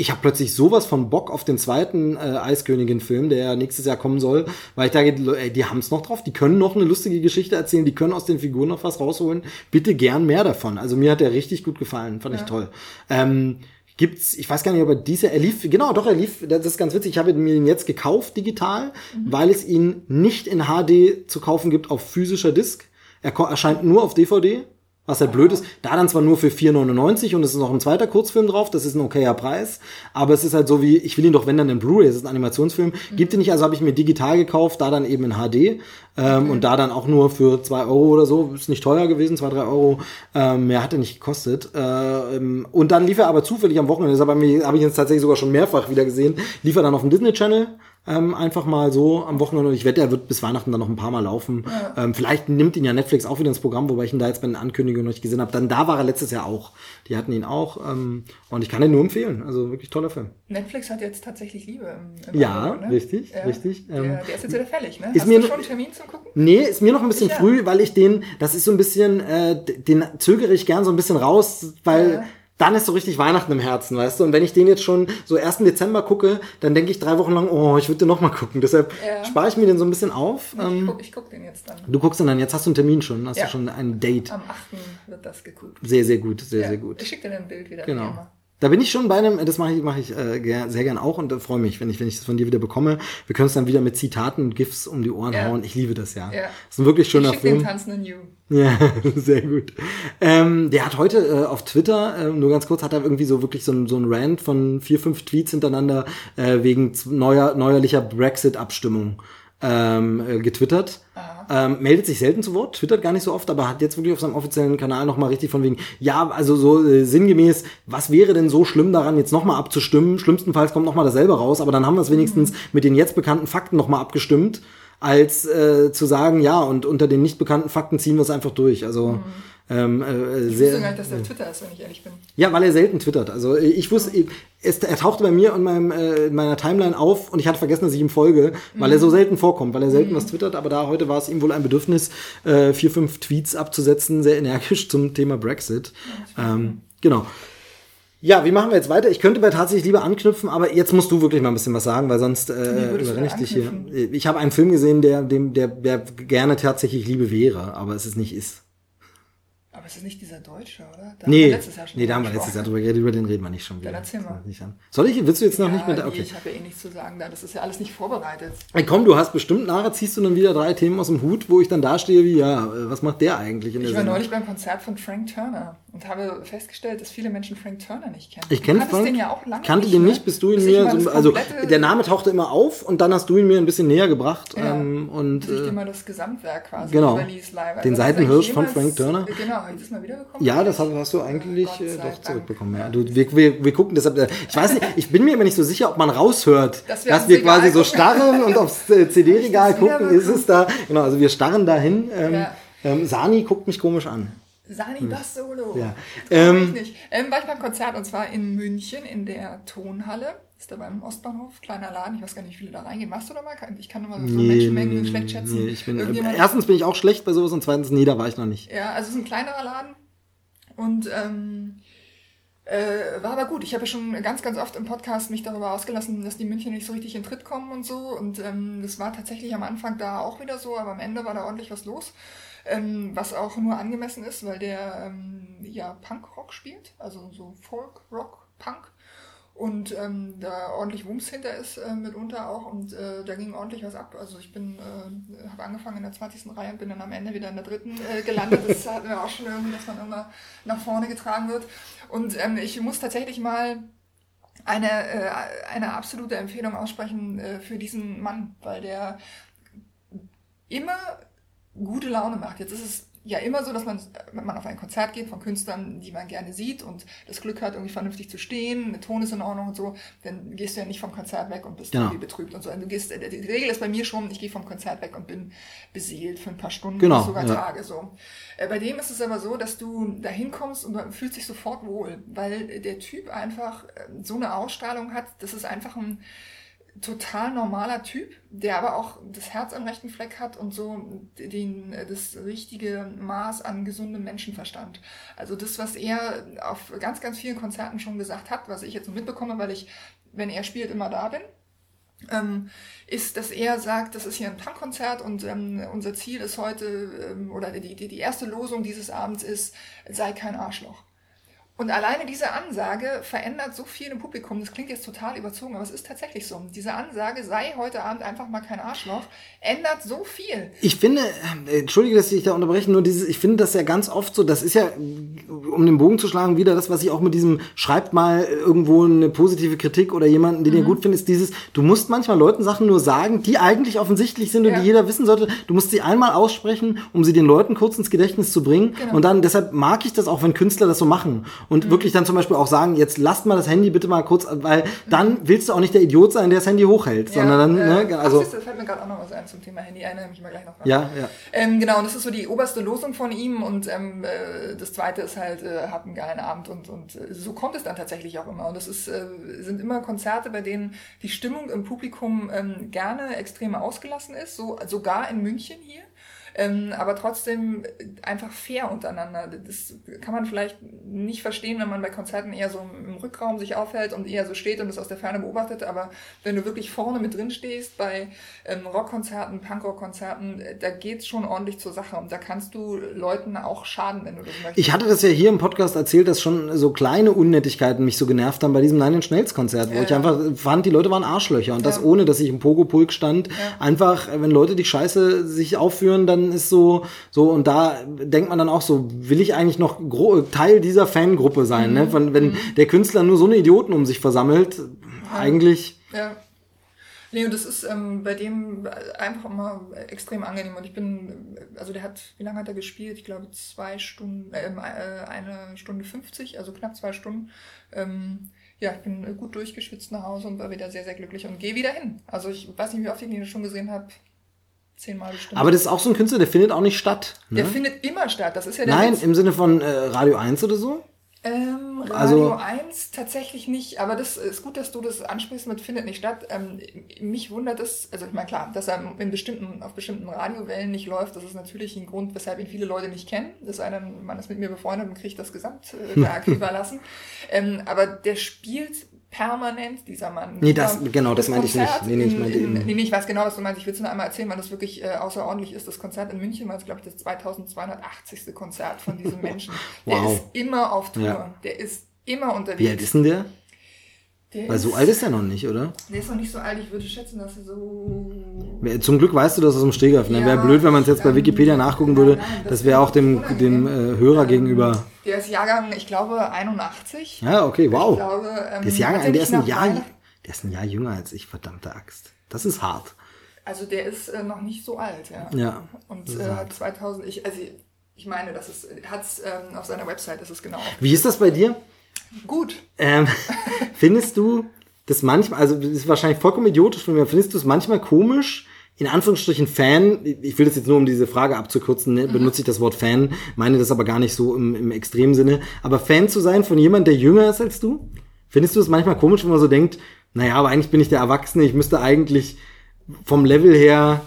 ich habe plötzlich sowas von Bock auf den zweiten äh, Eiskönigin-Film, der ja nächstes Jahr kommen soll, weil ich denke, ey, die haben's noch drauf, die können noch eine lustige Geschichte erzählen, die können aus den Figuren noch was rausholen. Bitte gern mehr davon. Also mir hat der richtig gut gefallen, fand ich toll. Ähm, gibt's, ich weiß gar nicht, ob er diese, er lief, genau, doch, er lief, das ist ganz witzig, ich habe mir ihn jetzt gekauft digital, weil es ihn nicht in HD zu kaufen gibt auf physischer Disc. Er erscheint nur auf DVD. Was halt blöd ist, da dann zwar nur für 4,99 und es ist noch ein zweiter Kurzfilm drauf, das ist ein okayer Preis, aber es ist halt so wie, ich will ihn doch, wenn dann in Blu-ray, es ist ein Animationsfilm, gibt ihn nicht, also habe ich mir digital gekauft, da dann eben in HD ähm, und da dann auch nur für 2 Euro oder so, ist nicht teuer gewesen, 2, 3 Euro, ähm, mehr hat er nicht gekostet. Ähm, und dann lief er aber zufällig am Wochenende, deshalb habe ich habe ich ihn jetzt tatsächlich sogar schon mehrfach wieder gesehen, lief er dann auf dem Disney Channel, ähm, einfach mal so am Wochenende. Und ich wette, er wird bis Weihnachten dann noch ein paar Mal laufen. Ähm, vielleicht nimmt ihn ja Netflix auch wieder ins Programm, wobei ich ihn da jetzt bei den Ankündigungen noch nicht gesehen habe. Dann da war er letztes Jahr auch. Die hatten ihn auch. Ähm, und ich kann ihn nur empfehlen. Also wirklich toller Film. Netflix hat jetzt tatsächlich Liebe im, im Ja, Angebot, richtig, richtig. Der, Ähm, der ist jetzt wieder fällig, ne? ist Hast mir du schon einen Termin zum Gucken? Nee, ist mir noch ein bisschen Ja. früh, weil ich den, das ist so ein bisschen, äh, den zögere ich gern so ein bisschen raus, weil Ja. Dann ist so richtig Weihnachten im Herzen, weißt du? Und wenn ich den jetzt schon so 1. Dezember gucke, dann denke ich drei Wochen lang, oh, ich würde den noch mal gucken. Deshalb Ja. spare ich mir den so ein bisschen auf. Ich, Ähm, guck, ich guck den jetzt dann. du guckst ihn dann, jetzt hast du einen Termin schon, hast Ja. du schon ein Date. Am 8. wird das geguckt. Sehr, sehr gut, sehr, Ja. sehr gut. Ich schicke dir dann ein Bild wieder. wie Genau. Da bin ich schon bei einem, das mache ich, mache ich äh, sehr gern auch und äh, freue mich, wenn ich, wenn ich das von dir wieder bekomme. Wir können es dann wieder mit Zitaten und GIFs um die Ohren Ja. hauen. Ich liebe das ja. Ja. ist ein wirklich Ich schöner schicke den Film. tanzenden You. Ja, sehr gut. Ähm, der hat heute äh, auf Twitter, äh, nur ganz kurz, hat er irgendwie so wirklich so ein, so ein Rant von vier, fünf Tweets hintereinander äh, wegen neuer, neuerlicher Brexit-Abstimmung ähm, äh, getwittert. Ähm, meldet sich selten zu Wort, twittert gar nicht so oft, aber hat jetzt wirklich auf seinem offiziellen Kanal nochmal richtig von wegen, ja, also so äh, sinngemäß, was wäre denn so schlimm daran, jetzt nochmal abzustimmen? Schlimmstenfalls kommt nochmal dasselbe raus, aber dann haben wir es wenigstens mit den jetzt bekannten Fakten nochmal abgestimmt, als äh, zu sagen, ja, und unter den nicht bekannten Fakten ziehen wir es einfach durch. Also ähm, äh, Ich wusste gar nicht, dass der Twitter ist, wenn ich ehrlich bin. Ja, weil er selten twittert. Also ich wusste, es, er tauchte bei mir in, meinem, äh, in meiner Timeline auf und ich hatte vergessen, dass ich ihm folge, weil er so selten vorkommt, weil er selten was twittert. Aber da heute war es ihm wohl ein Bedürfnis, äh, vier, fünf Tweets abzusetzen, sehr energisch zum Thema Brexit. Ähm, Genau. Ja, wie machen wir jetzt weiter? Ich könnte bei tatsächlich lieber anknüpfen, aber jetzt musst du wirklich mal ein bisschen was sagen, weil sonst äh, überrenne ich dich hier. Ich habe einen Film gesehen, der dem der, der gerne tatsächlich Liebe wäre, aber es ist nicht ist. Aber es ist nicht dieser Deutsche, oder? Da Nee, haben wir letztes Jahr schon nee, da haben wir letztes Jahr drüber geredet, über den reden wir nicht schon wieder. Dann erzähl mal. Nicht an. Soll ich? Willst du jetzt noch Ja, nicht mit? Okay. ich habe ja eh nichts zu sagen da. Das ist ja alles nicht vorbereitet. Ey, komm, du hast bestimmt nachher ziehst du dann wieder drei Themen aus dem Hut, wo ich dann dastehe wie, ja, äh, was macht der eigentlich in der Ich war neulich beim Konzert von Frank Turner und habe festgestellt, dass viele Menschen Frank Turner nicht kennen. Ich kenne Frank, den ja auch lange kannte den ne? nicht, bis du ihn mir, so, also der Name tauchte immer auf und dann hast du ihn mir ein bisschen näher gebracht Ja. ähm, und ich äh, mal das Gesamtwerk quasi genau. live. Also Den Seitenhirsch von Frank Turner. Genau, ist das mal wiedergekommen? ja, das hast, hast du eigentlich äh, sei doch Dank. zurückbekommen. Ja. Du, wir, wir, wir gucken deshalb, äh, ich weiß nicht, ich bin mir immer nicht so sicher, ob man raushört, Dass wir dass wir quasi so gucken. starren und aufs äh, CD-Regal gucken, ist es da, genau, also wir starren dahin. Ähm, Ja. ähm, Sani guckt mich komisch an. Sani Bass Solo. Ja. Ähm, ich nicht. Ähm, war ich beim Konzert und zwar in München in der Tonhalle. Ist da beim Ostbahnhof, kleiner Laden. Ich weiß gar nicht, wie viele da reingehen. Machst du da mal? Ich kann nur mal so Menschenmengen schlecht schätzen. nee, ich bin, äh, erstens bin ich auch schlecht bei sowas und zweitens, nee, da war ich noch nicht. Ja, also es ist ein kleinerer Laden. Und ähm, äh, war aber gut. Ich habe ja schon ganz, ganz oft im Podcast mich darüber ausgelassen, dass die München nicht so richtig in Tritt kommen und so. Und ähm, das war tatsächlich am Anfang da auch wieder so, aber am Ende war da ordentlich was los. Ähm, was auch nur angemessen ist, weil der ähm, ja Punkrock spielt, also so Folk, Rock, Punk. Und ähm, da ordentlich Wumms hinter ist äh, mitunter auch und äh, da ging ordentlich was ab. Also ich bin, äh, habe angefangen in der 20. Reihe und bin dann am Ende wieder in der dritten äh, gelandet. Das hatten wir auch schon irgendwie, dass man immer nach vorne getragen wird. Und ähm, ich muss tatsächlich mal eine, äh, eine absolute Empfehlung aussprechen äh, für diesen Mann, weil der immer gute Laune macht. Jetzt ist es ja immer so, dass man, wenn man auf ein Konzert geht von Künstlern, die man gerne sieht und das Glück hat, irgendwie vernünftig zu stehen, der Ton ist in Ordnung und so, dann gehst du ja nicht vom Konzert weg und bist Genau. irgendwie betrübt und so. Also Du gehst, die Regel ist bei mir schon, ich gehe vom Konzert weg und bin beseelt für ein paar Stunden, Genau, sogar ja. Tage so. Äh, Bei dem ist es aber so, dass du da hinkommst und man fühlt sich sofort wohl, weil der Typ einfach äh, so eine Ausstrahlung hat, das ist einfach ein total normaler Typ, der aber auch das Herz am rechten Fleck hat und so den, das richtige Maß an gesundem Menschenverstand. Also das, was er auf ganz, ganz vielen Konzerten schon gesagt hat, was ich jetzt so mitbekomme, weil ich, wenn er spielt, immer da bin, ähm, ist, dass er sagt, das ist hier ein Punkkonzert und ähm, unser Ziel ist heute, ähm, oder die, die, die erste Losung dieses Abends ist, sei kein Arschloch. Und alleine diese Ansage verändert so viel im Publikum. Das klingt jetzt total überzogen, aber es ist tatsächlich so. Diese Ansage, sei heute Abend einfach mal kein Arschloch, ändert so viel. Ich finde, äh, entschuldige, dass ich da unterbreche, nur dieses, ich finde das ja ganz oft so, das ist ja, um den Bogen zu schlagen, wieder das, was ich auch mit diesem, schreibt mal irgendwo eine positive Kritik oder jemanden, den ihr gut findet, ist dieses, du musst manchmal Leuten Sachen nur sagen, die eigentlich offensichtlich sind und Ja. die jeder wissen sollte. Du musst sie einmal aussprechen, um sie den Leuten kurz ins Gedächtnis zu bringen. Genau. Und dann, deshalb mag ich das auch, wenn Künstler das so machen. Und Mhm. wirklich dann zum Beispiel auch sagen, jetzt lasst mal das Handy bitte mal kurz, weil dann willst du auch nicht der Idiot sein, der das Handy hochhält, sondern dann, äh, ne, ach, also, siehst du, da fällt mir gerade auch noch was ein zum Thema Handy. Erinnere mich mal gleich noch dran. ja, ja. Ähm, genau, und das ist so die oberste Losung von ihm und ähm, äh, das zweite ist halt, äh, hab einen geilen Abend und, und äh, so kommt es dann tatsächlich auch immer. Und das ist, äh, sind immer Konzerte, bei denen die Stimmung im Publikum ähm, gerne extrem ausgelassen ist, so, sogar in München hier. Ähm, aber trotzdem einfach fair untereinander. Das kann man vielleicht nicht verstehen, wenn man bei Konzerten eher so im Rückraum sich aufhält und eher so steht und das aus der Ferne beobachtet. Aber wenn du wirklich vorne mit drin stehst bei ähm, Rockkonzerten, Punkrock-Konzerten, äh, da geht's schon ordentlich zur Sache und da kannst du Leuten auch schaden, wenn du das möchtest. Ich hatte das ja hier im Podcast erzählt, dass schon so kleine Unnettigkeiten mich so genervt haben bei diesem Nine Inch Nails Konzert, wo Ja, ich einfach fand, die Leute waren Arschlöcher und das Ja. ohne, dass ich im Pogo-Pulk stand. Ja. Einfach, wenn Leute die Scheiße sich aufführen, dann ist so, so und da denkt man dann auch so, will ich eigentlich noch Teil dieser Fangruppe sein, Mhm. ne? Von, wenn der Künstler nur so eine Idioten um sich versammelt, eigentlich, Ja. Nee, und das ist ähm, bei dem einfach immer extrem angenehm. Und ich bin, also der hat, wie lange hat er gespielt? Ich glaube zwei Stunden, ähm, äh, eine Stunde 50, also knapp zwei Stunden. Ähm, ja, ich bin gut durchgeschwitzt nach Hause und war wieder sehr, sehr glücklich und gehe wieder hin. Also ich weiß nicht, wie oft ich ihn schon gesehen habe. Zehnmal bestimmt. aber das ist auch so ein Künstler, der findet auch nicht statt. der Ne? findet immer statt. Das ist ja der Nein, Witz. im Sinne von äh, Radio 1 oder so? Ähm, Radio Also- 1 tatsächlich nicht, aber das ist gut, dass du das ansprichst mit findet nicht statt. Ähm, mich wundert es, also ich meine klar, dass er in bestimmten, auf bestimmten Radiowellen nicht läuft, das ist natürlich ein Grund, weshalb ihn viele Leute nicht kennen. Das denn, man ist mit mir befreundet und kriegt das Gesamtwerk überlassen. Ähm, aber der spielt permanent, dieser Mann. Nee, das- genau, das meinte ich nicht. Nee, nee, ich in- meinte in, eben- Nee, nee, ich weiß genau, was du meinst. Ich will es nur einmal erzählen, weil das wirklich äh, außerordentlich ist. Das Konzert in München war, glaube ich, das 2280. Konzert von diesem Menschen. Der Wow. ist immer auf Tour. Ja. Der ist immer unterwegs. Wie alt ist denn der? Der Weil so alt ist er noch nicht, oder? Der ist noch nicht so alt. Ich würde schätzen, dass er so... Zum Glück weißt du das aus dem Stegreif. Ne? Ja, wäre blöd, wenn man es jetzt bei Wikipedia nachgucken nein, würde. nein, das das wäre auch dem, dem äh, Hörer Ähm, gegenüber. Der ist Jahrgang, ich glaube, 81. Ja, okay, wow. Glaube, ähm, der ist, Jahrgang, er der, ist ein Jahr, der ist ein Jahr jünger als ich, verdammte Axt. Das ist hart. Also der ist äh, noch nicht so alt, ja. Ja, Und äh, hart. hat 2000, ich, also ich meine, das ist, hat's ähm, auf seiner Website, ist es genau. Wie ist das bei dir? Gut. Ähm, findest du das manchmal, also das ist wahrscheinlich vollkommen idiotisch von mir, findest du es manchmal komisch, in Anführungsstrichen Fan, ich will das jetzt nur um diese Frage abzukürzen, ne, benutze ich das Wort Fan, meine das aber gar nicht so im, im extremen Sinne, aber Fan zu sein von jemandem, der jünger ist als du? Findest du es manchmal komisch, wenn man so denkt, naja, aber eigentlich bin ich der Erwachsene, ich müsste eigentlich vom Level her,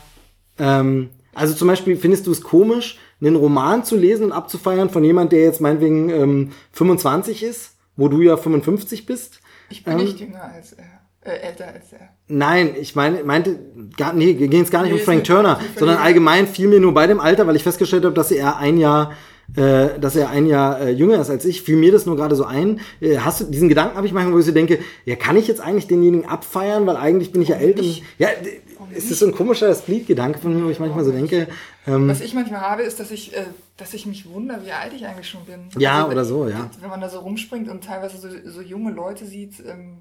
ähm, also zum Beispiel findest du es komisch, einen Roman zu lesen und abzufeiern von jemand, der jetzt meinetwegen ähm, 25 ist, wo du ja 55 bist? Ich bin Ähm, nicht jünger als er, äh, älter als er. Nein, ich meine, meinte, gar, nee, ging es gar nicht Nee, um Frank Turner, sondern allgemein fiel mir nur bei dem Alter, weil ich festgestellt habe, dass er ein Jahr, äh, dass er ein Jahr äh, jünger ist als ich, fiel mir das nur gerade so ein. Äh, hast du diesen Gedanken habe ich manchmal, wo ich so denke, ja, kann ich jetzt eigentlich denjenigen abfeiern, weil eigentlich bin ich ja älter. Ja, es ist so ein komischer Split-Gedanke von mir, wo ich manchmal so denke, ähm, Was ich manchmal habe, ist, dass ich, äh, dass ich mich wundere, wie alt ich eigentlich schon bin. Ja, oder so, ja. Wenn man da so rumspringt und teilweise so, so junge Leute sieht, ähm,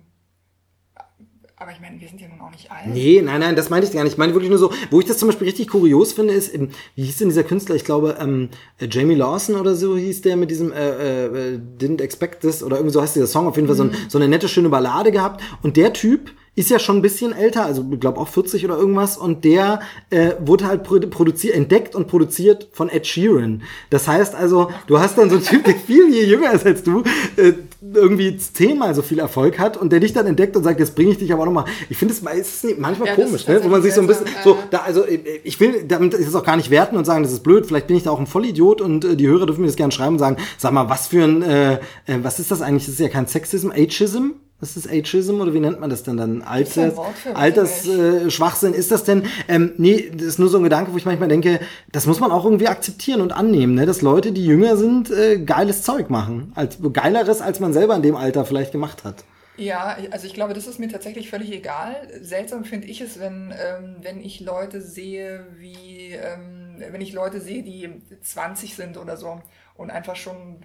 aber ich meine, wir sind ja nun auch nicht alt. Nee, nein, nein, das meinte ich gar nicht. Ich meine wirklich nur so, wo ich das zum Beispiel richtig kurios finde, ist, wie hieß denn dieser Künstler? Ich glaube, ähm, äh, Jamie Lawson oder so hieß der mit diesem äh, äh, Didn't Expect This oder irgendwie so heißt dieser Song. Auf jeden Fall so, ein, so eine nette, schöne Ballade gehabt. Und der Typ ist ja schon ein bisschen älter, also ich glaube auch 40 oder irgendwas. Und der äh, wurde halt produ produziert, entdeckt und produziert von Ed Sheeran. Das heißt also, du hast dann so einen Typ, der viel viel jünger ist als du, äh, irgendwie zehnmal so viel Erfolg hat und der dich dann entdeckt und sagt, jetzt bringe ich dich aber nochmal. Ich finde es manchmal Ja, komisch, ne? wo man sich so ein bisschen, so, da, also äh, ich will damit ist es auch gar nicht werten und sagen, das ist blöd, vielleicht bin ich da auch ein Vollidiot und äh, die Hörer dürfen mir das gerne schreiben und sagen, sag mal, was für ein, äh, äh, was ist das eigentlich? Das ist ja kein Sexism, Ageism? Was ist Ageism oder wie nennt man das denn dann? Alters, Wort für? Alters äh, ist das denn? Ähm, nee, das ist nur so ein Gedanke, wo ich manchmal denke, das muss man auch irgendwie akzeptieren und annehmen, ne? dass Leute, die jünger sind, äh, geiles Zeug machen. Als, geileres, als man selber in dem Alter vielleicht gemacht hat. Ja, also ich glaube, das ist mir tatsächlich völlig egal. Seltsam finde ich es, wenn, ähm, wenn ich Leute sehe, wie, ähm, wenn ich Leute sehe, die 20 sind oder so und einfach schon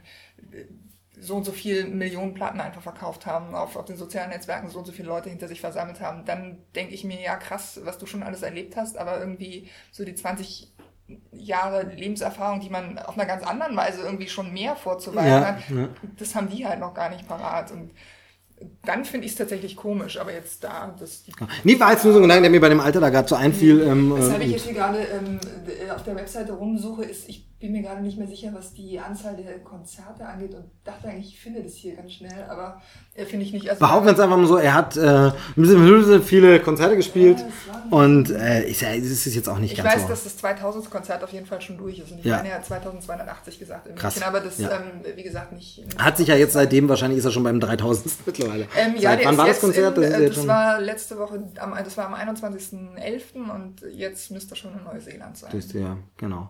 äh, so und so viel Millionen Platten einfach verkauft haben, auf, auf den sozialen Netzwerken so und so viele Leute hinter sich versammelt haben, dann denke ich mir, ja krass, was du schon alles erlebt hast, aber irgendwie so die 20 Jahre Lebenserfahrung, die man auf einer ganz anderen Weise irgendwie schon mehr vorzuweisen Ja, hat, ja. das haben die halt noch gar nicht parat. Und dann finde ich es tatsächlich komisch, aber jetzt da, das, Nee, war jetzt nur so ein Gedanke, der mir bei dem Alter da gerade so einfiel. Ähm, weshalb ich äh, jetzt hier gerade ähm, äh, auf der Webseite rumsuche, ist, ich bin mir gerade nicht mehr sicher, was die Anzahl der Konzerte angeht und dachte eigentlich, ich finde das hier ganz schnell, aber äh, finde ich nicht. Also, behaupten wir jetzt einfach mal so, er hat äh, ein bisschen viele Konzerte gespielt Ja, und äh, ja, das ist jetzt auch nicht ich ganz weiß, so. dass das 2000. Konzert auf jeden Fall schon durch ist und ich Ja. meine, er hat 2280 gesagt Krass. München, aber das, Ja. ähm, wie gesagt, nicht. Hat sich ja jetzt seitdem, wahrscheinlich ist er schon beim 3000. mittlerweile. Ähm, ja, Seit wann war das Konzert? In, das äh, das schon war letzte Woche, am, das war am 21.11. und jetzt müsste er schon in Neuseeland sein. Ist ja, genau.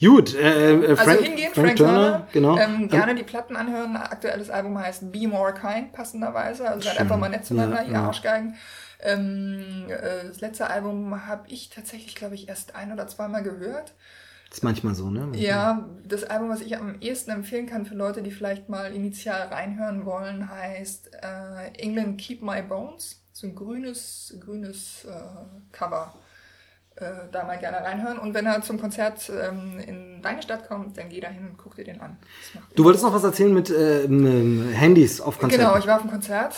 Gut, äh, äh, Frank, also hingehen, Frank, Turner, genau. Ähm, gerne die Platten anhören. Aktuelles Album heißt Be More Kind, passenderweise. Also seid einfach mal nett zueinander, Ja, ihr ja. Arschgeigen. Ähm, äh, das letzte Album habe ich tatsächlich, glaube ich, erst ein oder zweimal gehört. Ist manchmal so, ne? Ja, das Album, was ich am ehesten empfehlen kann für Leute, die vielleicht mal initial reinhören wollen, heißt äh, England Keep My Bones. So ein grünes, grünes äh, Cover. Äh, da mal gerne reinhören. Und wenn er zum Konzert ähm, in deine Stadt kommt, dann geh da hin und guck dir den an. Das Du wolltest noch was erzählen mit äh, Handys auf Konzerten. Genau, ich war auf dem Konzert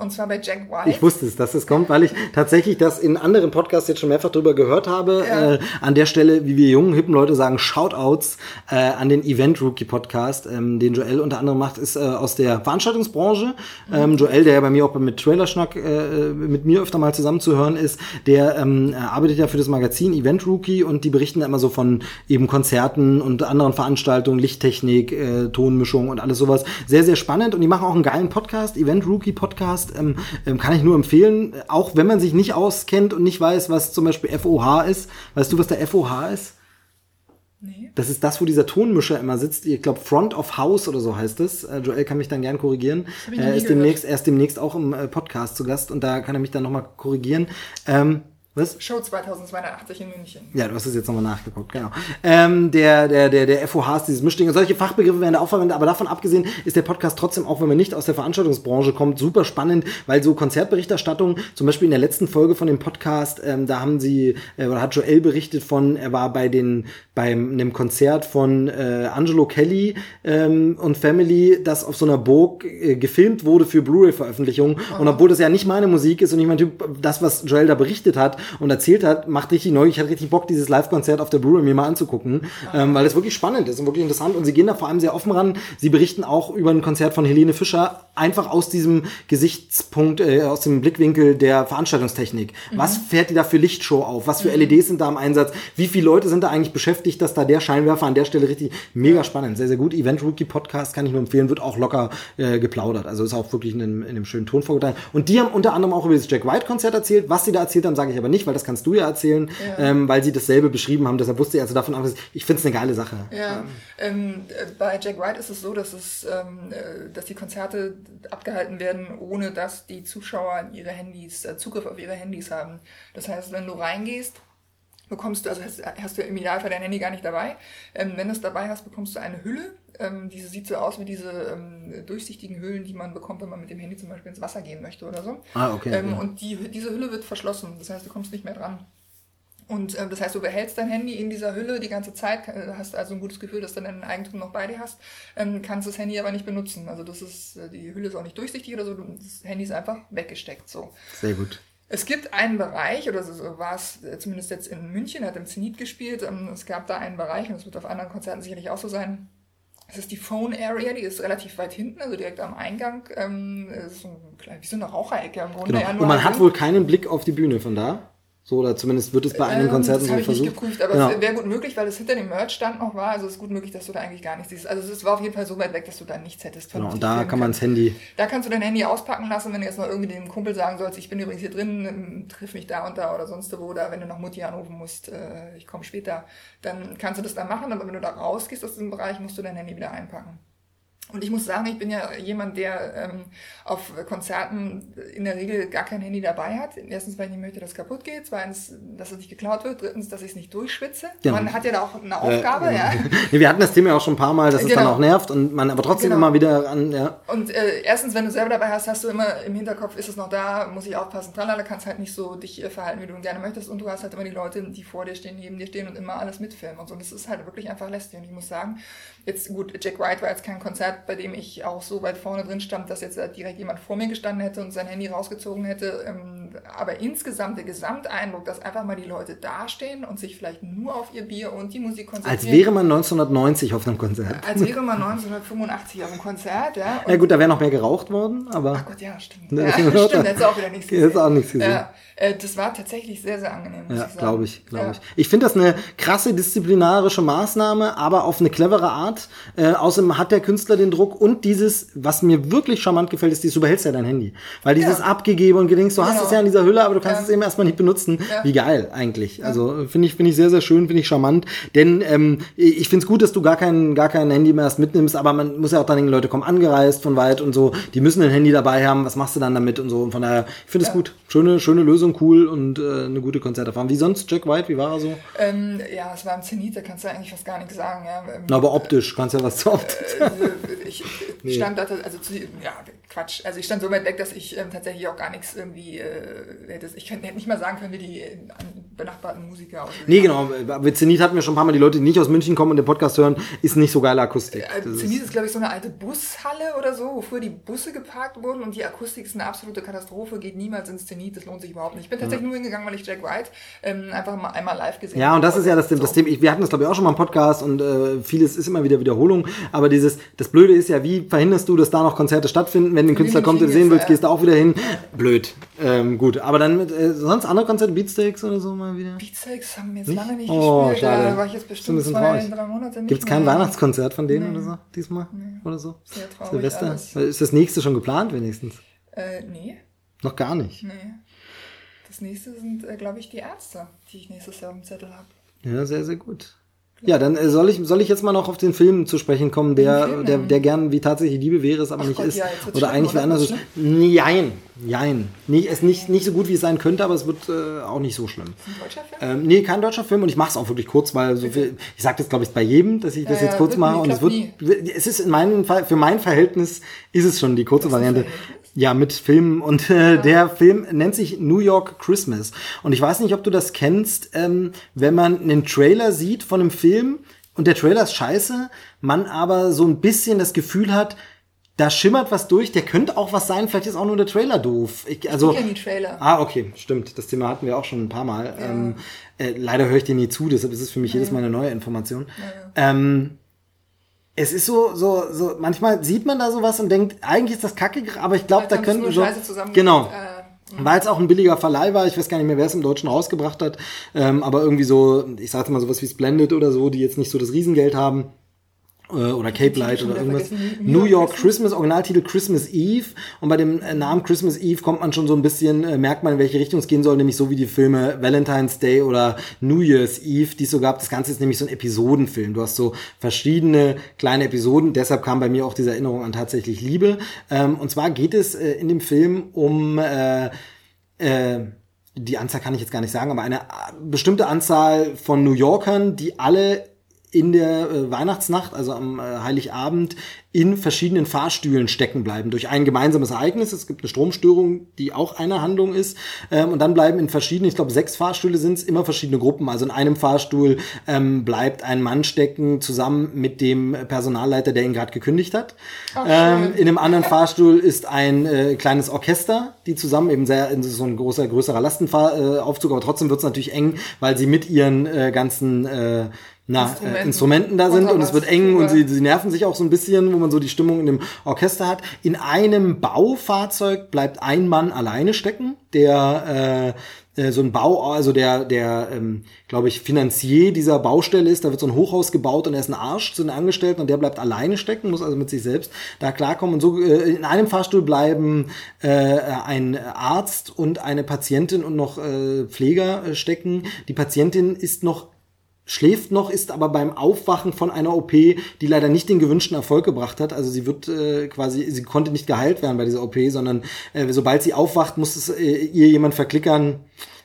Und zwar bei Jack White. Ich wusste es, dass es kommt, weil ich tatsächlich das in anderen Podcasts jetzt schon mehrfach drüber gehört habe. Ja. Äh, an der Stelle, wie wir jungen, hippen Leute sagen, Shoutouts äh, an den Event Rookie Podcast, ähm, den Joel unter anderem macht, ist äh, aus der Veranstaltungsbranche. Ähm, Joel, der ja bei mir auch mit Trailerschnack äh, mit mir öfter mal zusammenzuhören ist, der ähm, arbeitet ja für das Magazin Event Rookie und die berichten immer so von eben Konzerten und anderen Veranstaltungen, Lichttechnik, äh, Tonmischung und alles sowas. Sehr, sehr spannend und die machen auch einen geilen Podcast, Event Rookie Podcast, ähm, ähm, kann ich nur empfehlen, auch wenn man sich nicht auskennt und nicht weiß, was zum Beispiel FOH ist. Weißt du, was der FOH ist? nee. Das ist das, wo dieser Tonmischer immer sitzt. Ich glaube, Front of House oder so heißt es. Äh, Joel kann mich dann gern korrigieren. noch Er ist, demnächst, er ist demnächst auch im äh, Podcast zu Gast und da kann er mich dann nochmal korrigieren. Ähm, was? Show 2280 in München. Ja, du hast es jetzt nochmal nachgeguckt, genau. Ähm, der, der, der, der FOH ist dieses Mischding. Und solche Fachbegriffe werden da auch verwendet, aber davon abgesehen ist der Podcast trotzdem, auch wenn man nicht aus der Veranstaltungsbranche kommt, super spannend, weil so Konzertberichterstattung, zum Beispiel in der letzten Folge von dem Podcast, ähm, da haben sie, äh, oder hat Joel berichtet von, er war bei den, beim einem Konzert von äh, Angelo Kelly ähm, und Family, das auf so einer Burg äh, gefilmt wurde für Blu-ray-Veröffentlichung. Und obwohl das ja nicht meine Musik ist und nicht mein Typ, das, was Joel da berichtet hat und erzählt hat, macht richtig neu. Ich hatte richtig Bock, dieses Live-Konzert auf der Blu-ray mir mal anzugucken, ähm, weil es wirklich spannend ist und wirklich interessant. Und sie gehen da vor allem sehr offen ran. Sie berichten auch über ein Konzert von Helene Fischer, einfach aus diesem Gesichtspunkt, äh, aus dem Blickwinkel der Veranstaltungstechnik. Was fährt die da für Lichtshow auf? Was für LEDs sind da im Einsatz? Wie viele Leute sind da eigentlich beschäftigt, dass da der Scheinwerfer an der Stelle richtig mega spannend, sehr, sehr gut. Event Rookie Podcast kann ich nur empfehlen, wird auch locker äh, geplaudert. Also ist auch wirklich in einem, in einem schönen Ton vorgetragen. Und die haben unter anderem auch über das Jack White Konzert erzählt. Was sie da erzählt haben, sage ich aber nicht, weil das kannst du ja erzählen, ähm, weil sie dasselbe beschrieben haben. Deshalb wusste ich also davon ab, ich finde es eine geile Sache. Ja, ähm, äh, bei Jack White ist es so, dass es, ähm, äh, dass die Konzerte abgehalten werden, ohne dass die Zuschauer ihre Handys, äh, Zugriff auf ihre Handys haben. Das heißt, wenn du reingehst, bekommst du, also hast, hast du im Idealfall dein Handy gar nicht dabei. Ähm, wenn du es dabei hast, bekommst du eine Hülle. Ähm, diese sieht so aus wie diese ähm, durchsichtigen Hüllen, die man bekommt, wenn man mit dem Handy zum Beispiel ins Wasser gehen möchte oder so. Ah, okay, Ähm, ja. Und die, diese Hülle wird verschlossen. Das heißt, du kommst nicht mehr dran. Und ähm, das heißt, du behältst dein Handy in dieser Hülle die ganze Zeit, äh, hast also ein gutes Gefühl, dass du dein Eigentum noch bei dir hast, ähm, kannst das Handy aber nicht benutzen. Also das ist, äh, die Hülle ist auch nicht durchsichtig oder so, das Handy ist einfach weggesteckt so. Sehr gut. Es gibt einen Bereich, oder so war es äh, zumindest jetzt in München, hat im Zenit gespielt, ähm, es gab da einen Bereich, und es wird auf anderen Konzerten sicherlich auch so sein, es ist die Phone Area, die ist relativ weit hinten, also direkt am Eingang. Ähm, ist so ein klein, wie so eine Raucherecke im Grunde. Genau. ja, Und man hat wohl keinen Blick auf die Bühne von da. So, oder zumindest wird es bei einigen Ähm, Konzerten das so habe ich nicht versucht. geprüft, aber Genau. es wäre gut möglich, weil es hinter dem Merch-Stand noch war. Also es ist gut möglich, dass du da eigentlich gar nichts siehst. Also es war auf jeden Fall so weit weg, dass du da nichts hättest. Genau, und da kann man das. Handy. Da kannst du dein Handy auspacken lassen, wenn du jetzt noch irgendwie dem Kumpel sagen sollst, ich bin übrigens hier drin, ähm, triff mich da und da oder sonst wo, oder wenn du noch Mutti anrufen musst, äh, ich komme später, dann kannst du das da machen, aber wenn du da rausgehst aus diesem Bereich, musst du dein Handy wieder einpacken. Und ich muss sagen, ich bin ja jemand, der ähm, auf Konzerten in der Regel gar kein Handy dabei hat. Erstens, weil ich nicht möchte, dass es kaputt geht. Zweitens, dass es nicht geklaut wird. Drittens, dass ich es nicht durchschwitze. Genau. Man hat ja da auch eine Aufgabe, ja. Nee, wir hatten das Thema ja auch schon ein paar Mal, dass es dann Genau. auch nervt und man aber trotzdem Genau. immer wieder an, ja. Und äh, erstens, wenn du selber dabei hast, hast du immer im Hinterkopf, ist es noch da, muss ich aufpassen, tralala, kannst halt nicht so dich äh, verhalten, wie du gerne möchtest. Und du hast halt immer die Leute, die vor dir stehen, neben dir stehen und immer alles mitfilmen und so. Und das ist halt wirklich einfach lästig. Und ich muss sagen, jetzt gut, Jack White war jetzt kein Konzert, bei dem ich auch so weit vorne drin stand, dass jetzt direkt jemand vor mir gestanden hätte und sein Handy rausgezogen hätte. Ähm, aber insgesamt der Gesamteindruck, dass einfach mal die Leute dastehen und sich vielleicht nur auf ihr Bier und die Musik konzentrieren. Als wäre man 1990 auf einem Konzert. als wäre man 1985 auf einem Konzert, ja. Und Ja gut, da wäre noch mehr geraucht worden, aber Ach Gott, ja, stimmt. Ne, Ja, stimmt, du auch wieder nichts gesehen. Jetzt auch nichts gesehen. Ja, äh, das war tatsächlich sehr, sehr angenehm, muss ja, glaube ich, glaube ja. ich. Ich finde das eine krasse disziplinarische Maßnahme, aber auf eine clevere Art. Äh, außerdem hat der Künstler den Druck und dieses, was mir wirklich charmant gefällt, ist, dieses, du behältst ja dein Handy. Weil dieses Ja. abgegeben und gedenkst, du hast Genau. es ja in dieser Hülle, aber du kannst Ja. es eben erstmal nicht benutzen. Ja. Wie geil eigentlich. Also finde ich, finde ich sehr, sehr schön, finde ich charmant. Denn ähm, ich finde es gut, dass du gar kein, gar kein Handy mehr erst mitnimmst, aber man muss ja auch dann denken, Leute kommen angereist von weit und so, die müssen ein Handy dabei haben, was machst du dann damit und so. Und von daher, ich finde es gut. Schöne, schöne Lösung, cool und äh, eine gute Konzerterfahrung. Wie sonst Jack White, wie war er so? Ähm, ja, es war im Zenit, da kannst du eigentlich fast gar nichts sagen. Ja. Ähm, Na, aber optisch, kannst ja was zu optisch. äh, ich ich stand da, also zu, ja, Quatsch. Also ich stand so weit weg, dass ich ähm, tatsächlich auch gar nichts irgendwie äh, hätte. Ich könnte, hätte nicht mal sagen können, wie die äh, benachbarten Musiker aus. Nee, genau. Bei Zenit hatten wir schon ein paar Mal die Leute, die nicht aus München kommen und den Podcast hören, ist nicht so geile Akustik. Äh, Zenit ist, ist, glaube ich, so eine alte Bushalle oder so, wo früher die Busse geparkt wurden und die Akustik ist eine absolute Katastrophe, geht niemals ins Zenit, das lohnt sich überhaupt nicht. Ich bin tatsächlich nur hingegangen, weil ich Jack White ähm, einfach mal einmal live gesehen ja, und das ist ja das, So. das Thema. Wir hatten das, glaube ich, auch schon mal im Podcast und äh, vieles ist immer wieder Wiederholung. Aber dieses, das Blöde ist ja, wie verhinderst du, dass da noch Konzerte stattfinden? Wenn ein Künstler kommt, den sehen willst, äh, gehst du auch wieder hin. Blöd. Ähm, gut. Aber dann mit, äh, sonst andere Konzerte, Beatsteaks oder so mal wieder? Beatsteaks haben wir jetzt lange nicht Oh, gespielt, schade. da war ich jetzt bestimmt bisschen zwei, drei Monate nicht Gibt es kein. Weihnachtskonzert von denen oder so diesmal? Oder so? Sehr traurig Silvester? alles. Ist das nächste schon geplant wenigstens? Äh, nee, Noch gar nicht. nee. Das nächste sind, äh, glaube ich, die Ärzte, die ich nächstes Jahr auf dem Zettel habe. Ja, sehr, sehr gut. Ja, dann äh, soll ich, soll ich jetzt mal noch auf den Film zu sprechen kommen, der, der, der gern wie tatsächlich Liebe wäre, es aber Ach nicht Gott, ist. ja, oder eigentlich wer anders ist. Jein, jein. Nicht, ist nicht, nicht so gut, wie es sein könnte, aber es wird äh, auch nicht so schlimm. Ist ein deutscher Film? Ähm, nee, kein deutscher Film und ich mache es auch wirklich kurz, weil so viel, ich sage das glaube ich bei jedem, dass ich das Ja, jetzt kurz mache nie, und es wird, es ist in meinem Fall, für mein Verhältnis ist es schon die kurze Variante. Ja, mit Filmen und äh, der Film nennt sich New York Christmas und ich weiß nicht, ob du das kennst, ähm, wenn man einen Trailer sieht von einem Film und der Trailer ist scheiße, man aber so ein bisschen das Gefühl hat, da schimmert was durch, der könnte auch was sein, vielleicht ist auch nur der Trailer doof. Ich, also, Ich kenn die Trailer. Ah, okay, stimmt. Das Thema hatten wir auch schon ein paar Mal. Ähm, äh, leider höre ich dir nie zu, deshalb ist es für mich jedes Mal eine neue Information. Ähm, es ist so, so, so, manchmal sieht man da sowas und denkt, eigentlich ist das kacke, aber ich glaube, da könnten so. Genau. äh, Weil es auch ein billiger Verleih war, ich weiß gar nicht mehr, wer es im Deutschen rausgebracht hat, ähm, aber irgendwie so, ich sag mal sowas wie Splendid oder so, die jetzt nicht so das Riesengeld haben, oder Cape Light oder irgendwas. New York Christmas, Originaltitel Christmas Eve. Und bei dem äh, Namen Christmas Eve kommt man schon so ein bisschen, äh, merkt man, in welche Richtung es gehen soll, nämlich so wie die Filme Valentine's Day oder New Year's Eve, die es so gab. Das Ganze ist nämlich so ein Episodenfilm. Du hast so verschiedene kleine Episoden. Deshalb kam bei mir auch diese Erinnerung an tatsächlich Liebe. Ähm, und zwar geht es äh, in dem Film um äh, äh, die Anzahl kann ich jetzt gar nicht sagen, aber eine äh, bestimmte Anzahl von New Yorkern, die alle in der äh, Weihnachtsnacht, also am äh, Heiligabend, in verschiedenen Fahrstühlen stecken bleiben durch ein gemeinsames Ereignis. Es gibt eine Stromstörung, die auch eine Handlung ist. Ähm, und dann bleiben in verschiedenen, ich glaube sechs Fahrstühle sind es, immer verschiedene Gruppen. Also in einem Fahrstuhl ähm, bleibt ein Mann stecken zusammen mit dem Personalleiter, der ihn gerade gekündigt hat. ähm, in einem anderen Fahrstuhl ist ein äh, kleines Orchester, die zusammen eben sehr, in so ein großer, größerer Lastenaufzug, äh, Aufzug, aber trotzdem wird es natürlich eng, weil sie mit ihren äh, ganzen äh, na, Instrumenten. äh, Instrumenten da sind und es wird eng und sie, sie nerven sich auch so ein bisschen, wo man so die Stimmung in dem Orchester hat. In einem Baufahrzeug bleibt ein Mann alleine stecken, der äh, äh, so ein Bau, also der, der, ähm, glaube ich, Finanzier dieser Baustelle ist. Da wird so ein Hochhaus gebaut und er ist ein Arsch zu den Angestellten und der bleibt alleine stecken, muss also mit sich selbst da klarkommen. Und so äh, in einem Fahrstuhl bleiben äh, ein Arzt und eine Patientin und noch äh, Pfleger äh, stecken. Die Patientin ist noch schläft noch, ist aber beim Aufwachen von einer OP, die leider nicht den gewünschten Erfolg gebracht hat. Also sie wird äh, quasi, sie konnte nicht geheilt werden bei dieser OP, sondern äh, sobald sie aufwacht, muss es äh, ihr jemand verklickern.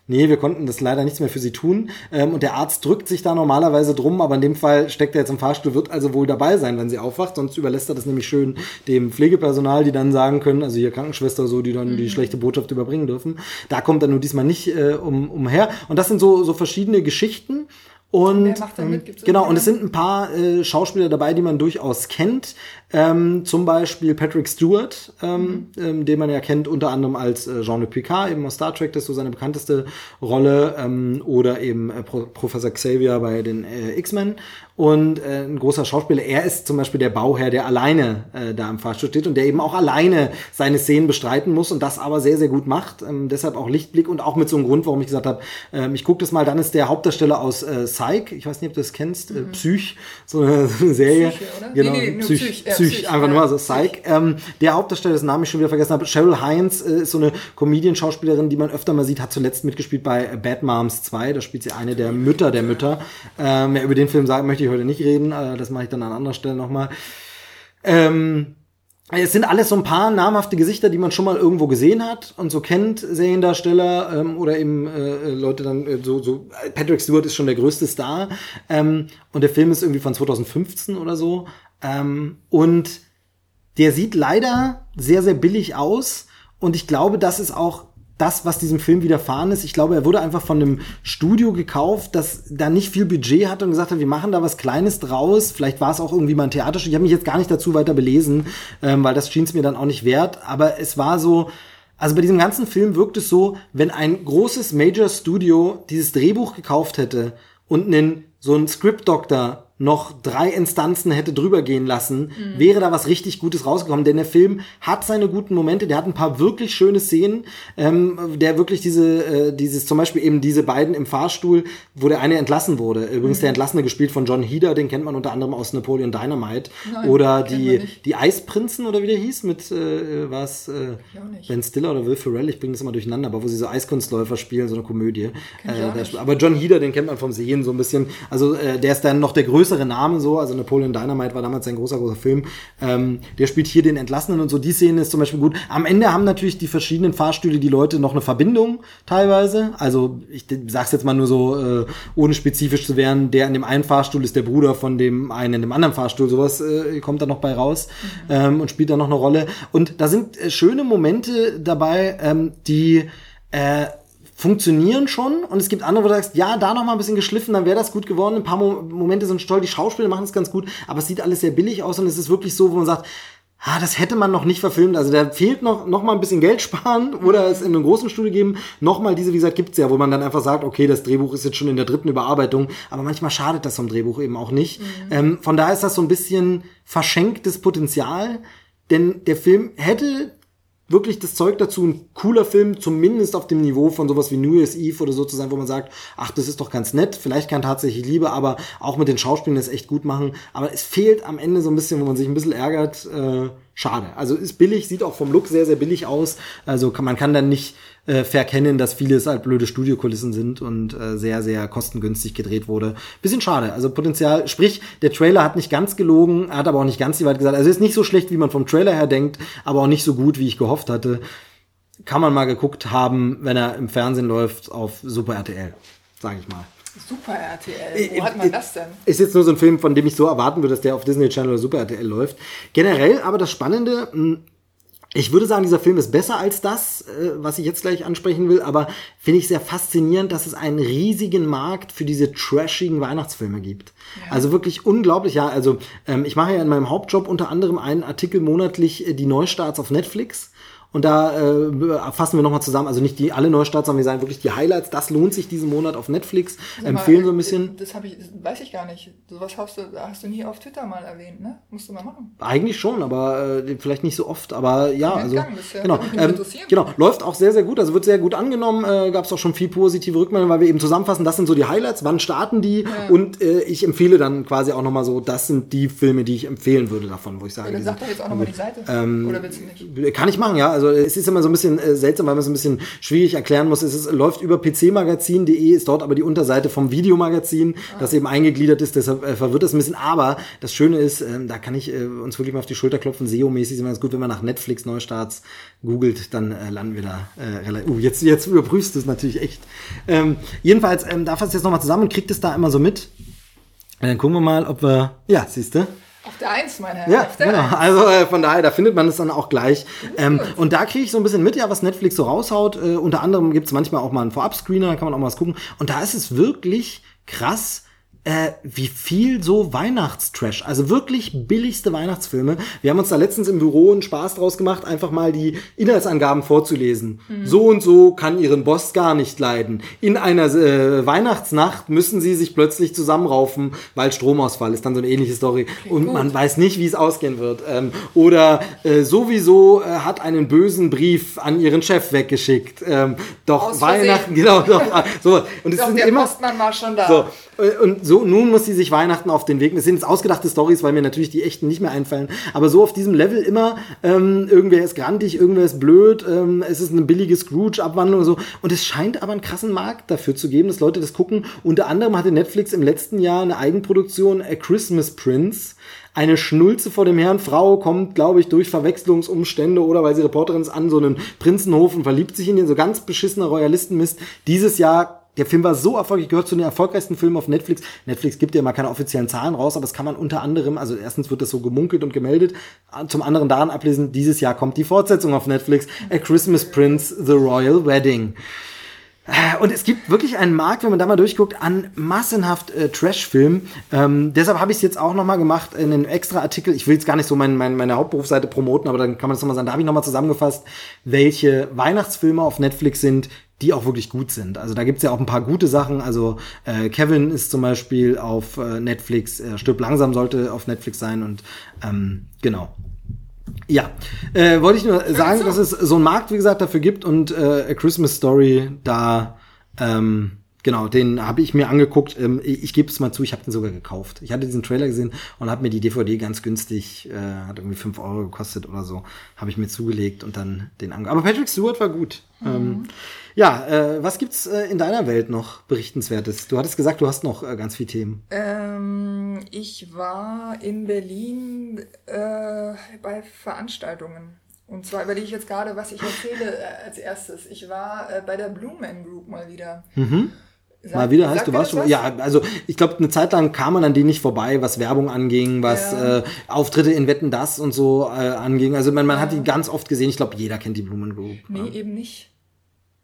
Nee, wir konnten das leider nichts mehr für sie tun. Ähm, und der Arzt drückt sich da normalerweise drum, aber in dem Fall steckt er jetzt im Fahrstuhl, wird also wohl dabei sein, wenn sie aufwacht. Sonst überlässt er das nämlich schön dem Pflegepersonal, die dann sagen können, also hier Krankenschwester so, die dann die schlechte Botschaft überbringen dürfen. Da kommt er nur diesmal nicht äh, um, umher. Und das sind so, so verschiedene Geschichten. Und mit? genau, und es sind ein paar äh, Schauspieler dabei, die man durchaus kennt. Ähm, zum Beispiel Patrick Stewart, ähm, ähm, den man ja kennt unter anderem als äh, Jean-Luc Picard, eben aus Star Trek, das ist so seine bekannteste Rolle, ähm, oder eben äh, Pro Professor Xavier bei den äh, X-Men. Und äh, ein großer Schauspieler, er ist zum Beispiel der Bauherr, der alleine äh, da im Fahrstuhl steht und der eben auch alleine seine Szenen bestreiten muss und das aber sehr, sehr gut macht. Ähm, deshalb auch Lichtblick und auch mit so einem Grund, warum ich gesagt habe, ähm, ich gucke das mal. Dann ist der Hauptdarsteller aus äh, Psych, ich weiß nicht, ob du das kennst, äh, Psych, so eine, so eine Serie. Psyche, oder? Genau, Nee, nee, Psych, Psych, ja, Psych, einfach ja, nur, also Psych. Ähm, der Hauptdarsteller, dessen Namen ich schon wieder vergessen habe, Cheryl Hines, äh, ist so eine Comedian-Schauspielerin, die man öfter mal sieht, hat zuletzt mitgespielt bei äh, Bad Moms 2, da spielt sie eine der Mütter der Mütter. Ähm, über den Film sagen möchte ich heute nicht reden, äh, das mache ich dann an anderer Stelle nochmal. Ähm, es sind alles so ein paar namhafte Gesichter, die man schon mal irgendwo gesehen hat und so kennt, Seriendarsteller ähm, oder eben äh, Leute dann äh, so, so. Patrick Stewart ist schon der größte Star ähm, und der Film ist irgendwie von 2015 oder so ähm, und der sieht leider sehr, sehr billig aus und ich glaube, das ist auch das, was diesem Film widerfahren ist. Ich glaube, er wurde einfach von einem Studio gekauft, das da nicht viel Budget hatte und gesagt hat, wir machen da was Kleines draus. Vielleicht war es auch irgendwie mal ein Theaterstück. Ich habe mich jetzt gar nicht dazu weiter belesen, ähm, weil das schien es mir dann auch nicht wert. Aber es war so, also bei diesem ganzen Film wirkt es so, wenn ein großes Major Studio dieses Drehbuch gekauft hätte und einen, so einen Script Doctor noch drei Instanzen hätte drüber gehen lassen, mhm. wäre da was richtig Gutes rausgekommen. Denn der Film hat seine guten Momente, der hat ein paar wirklich schöne Szenen, ähm, der wirklich diese, äh, dieses, zum Beispiel eben diese beiden im Fahrstuhl, wo der eine entlassen wurde. Übrigens mhm. der Entlassene gespielt von John Heder, den kennt man unter anderem aus Napoleon Dynamite. Nein, oder die, die Eisprinzen oder wie der hieß, mit äh, was äh, Ben Stiller oder Will Ferrell, ich bringe das immer durcheinander, aber wo sie so Eiskunstläufer spielen, so eine Komödie. Äh, der, aber John Heder, den kennt man vom Sehen so ein bisschen. Also äh, der ist dann noch der größere größere Namen so, also Napoleon Dynamite war damals ein großer, großer Film. Ähm, der spielt hier den Entlassenen und so. Die Szene ist zum Beispiel gut. Am Ende haben natürlich die verschiedenen Fahrstühle die Leute noch eine Verbindung teilweise. Also ich sag's jetzt mal nur so, äh, ohne spezifisch zu werden, der in dem einen Fahrstuhl ist der Bruder von dem einen in dem anderen Fahrstuhl. Sowas äh, kommt da noch bei raus mhm. ähm, und spielt da noch eine Rolle. Und da sind äh, schöne Momente dabei, ähm, die äh, funktionieren schon und es gibt andere, wo du sagst, ja, da noch mal ein bisschen geschliffen, dann wäre das gut geworden. Ein paar Mo Momente sind toll, die Schauspieler machen es ganz gut, aber es sieht alles sehr billig aus und es ist wirklich so, wo man sagt, ah, das hätte man noch nicht verfilmt. Also da fehlt noch, noch mal ein bisschen Geld sparen oder es in einem großen Studio geben. Noch mal diese, wie gesagt, gibt's ja, wo man dann einfach sagt, okay, das Drehbuch ist jetzt schon in der dritten Überarbeitung, aber manchmal schadet das vom Drehbuch eben auch nicht. Mhm. Ähm, von daher ist das so ein bisschen verschenktes Potenzial, denn der Film hätte wirklich das Zeug dazu, ein cooler Film, zumindest auf dem Niveau von sowas wie New Year's Eve oder so zu sein, wo man sagt, ach, das ist doch ganz nett, vielleicht kann tatsächlich Liebe, aber auch mit den Schauspielern das echt gut machen. Aber es fehlt am Ende so ein bisschen, wo man sich ein bisschen ärgert, äh, schade. Also ist billig, sieht auch vom Look sehr, sehr billig aus. Also kann, man kann dann nicht äh, verkennen, dass vieles halt blöde Studiokulissen sind und äh, sehr, sehr kostengünstig gedreht wurde. Bisschen schade. Also Potenzial, sprich, der Trailer hat nicht ganz gelogen, hat aber auch nicht ganz die Wahrheit gesagt. Also ist nicht so schlecht, wie man vom Trailer her denkt, aber auch nicht so gut, wie ich gehofft hatte. Kann man mal geguckt haben, wenn er im Fernsehen läuft auf Super RTL, sage ich mal. Super RTL. Wo hat man das denn? Ist jetzt nur so ein Film, von dem ich so erwarten würde, dass der auf Disney Channel oder Super RTL läuft. Generell aber das Spannende, hm, ich würde sagen, dieser Film ist besser als das, äh, was ich jetzt gleich ansprechen will, aber finde ich sehr faszinierend, dass es einen riesigen Markt für diese trashigen Weihnachtsfilme gibt. Ja. Also wirklich unglaublich. Ja, also ähm, ich mache ja in meinem Hauptjob unter anderem einen Artikel monatlich äh, die Neustarts auf Netflix. Und da äh, fassen wir nochmal zusammen, also nicht die alle Neustarts, sondern wir sagen wirklich die Highlights. Das lohnt sich diesen Monat auf Netflix. Mal, Empfehlen so ein bisschen. Das habe ich, das weiß ich gar nicht. Sowas hast du, hast du nie auf Twitter mal erwähnt, ne? Musst du mal machen. Eigentlich schon, aber äh, vielleicht nicht so oft. Aber ja, also ja genau, ähm, genau, läuft auch sehr sehr gut. Also wird sehr gut angenommen. Äh, Gab es auch schon viel positive Rückmeldungen, weil wir eben zusammenfassen. Das sind so die Highlights. Wann starten die? Ja. Und äh, ich empfehle dann quasi auch nochmal so. Das sind die Filme, die ich empfehlen würde davon, wo ich sage. Ja, dann sag doch jetzt auch nochmal die Seite. Ähm, Oder willst du nicht? Kann ich machen, ja. Also es ist immer so ein bisschen äh, seltsam, weil man es ein bisschen schwierig erklären muss. Es ist, läuft über pcmagazin.de, ist dort aber die Unterseite vom Videomagazin, ah. das eben eingegliedert ist. Deshalb äh, verwirrt das ein bisschen. Aber das Schöne ist, äh, da kann ich äh, uns wirklich mal auf die Schulter klopfen. SEO-mäßig ist immer ganz gut, wenn man nach Netflix Neustarts googelt, dann äh, landen wir da äh, relativ. Uh, jetzt, jetzt überprüfst du es natürlich echt. Ähm, jedenfalls, ähm, da fasst jetzt nochmal zusammen und kriegt es da immer so mit. Dann gucken wir mal, ob wir. Ja, siehst du? Auf der Eins, meine Herren. Ja, genau. Eins. Also äh, von daher, da findet man es dann auch gleich. Ähm, und da kriege ich so ein bisschen mit, ja, was Netflix so raushaut. Äh, unter anderem gibt's manchmal auch mal einen Vorab-Screener, da kann man auch mal was gucken. Und da ist es wirklich krass, äh, wie viel so Weihnachtstrash, also wirklich billigste Weihnachtsfilme. Wir haben uns da letztens im Büro einen Spaß draus gemacht, einfach mal die Inhaltsangaben vorzulesen. Mhm. So und so kann ihren Boss gar nicht leiden. In einer äh, Weihnachtsnacht müssen sie sich plötzlich zusammenraufen, weil Stromausfall ist dann so eine ähnliche Story. Okay, und gut. man weiß nicht, wie es ausgehen wird. Ähm, oder äh, sowieso äh, hat einen bösen Brief an ihren Chef weggeschickt. Ähm, doch Weihnachten, genau, doch, so. Und es sind der immer, Postmann war schon da. So, und so, nun muss sie sich Weihnachten auf den Weg. Das sind jetzt ausgedachte Stories, weil mir natürlich die echten nicht mehr einfallen. Aber so auf diesem Level immer, ähm, irgendwer ist grantig, irgendwer ist blöd, ähm, es ist eine billige Scrooge-Abwandlung und so. Und es scheint aber einen krassen Markt dafür zu geben, dass Leute das gucken. Unter anderem hatte Netflix im letzten Jahr eine Eigenproduktion, A Christmas Prince eine Schnulze vor dem Herrn. Frau kommt, glaube ich, durch Verwechslungsumstände oder weil sie Reporterin ist an so einen Prinzenhof und verliebt sich in den so ganz beschissener Royalistenmist. Dieses Jahr der Film war so erfolgreich, gehört zu den erfolgreichsten Filmen auf Netflix. Netflix gibt ja mal keine offiziellen Zahlen raus, aber das kann man unter anderem, also erstens wird das so gemunkelt und gemeldet, zum anderen daran ablesen, dieses Jahr kommt die Fortsetzung auf Netflix, A Christmas Prince, The Royal Wedding. Und es gibt wirklich einen Markt, wenn man da mal durchguckt, an massenhaft äh, Trash-Filmen. Ähm, deshalb habe ich es jetzt auch nochmal gemacht in einem extra Artikel. Ich will jetzt gar nicht so mein, mein, meine Hauptberufsseite promoten, aber dann kann man das nochmal sagen. Da habe ich nochmal zusammengefasst, welche Weihnachtsfilme auf Netflix sind, die auch wirklich gut sind. Also da gibt's ja auch ein paar gute Sachen. Also äh, Kevin ist zum Beispiel auf äh, Netflix, äh, Stirb langsam sollte auf Netflix sein und ähm, genau. Ja, äh, wollte ich nur sagen, dass es so einen Markt, wie gesagt, dafür gibt und äh, A Christmas Story da, ähm, genau, den habe ich mir angeguckt. Ähm, ich ich gebe es mal zu, ich habe den sogar gekauft. Ich hatte diesen Trailer gesehen und habe mir die DVD ganz günstig, äh, hat irgendwie fünf Euro gekostet oder so, habe ich mir zugelegt und dann den angeguckt. Aber Patrick Stewart war gut. Mhm. Ähm, ja, äh, was gibt's äh, in deiner Welt noch berichtenswertes? Du hattest gesagt, du hast noch äh, ganz viele Themen. Ähm, ich war in Berlin äh, bei Veranstaltungen. Und zwar überlege ich jetzt gerade, was ich erzähle äh, als erstes. Ich war äh, bei der Blue Man Group mal wieder. Mhm. Sag, mal wieder heißt, du warst schon mal, ja, also ich glaube, eine Zeit lang kam man an denen nicht vorbei, was Werbung anging, was ja. äh, Auftritte in Wetten das und so äh, anging. Also man, man ja. hat die ganz oft gesehen. Ich glaube, jeder kennt die Blumen Group. Nee, ja. eben nicht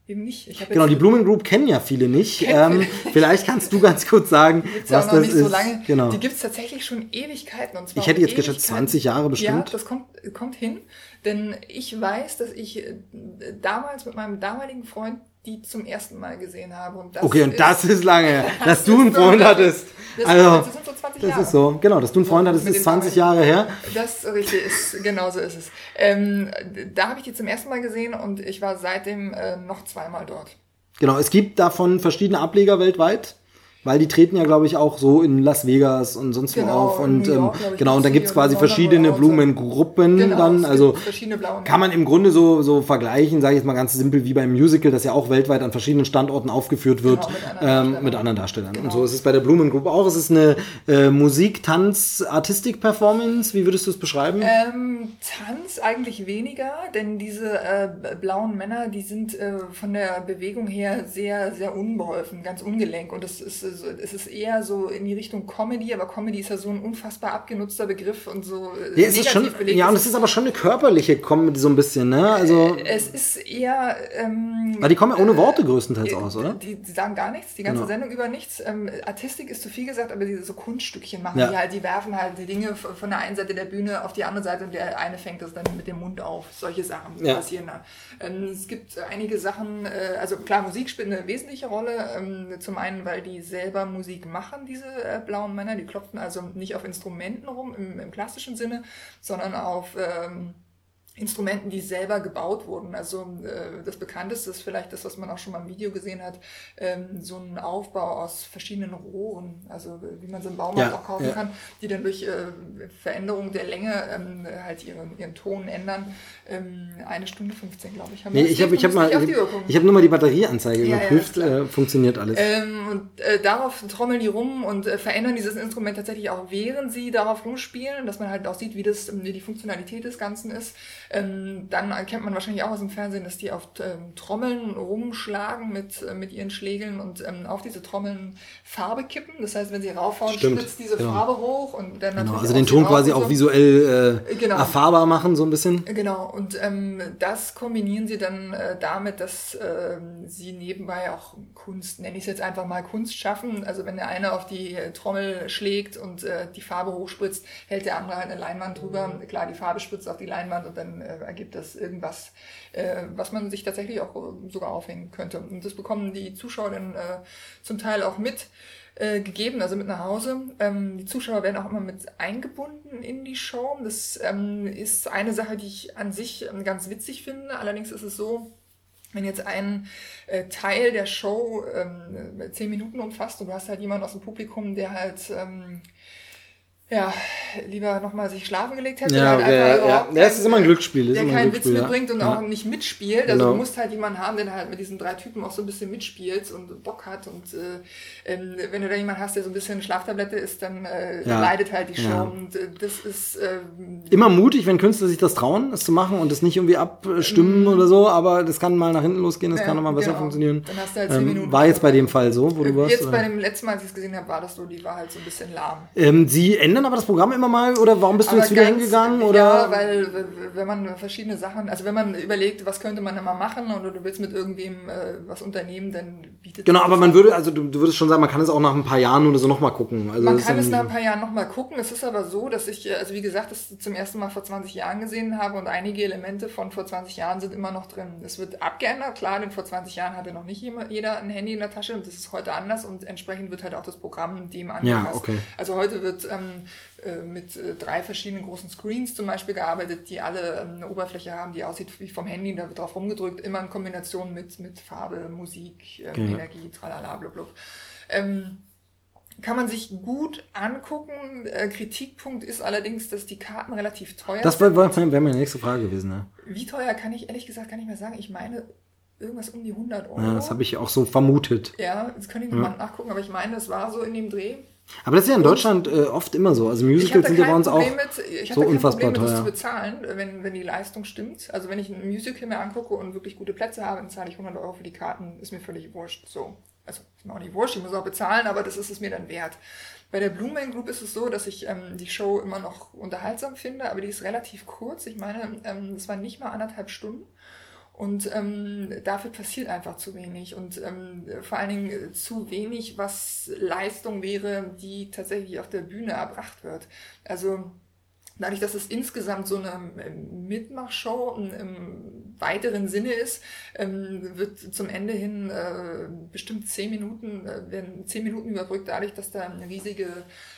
eben nicht. genau, die Blumen Group kennen ja viele nicht. Ähm, vielleicht kannst du ganz kurz sagen, was das ist. So lange. Genau. Die gibt's tatsächlich schon Ewigkeiten. Und zwar ich hätte jetzt geschätzt 20 Jahre bestimmt. Ja, das kommt, kommt hin. Denn ich weiß, dass ich äh, damals mit meinem damaligen Freund die zum ersten Mal gesehen habe. Und okay, und ist, das ist lange, dass du einen Freund hattest. Das, also, das sind so 20 Jahre. Das ist so, genau, dass du einen Freund hattest, ist 20 Jahre her. Das richtig ist, genau so ist es. Ähm, da habe ich die zum ersten Mal gesehen und ich war seitdem äh, noch zweimal dort. Genau, es gibt davon verschiedene Ableger weltweit. Weil die treten ja, glaube ich, auch so in Las Vegas und sonst genau, wo auf. Und York, ähm, genau, und da gibt's quasi verschiedene Blumengruppen genau, dann. Also kann man im Grunde so, so vergleichen, sage ich jetzt mal ganz simpel, wie beim Musical, das ja auch weltweit an verschiedenen Standorten aufgeführt wird genau, mit, anderen ähm, mit, anderen Darstellern. Genau. Und so ist es bei der Blumen Group auch. Es ist eine äh, Musik, Tanz, Artistik-Performance. Wie würdest du es beschreiben? Ähm, Tanz eigentlich weniger, denn diese äh, blauen Männer, die sind äh, von der Bewegung her sehr, sehr unbeholfen, ganz ungelenk. Und das ist so, es ist eher so in die Richtung Comedy, aber Comedy ist ja so ein unfassbar abgenutzter Begriff und so äh, ja, es ist schon, belegt. Ja, und es ist aber schon eine körperliche Comedy so ein bisschen, ne? Also äh, es ist eher ähm, Weil die kommen ja ohne Worte größtenteils äh, aus, oder? Die, die, sagen gar nichts, die ganze genau. Sendung über nichts. Ähm, Artistik ist zu viel gesagt, aber diese so Kunststückchen machen ja. die halt, die werfen halt die Dinge von der einen Seite der Bühne auf die andere Seite und der eine fängt das dann mit dem Mund auf. Solche Sachen ja. passieren da. Ähm, es gibt einige Sachen, äh, also klar, Musik spielt eine wesentliche Rolle. Ähm, zum einen, weil die sehr selber Musik machen, diese äh, blauen Männer. Die klopfen also nicht auf Instrumenten rum im, im klassischen Sinne, sondern auf ähm, Instrumenten, die selber gebaut wurden. Also äh, das bekannteste ist vielleicht das, was man auch schon mal im Video gesehen hat, ähm, so ein Aufbau aus verschiedenen Rohren, also wie man so einen Baumarkt ja, auch kaufen ja. kann, die dann durch äh, Veränderung der Länge ähm, halt ihren, ihren Ton ändern. Ähm, eine Stunde 15, glaube ich. Haben nee, ich habe ich hab mal, ich, ich habe nur mal die Batterieanzeige ja, überprüft, äh, funktioniert alles. Ähm, und äh, darauf trommeln die rum und äh, verändern dieses Instrument tatsächlich auch, während sie darauf rumspielen, dass man halt auch sieht, wie das, wie die Funktionalität des Ganzen ist. Ähm, dann erkennt man wahrscheinlich auch aus dem Fernsehen, dass die auf ähm, Trommeln rumschlagen mit, äh, mit ihren Schlägeln und ähm, auf diese Trommeln Farbe kippen. Das heißt, wenn sie raufhauen, Stimmt, spritzt diese genau. Farbe hoch und dann genau, Also den Ton quasi auch visuell äh, genau. erfahrbar machen, so ein bisschen. Genau, und ähm, das kombinieren sie dann äh, damit, dass äh, sie nebenbei auch Kunst, nenne ich es jetzt einfach mal Kunst schaffen. Also wenn der eine auf die äh, Trommel schlägt und äh, die Farbe hochspritzt, hält der andere halt eine Leinwand drüber. Klar, die Farbe spritzt auf die Leinwand und dann äh, ergibt das irgendwas, äh, was man sich tatsächlich auch äh, sogar aufhängen könnte. Und das bekommen die Zuschauer dann äh, zum Teil auch mit äh, gegeben, also mit nach Hause. Ähm, die Zuschauer werden auch immer mit eingebunden in die Show. Das ähm, ist eine Sache, die ich an sich ähm, ganz witzig finde. Allerdings ist es so, wenn jetzt ein äh, Teil der Show ähm, zehn Minuten umfasst und du hast halt jemanden aus dem Publikum, der halt ähm, ja, lieber nochmal sich schlafen gelegt hätte. Ja, halt ja, ja. Das keinen- ist immer ein Glücksspiel, Der keinen Witz ja. mitbringt und Ja. auch nicht mitspielt. Also Genau. du musst halt jemanden haben, der halt mit diesen drei Typen auch so ein bisschen mitspielt und Bock hat. Und äh, ähm, wenn du da jemanden hast, der so ein bisschen Schlaftablette ist, dann äh, Ja. leidet halt die Show. Ja. Und äh, das ist ähm, Immer mutig, wenn Künstler sich das trauen, es zu machen und es nicht irgendwie abstimmen oder so, aber das kann mal nach hinten losgehen, das Mhm. Ja, kann auch mal besser genau. funktionieren. Dann hast du halt zehn ähm, Minuten. war jetzt bei dem Fall so, wo du warst? Jetzt bei dem letzten Mal, als ich es gesehen habe, war das so, die war halt so ein bisschen lahm. ähm, Sie ändern aber das Programm immer mal oder warum bist du Aber jetzt wieder ganz- hingegangen? Oder? Ja, weil wenn man verschiedene Sachen, also wenn man überlegt, was könnte man immer machen oder du willst mit irgendwem äh, was unternehmen, dann bietet Genau, aber man an. würde, also du, du würdest schon sagen, man kann es auch nach ein paar Jahren oder so nochmal gucken. Also Man kann dann- es nach ein paar Jahren nochmal gucken. Es ist aber so, dass ich, äh, also wie gesagt, das zum ersten Mal vor 20 Jahren gesehen habe und einige Elemente von vor 20 Jahren sind immer noch drin. Es wird abgeändert, klar, denn vor 20 Jahren hatte noch nicht jeder ein Handy in der Tasche und das ist heute anders und entsprechend wird halt auch das Programm dem angepasst. okay. Also heute wird ähm, äh, mit äh, drei verschiedenen großen Screens zum Beispiel gearbeitet, die alle ähm, eine Oberfläche haben, die aussieht wie vom Handy, da wird drauf rumgedrückt, immer in Kombination mit, mit Farbe, Musik, ähm, Okay. Energie, tralala, blub, blub. Ähm, kann man sich gut angucken. Äh, Kritikpunkt ist allerdings, dass die Karten relativ teuer Das sind. wäre wär meine nächste Frage gewesen. Ne? Wie teuer kann ich ehrlich gesagt gar nicht mehr sagen. Ich meine irgendwas um die 100 Euro. Ja, das habe ich auch so vermutet. Ja, das kann ich nochmal nachgucken, aber ich meine, es war so in dem Dreh. Aber das ist ja in Deutschland äh, oft immer so. Also Ich habe Musicals sind ja bei uns auch Problem mit, ich so unfassbar Problem mit, das teuer. zu bezahlen, wenn, wenn die Leistung stimmt. Also wenn ich ein Musical mir angucke und wirklich gute Plätze habe, dann zahle ich 100 Euro für die Karten, ist mir völlig wurscht. So. Also ist mir auch nicht wurscht, ich muss auch bezahlen, aber das ist es mir dann wert. Bei der Blue Man Group ist es so, dass ich ähm, die Show immer noch unterhaltsam finde, aber die ist relativ kurz. Ich meine, ähm, es waren nicht mal anderthalb Stunden. Und ähm, dafür passiert einfach zu wenig und ähm, vor allen Dingen äh, zu wenig, was Leistung wäre, die tatsächlich auf der Bühne erbracht wird. Also dadurch, dass es insgesamt so eine ähm, Mitmachshow im, weiteren Sinne ist, ähm, wird zum Ende hin äh, bestimmt zehn Minuten, äh, werden zehn Minuten überbrückt, dadurch, dass da riesige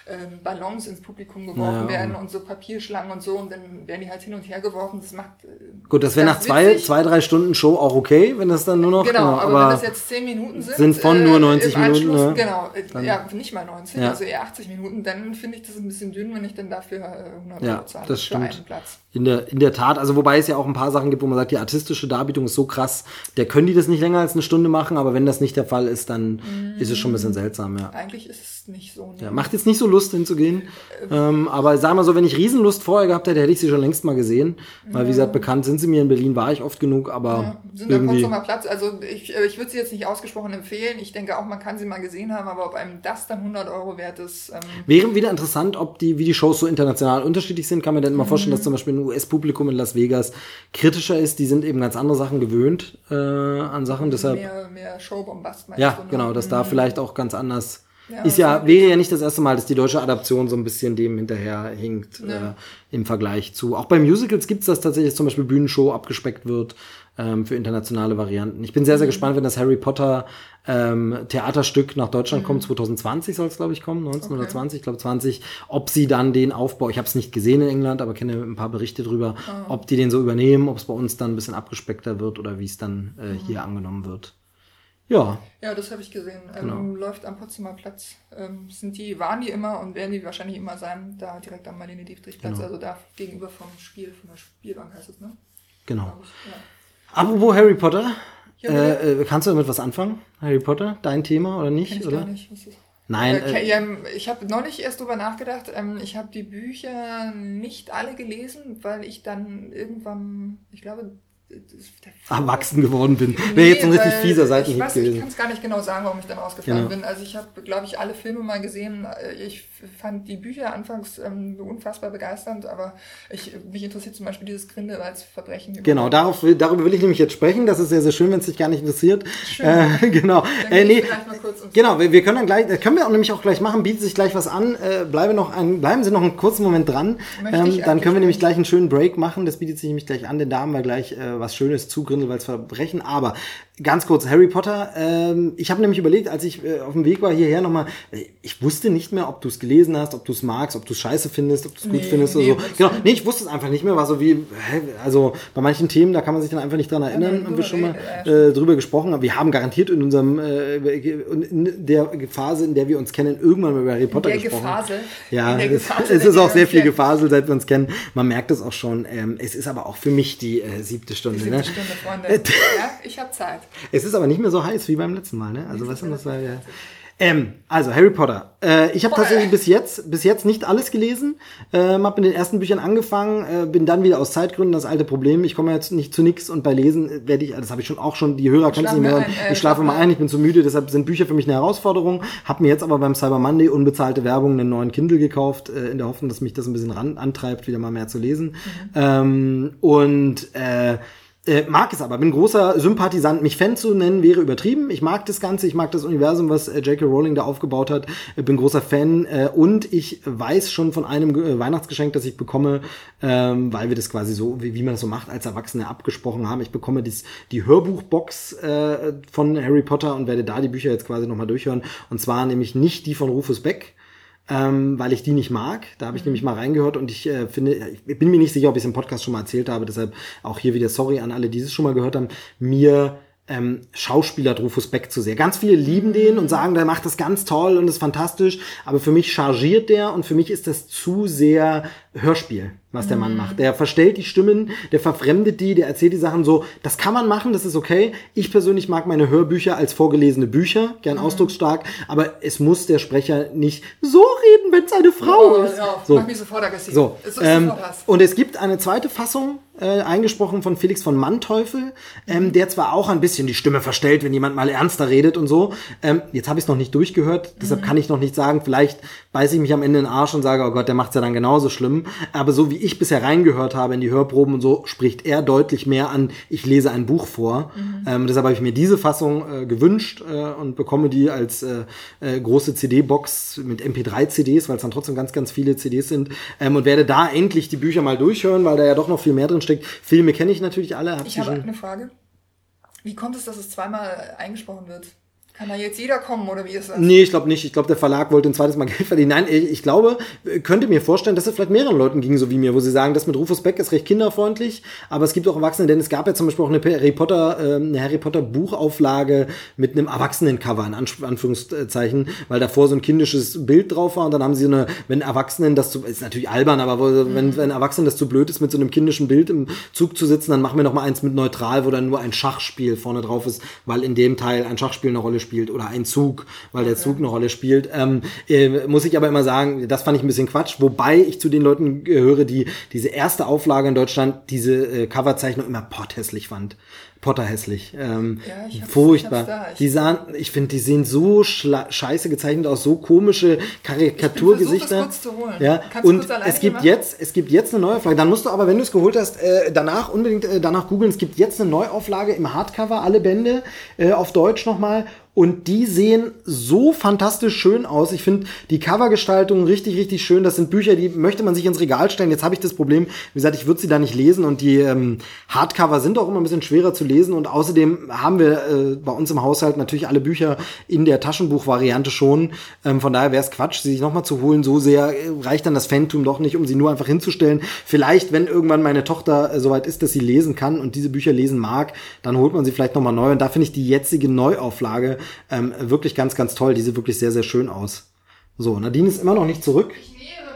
ähm, Ballons ins Publikum geworfen Ja, werden und so Papierschlangen und so und dann werden die halt hin und her geworfen. Das macht äh, Gut, das wäre nach zwei, witzig. zwei, drei Stunden Show auch okay, wenn das dann nur noch. Genau, aber, wenn aber das jetzt 10 Minuten sind, sind von nur 90 im Anschluss, Minuten, ne? Genau, ja, nicht mal 90, Ja. also eher 80 Minuten, dann finde ich das ein bisschen dünn, wenn ich dann dafür äh, 100 Ja, zahle das für stimmt. einen Platz. In der, in der Tat, also wobei es ja auch ein paar Sachen gibt, wo man sagt, die artistische Darbietung ist so krass, der können die das nicht länger als eine Stunde machen, aber wenn das nicht der Fall ist, dann ist es schon ein bisschen seltsam, ja. Eigentlich ist es nicht so. Ne? ja macht jetzt nicht so Lust hinzugehen, ähm, aber sag mal so, wenn ich Riesenlust vorher gehabt hätte, hätte ich sie schon längst mal gesehen, weil wie gesagt, bekannt sind sie mir, in Berlin war ich oft genug, aber Ja, sind da irgendwie... Potsdamer Platz. Also ich, äh, ich würde sie jetzt nicht ausgesprochen empfehlen. Ich denke auch, man kann sie mal gesehen haben, aber ob einem das dann 100 Euro wert ist, ähm, Wäre wieder interessant, ob die, wie die Shows so international unterschiedlich sind. Kann man denn immer vorstellen, Mhm. dass zum Beispiel ein US-Publikum in Las Vegas kritischer ist. Die sind eben ganz andere Sachen gewöhnt äh, an Sachen. Deshalb, mehr, mehr Showbombast meinst ja, du, ne? genau, dass da vielleicht auch ganz anders Ja, ist. Ja, wäre ja nicht das erste Mal, dass die deutsche Adaption so ein bisschen dem hinterher hinkt Ja. äh, im Vergleich zu. Auch bei Musicals gibt's das tatsächlich, dass zum Beispiel Bühnenshow abgespeckt wird ähm, für internationale Varianten. Ich bin sehr, sehr Mhm. gespannt, wenn das Harry Potter ähm, Theaterstück nach Deutschland kommt. 2020 soll es, glaube ich, kommen, 19 oder Mhm. Okay. 20, ich glaube 20. Ob sie dann den Aufbau, ich habe es nicht gesehen in England, aber kenne ein paar Berichte drüber, Ah. ob die den so übernehmen, ob es bei uns dann ein bisschen abgespeckter wird oder wie es dann äh, Mhm. hier angenommen wird. Ja, Ja, das habe ich gesehen. Ähm, Genau. Läuft am Potsdamer Platz. Ähm, sind die, waren die immer und werden die wahrscheinlich immer sein, da direkt am Marlene Dietrich-Platz, Genau. also da gegenüber vom Spiel, von der Spielbank heißt es, ne? genau. Ich, ja. Apropos Harry Potter, Ja, äh, äh, kannst du damit was anfangen? Harry Potter, dein Thema oder Kenn nicht? ich oder? gar nicht. Nein, Äh, äh, ja, ich habe neulich erst drüber nachgedacht. Ähm, ich habe die Bücher nicht alle gelesen, weil ich dann irgendwann, ich glaube, erwachsen geworden bin. Wäre jetzt ein richtig fieser Ich, Seitenhieb weiß, ich kann es gar nicht genau sagen, warum ich dann rausgefallen Genau. bin. Also ich habe, glaube ich, alle Filme mal gesehen. Äh, Ich fand die Bücher anfangs ähm, unfassbar begeisternd, aber ich, mich interessiert zum Beispiel dieses Grindelwalds Verbrechen. Genau, darauf, darüber will ich nämlich jetzt sprechen. Das ist sehr, sehr schön, wenn es dich gar nicht interessiert. Schön. Äh, genau. Äh, ich nee, genau, wir, wir können dann gleich, das können wir auch nämlich auch gleich machen, bietet sich gleich was an. Äh, bleibe noch ein, bleiben Sie noch einen kurzen Moment dran. Ähm, ich dann können wir nämlich gleich einen schönen Break machen. Das bietet sich nämlich gleich an, denn da haben wir gleich äh, was Schönes zu Grindelwalds Verbrechen. Aber ganz kurz, Harry Potter, ähm, ich habe nämlich überlegt, als ich äh, auf dem Weg war hierher nochmal, ich wusste nicht mehr, ob du es gelesen hast, ob du es magst, ob du es scheiße findest, ob du es gut Nee, findest nee, oder so. Genau, nee, ich wusste es einfach nicht mehr, war so wie, hä, also bei manchen Themen, da kann man sich dann einfach nicht dran erinnern, man haben wir schon mal drüber äh, drüber gesprochen, aber wir haben garantiert in unserem, äh, in der Phase, in der wir uns kennen, irgendwann mal über Harry Potter der gesprochen. Gefasel. Ja, In der es, Gefasel, es in ist auch sehr viel kennen. Gefasel, seit wir uns kennen. Man merkt es auch schon. Ähm, es ist aber auch für mich die äh, siebte Stunde. Siebte Ne? Stunde, Freunde. ja, ich habe Zeit. Es ist aber nicht mehr so heiß wie beim letzten Mal. Ne? Also was das war ja. Ähm, also Harry Potter. Äh, ich habe tatsächlich bis jetzt, bis jetzt nicht alles gelesen. Ähm, habe mit den ersten Büchern angefangen, äh, bin dann wieder aus Zeitgründen das alte Problem. Ich komme jetzt nicht zu nix und bei Lesen werde ich, das habe ich schon auch schon. Die Hörer können es nicht mehr hören. äh, ich schlafe mal ein, ich bin zu müde. Deshalb sind Bücher für mich eine Herausforderung. Habe mir jetzt aber beim Cyber Monday unbezahlte Werbung einen neuen Kindle gekauft, äh, in der Hoffnung, dass mich das ein bisschen ran antreibt, wieder mal mehr zu lesen. Ähm, und äh, äh, mag es aber, bin großer Sympathisant. Mich Fan zu nennen wäre übertrieben. Ich mag das Ganze, ich mag das Universum, was äh, J.K. Rowling da aufgebaut hat. Äh, bin großer Fan äh, und ich weiß schon von einem äh, Weihnachtsgeschenk, das ich bekomme, ähm, weil wir das quasi so, wie, wie man das so macht, als Erwachsene abgesprochen haben. Ich bekomme dies, die Hörbuchbox äh, von Harry Potter und werde da die Bücher jetzt quasi nochmal durchhören. Und zwar nämlich nicht die von Rufus Beck, ähm, weil ich die nicht mag. Da habe ich nämlich mal reingehört und ich äh, finde, ich bin mir nicht sicher, ob ich es im Podcast schon mal erzählt habe, deshalb auch hier wieder sorry an alle, die es schon mal gehört haben. Mir ähm, Schauspieler Rufus Beck zu sehr. Ganz viele lieben den und sagen, der macht das ganz toll und ist fantastisch, aber für mich chargiert der und für mich ist das zu sehr Hörspiel, was der Mann macht. Der verstellt die Stimmen, der verfremdet die, der erzählt die Sachen so, das kann man machen, das ist okay. Ich persönlich mag meine Hörbücher als vorgelesene Bücher, gern ausdrucksstark, aber es muss der Sprecher nicht so reden, wenn es eine Frau Oh, ist. ja, So. Mach mich sofort aggressiv. So, Es ähm, und es gibt eine zweite Fassung, äh, eingesprochen von Felix von Manteuffel, ähm, der zwar auch ein bisschen die Stimme verstellt, wenn jemand mal ernster redet und so. Ähm, jetzt habe ich es noch nicht durchgehört, deshalb kann ich noch nicht sagen, vielleicht beiße ich mich am Ende in den Arsch und sage, oh Gott, der macht's ja dann genauso schlimm. Aber so wie ich bisher reingehört habe in die Hörproben und so, spricht er deutlich mehr an, ich lese ein Buch vor. Ähm, deshalb habe ich mir diese Fassung äh, gewünscht äh, und bekomme die als äh, äh, große CD-Box mit MP3-CDs, weil es dann trotzdem ganz, ganz viele CDs sind. Ähm, und werde da endlich die Bücher mal durchhören, weil da ja doch noch viel mehr drin steckt. Filme kenne ich natürlich alle. hab Ich habe eine Frage. Wie kommt es, dass es zweimal eingesprochen wird? Kann da jetzt jeder kommen oder wie ist das? Nee, ich glaube nicht. Ich glaube, der Verlag wollte ein zweites Mal Geld verdienen. Nein, ich ich glaube, könnte mir vorstellen, dass es vielleicht mehreren Leuten ging, so wie mir, wo sie sagen, das mit Rufus Beck ist recht kinderfreundlich, aber es gibt auch Erwachsene, denn es gab ja zum Beispiel auch eine Harry Potter, ähm, eine Harry Potter Buchauflage mit einem Erwachsenencover, in Anf- Anführungszeichen, weil davor so ein kindisches Bild drauf war und dann haben sie so eine, wenn Erwachsenen das zu, ist natürlich albern, aber wo, wenn, wenn Erwachsenen das zu blöd ist, mit so einem kindischen Bild im Zug zu sitzen, dann machen wir noch mal eins mit neutral, wo dann nur ein Schachspiel vorne drauf ist, weil in dem Teil ein Schachspiel eine Rolle spielt oder ein Zug, weil der Zug eine Rolle spielt. Ähm, äh, muss ich aber immer sagen, das fand ich ein bisschen Quatsch, wobei ich zu den Leuten gehöre, die diese erste Auflage in Deutschland, diese äh, Coverzeichnung immer potthässlich fand. Potterhässlich. Ähm, Ja, ich hab's- furchtbar. ich hab's da. Die sahen, ich finde, die sehen so scheiße gezeichnet aus, so komische Karikaturgesichter. Ja, Kannst und es gibt machen? jetzt, es gibt jetzt eine Neuauflage. Dann musst du aber, wenn du es geholt hast, äh, danach unbedingt äh, danach googeln. Es gibt jetzt eine Neuauflage im Hardcover, alle Bände äh, auf Deutsch nochmal. Und die sehen so fantastisch schön aus. Ich finde die Covergestaltung richtig, richtig schön. Das sind Bücher, die möchte man sich ins Regal stellen. Jetzt habe ich das Problem, wie gesagt, ich würde sie da nicht lesen und die ähm, Hardcover sind auch immer ein bisschen schwerer zu lesen. Und außerdem haben wir äh, bei uns im Haushalt natürlich alle Bücher in der Taschenbuchvariante schon. Ähm, von daher wäre es Quatsch, sie sich nochmal zu holen. So sehr äh, reicht dann das Phantom doch nicht, um sie nur einfach hinzustellen. Vielleicht, wenn irgendwann meine Tochter äh, soweit ist, dass sie lesen kann und diese Bücher lesen mag, dann holt man sie vielleicht nochmal neu. Und da finde ich die jetzige Neuauflage ähm, wirklich ganz, ganz toll. Die sieht wirklich sehr, sehr schön aus. So, Nadine ist immer noch nicht zurück,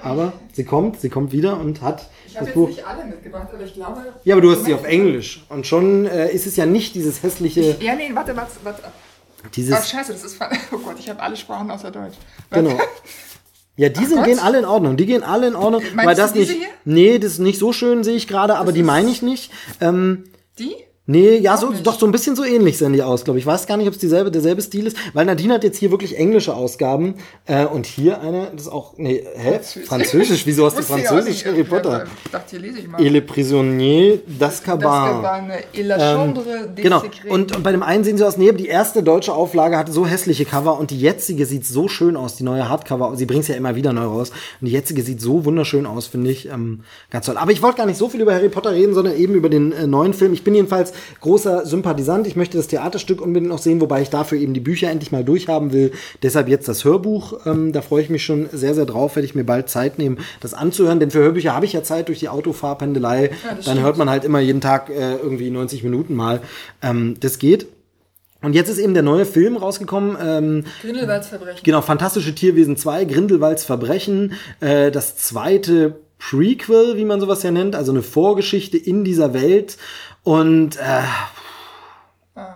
aber sie kommt, sie kommt wieder und hat Ich das habe jetzt Buch. nicht alle mitgebracht, aber ich glaube. Ja, aber du hast sie auf Englisch. Und schon äh, ist es ja nicht dieses hässliche, Ja, nee, warte, warte, warte. Oh, dieses. scheiße, das ist. Oh Gott, ich habe alle Sprachen außer Deutsch. Genau. Ja, die sind, gehen alle in Ordnung. Die gehen alle in Ordnung. Meinst weil du das diese nicht. hier? Nee, das ist nicht so schön, sehe ich gerade, aber die ist- meine ich nicht. Ähm, Die? Nee, ja, so, doch so ein bisschen so ähnlich sehen die aus, glaube ich. Ich weiß gar nicht, ob es dieselbe, derselbe Stil ist, weil Nadine hat jetzt hier wirklich englische Ausgaben äh, und hier eine, das ist auch, nee, hä? Französisch? Wieso hast du Französisch. Harry Potter? Ich dachte, hier lese ich mal. Et le prisonnier Das d'Azkaban. Et la chambre des Genau. Und, und bei dem einen sehen sie aus, nee, die erste deutsche Auflage hatte so hässliche Cover und die jetzige sieht so schön aus, die neue Hardcover. Sie bringt es ja immer wieder neu raus. Und die jetzige sieht so wunderschön aus, finde ich. Ähm, ganz toll. Aber ich wollte gar nicht so viel über Harry Potter reden, sondern eben über den äh, neuen Film. Ich bin jedenfalls großer Sympathisant. Ich möchte das Theaterstück unbedingt noch sehen, wobei ich dafür eben die Bücher endlich mal durchhaben will. Deshalb jetzt das Hörbuch. Ähm, da freue ich mich schon sehr, sehr drauf. Werde ich mir bald Zeit nehmen, das anzuhören. Denn für Hörbücher habe ich ja Zeit durch die Autofahrpendelei. das Dann stimmt. hört man halt immer jeden Tag äh, irgendwie 90 Minuten mal. Ähm, das geht. Und jetzt ist eben der neue Film rausgekommen. Ähm, Grindelwalds Verbrechen. genau, Fantastische Tierwesen 2, Grindelwalds Verbrechen. Äh, das zweite Prequel, wie man sowas ja nennt, also eine Vorgeschichte in dieser Welt. Und äh, Ah.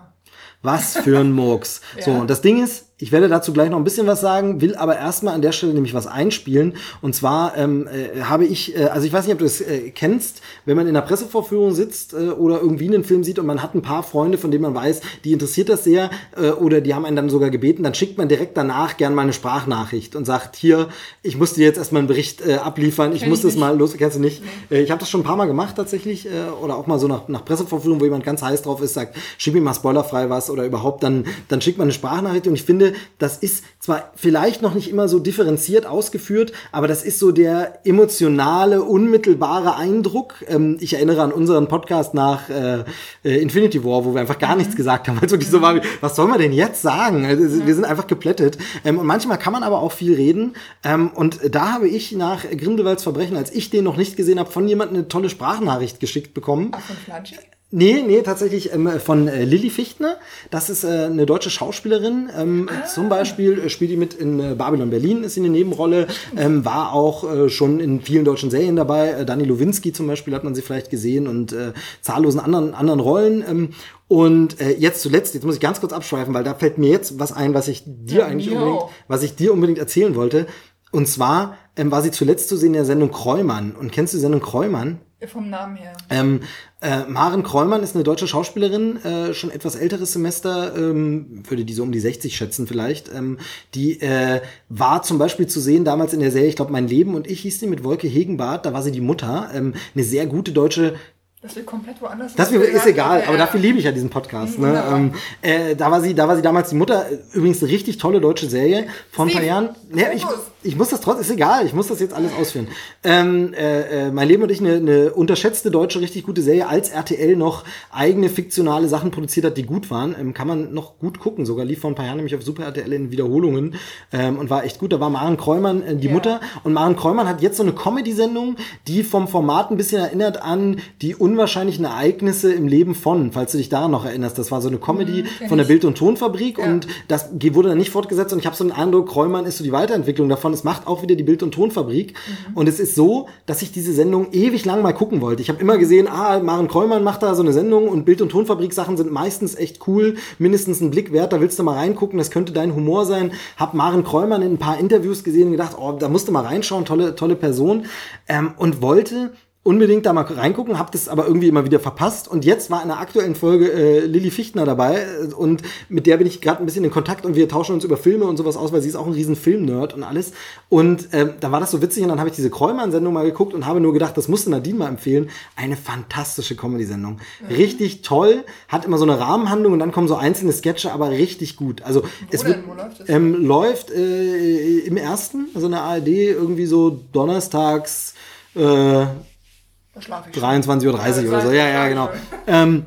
was für ein Murks. So, Ja. und das Ding ist, ich werde dazu gleich noch ein bisschen was sagen, will aber erstmal an der Stelle nämlich was einspielen. Und zwar ähm, äh, habe ich, äh, also ich weiß nicht, ob du es äh, kennst, wenn man in einer Pressevorführung sitzt äh, oder irgendwie einen Film sieht und man hat ein paar Freunde, von denen man weiß, die interessiert das sehr äh, oder die haben einen dann sogar gebeten, dann schickt man direkt danach gern mal eine Sprachnachricht und sagt, hier, ich muss dir jetzt erstmal einen Bericht äh, abliefern, ich Kenn muss ich das nicht. mal los, kennst du nicht? Äh, ich habe das schon ein paar Mal gemacht tatsächlich äh, oder auch mal so nach, nach Pressevorführung, wo jemand ganz heiß drauf ist, sagt, schick mir mal spoilerfrei was oder überhaupt, dann, dann schickt man eine Sprachnachricht und ich finde, das ist zwar vielleicht noch nicht immer so differenziert ausgeführt, aber das ist so der emotionale, unmittelbare Eindruck. Ähm, ich erinnere an unseren Podcast nach äh, äh, Infinity War, wo wir einfach gar nichts gesagt haben, es wirklich so war, was soll man denn jetzt sagen? Also, Wir sind einfach geplättet. Ähm, und manchmal kann man aber auch viel reden. Ähm, und da habe ich nach Grindelwalds Verbrechen, als ich den noch nicht gesehen habe, von jemandem eine tolle Sprachnachricht geschickt bekommen. Ach, von Flanschi? Nee, nee, tatsächlich ähm, von äh, Lilly Fichtner. Das ist äh, eine deutsche Schauspielerin. Ähm, Zum Beispiel äh, spielt die mit in äh, Babylon Berlin, ist sie eine Nebenrolle. Ähm, war auch äh, schon in vielen deutschen Serien dabei. Äh, Dani Lowinski zum Beispiel hat man sie vielleicht gesehen und äh, zahllosen anderen, anderen Rollen. Ähm, und äh, jetzt zuletzt, jetzt muss ich ganz kurz abschweifen, weil da fällt mir jetzt was ein, was ich dir Ja, eigentlich unbedingt, auch. was ich dir unbedingt erzählen wollte. Und zwar ähm, war sie zuletzt zu sehen in der Sendung Kräumann. Und kennst du die Sendung Kräumann? Vom Namen her. Ähm, äh, Maren Kräumann ist eine deutsche Schauspielerin, äh, schon etwas älteres Semester, ähm, würde die so um die 60 schätzen vielleicht. Ähm, die äh, war zum Beispiel zu sehen damals in der Serie, ich glaube, Mein Leben und ich hieß die mit Wolke Hegenbart, da war sie die Mutter. Ähm, eine sehr gute deutsche Das wird komplett woanders. das ist gesagt. egal, aber dafür liebe ich ja diesen Podcast. Ne? Ähm, äh, da war sie, da war sie damals die Mutter. Übrigens eine richtig tolle deutsche Serie vor ein paar Jahren. Ja, ich. Ich muss das trotzdem, ist egal, ich muss das jetzt alles ausführen. Ähm, äh, äh, mein Leben und ich eine, eine unterschätzte deutsche richtig gute Serie, als RTL noch eigene fiktionale Sachen produziert hat, die gut waren. Ähm, kann man noch gut gucken. Sogar lief vor ein paar Jahren nämlich auf Super RTL in Wiederholungen ähm, und war echt gut. Da war Maren Kräumann äh, die Ja. Mutter und Maren Kräumann hat jetzt so eine Comedy-Sendung, die vom Format ein bisschen erinnert an die unwahrscheinlichen Ereignisse im Leben von, falls du dich daran noch erinnerst. Das war so eine Comedy kenn von der. Bild- und Tonfabrik Ja. und das wurde dann nicht fortgesetzt und ich habe so den Eindruck, Kräumann ist so die Weiterentwicklung davon. Es macht auch wieder die Bild- und Tonfabrik und es ist so, dass ich diese Sendung ewig lang mal gucken wollte. Ich habe immer gesehen, ah, Maren Kräumann macht da so eine Sendung und Bild- und Tonfabrik Sachen sind meistens echt cool, mindestens einen Blick wert, da willst du mal reingucken, das könnte dein Humor sein. Hab Maren Kräumann in ein paar Interviews gesehen und gedacht, oh, da musst du mal reinschauen, tolle tolle Person ähm, und wollte unbedingt da mal reingucken, hab das aber irgendwie immer wieder verpasst. Und jetzt war in der aktuellen Folge äh, Lilly Fichtner dabei äh, und mit der bin ich gerade ein bisschen in Kontakt und wir tauschen uns über Filme und sowas aus, weil sie ist auch ein riesen Filmnerd und alles. Und ähm, da war das so witzig und dann habe ich diese Kräumann-Sendung mal geguckt und habe nur gedacht, das musste Nadine mal empfehlen, eine fantastische Comedy-Sendung, richtig toll, hat immer so eine Rahmenhandlung und dann kommen so einzelne Sketche, aber richtig gut, also es denn? wird Wo läuft ähm, läuft äh, im ersten, also in der ARD irgendwie so donnerstags äh, Da schlafe ich schon. 23.30 Uhr oder so. Ja, ja, genau. Ähm,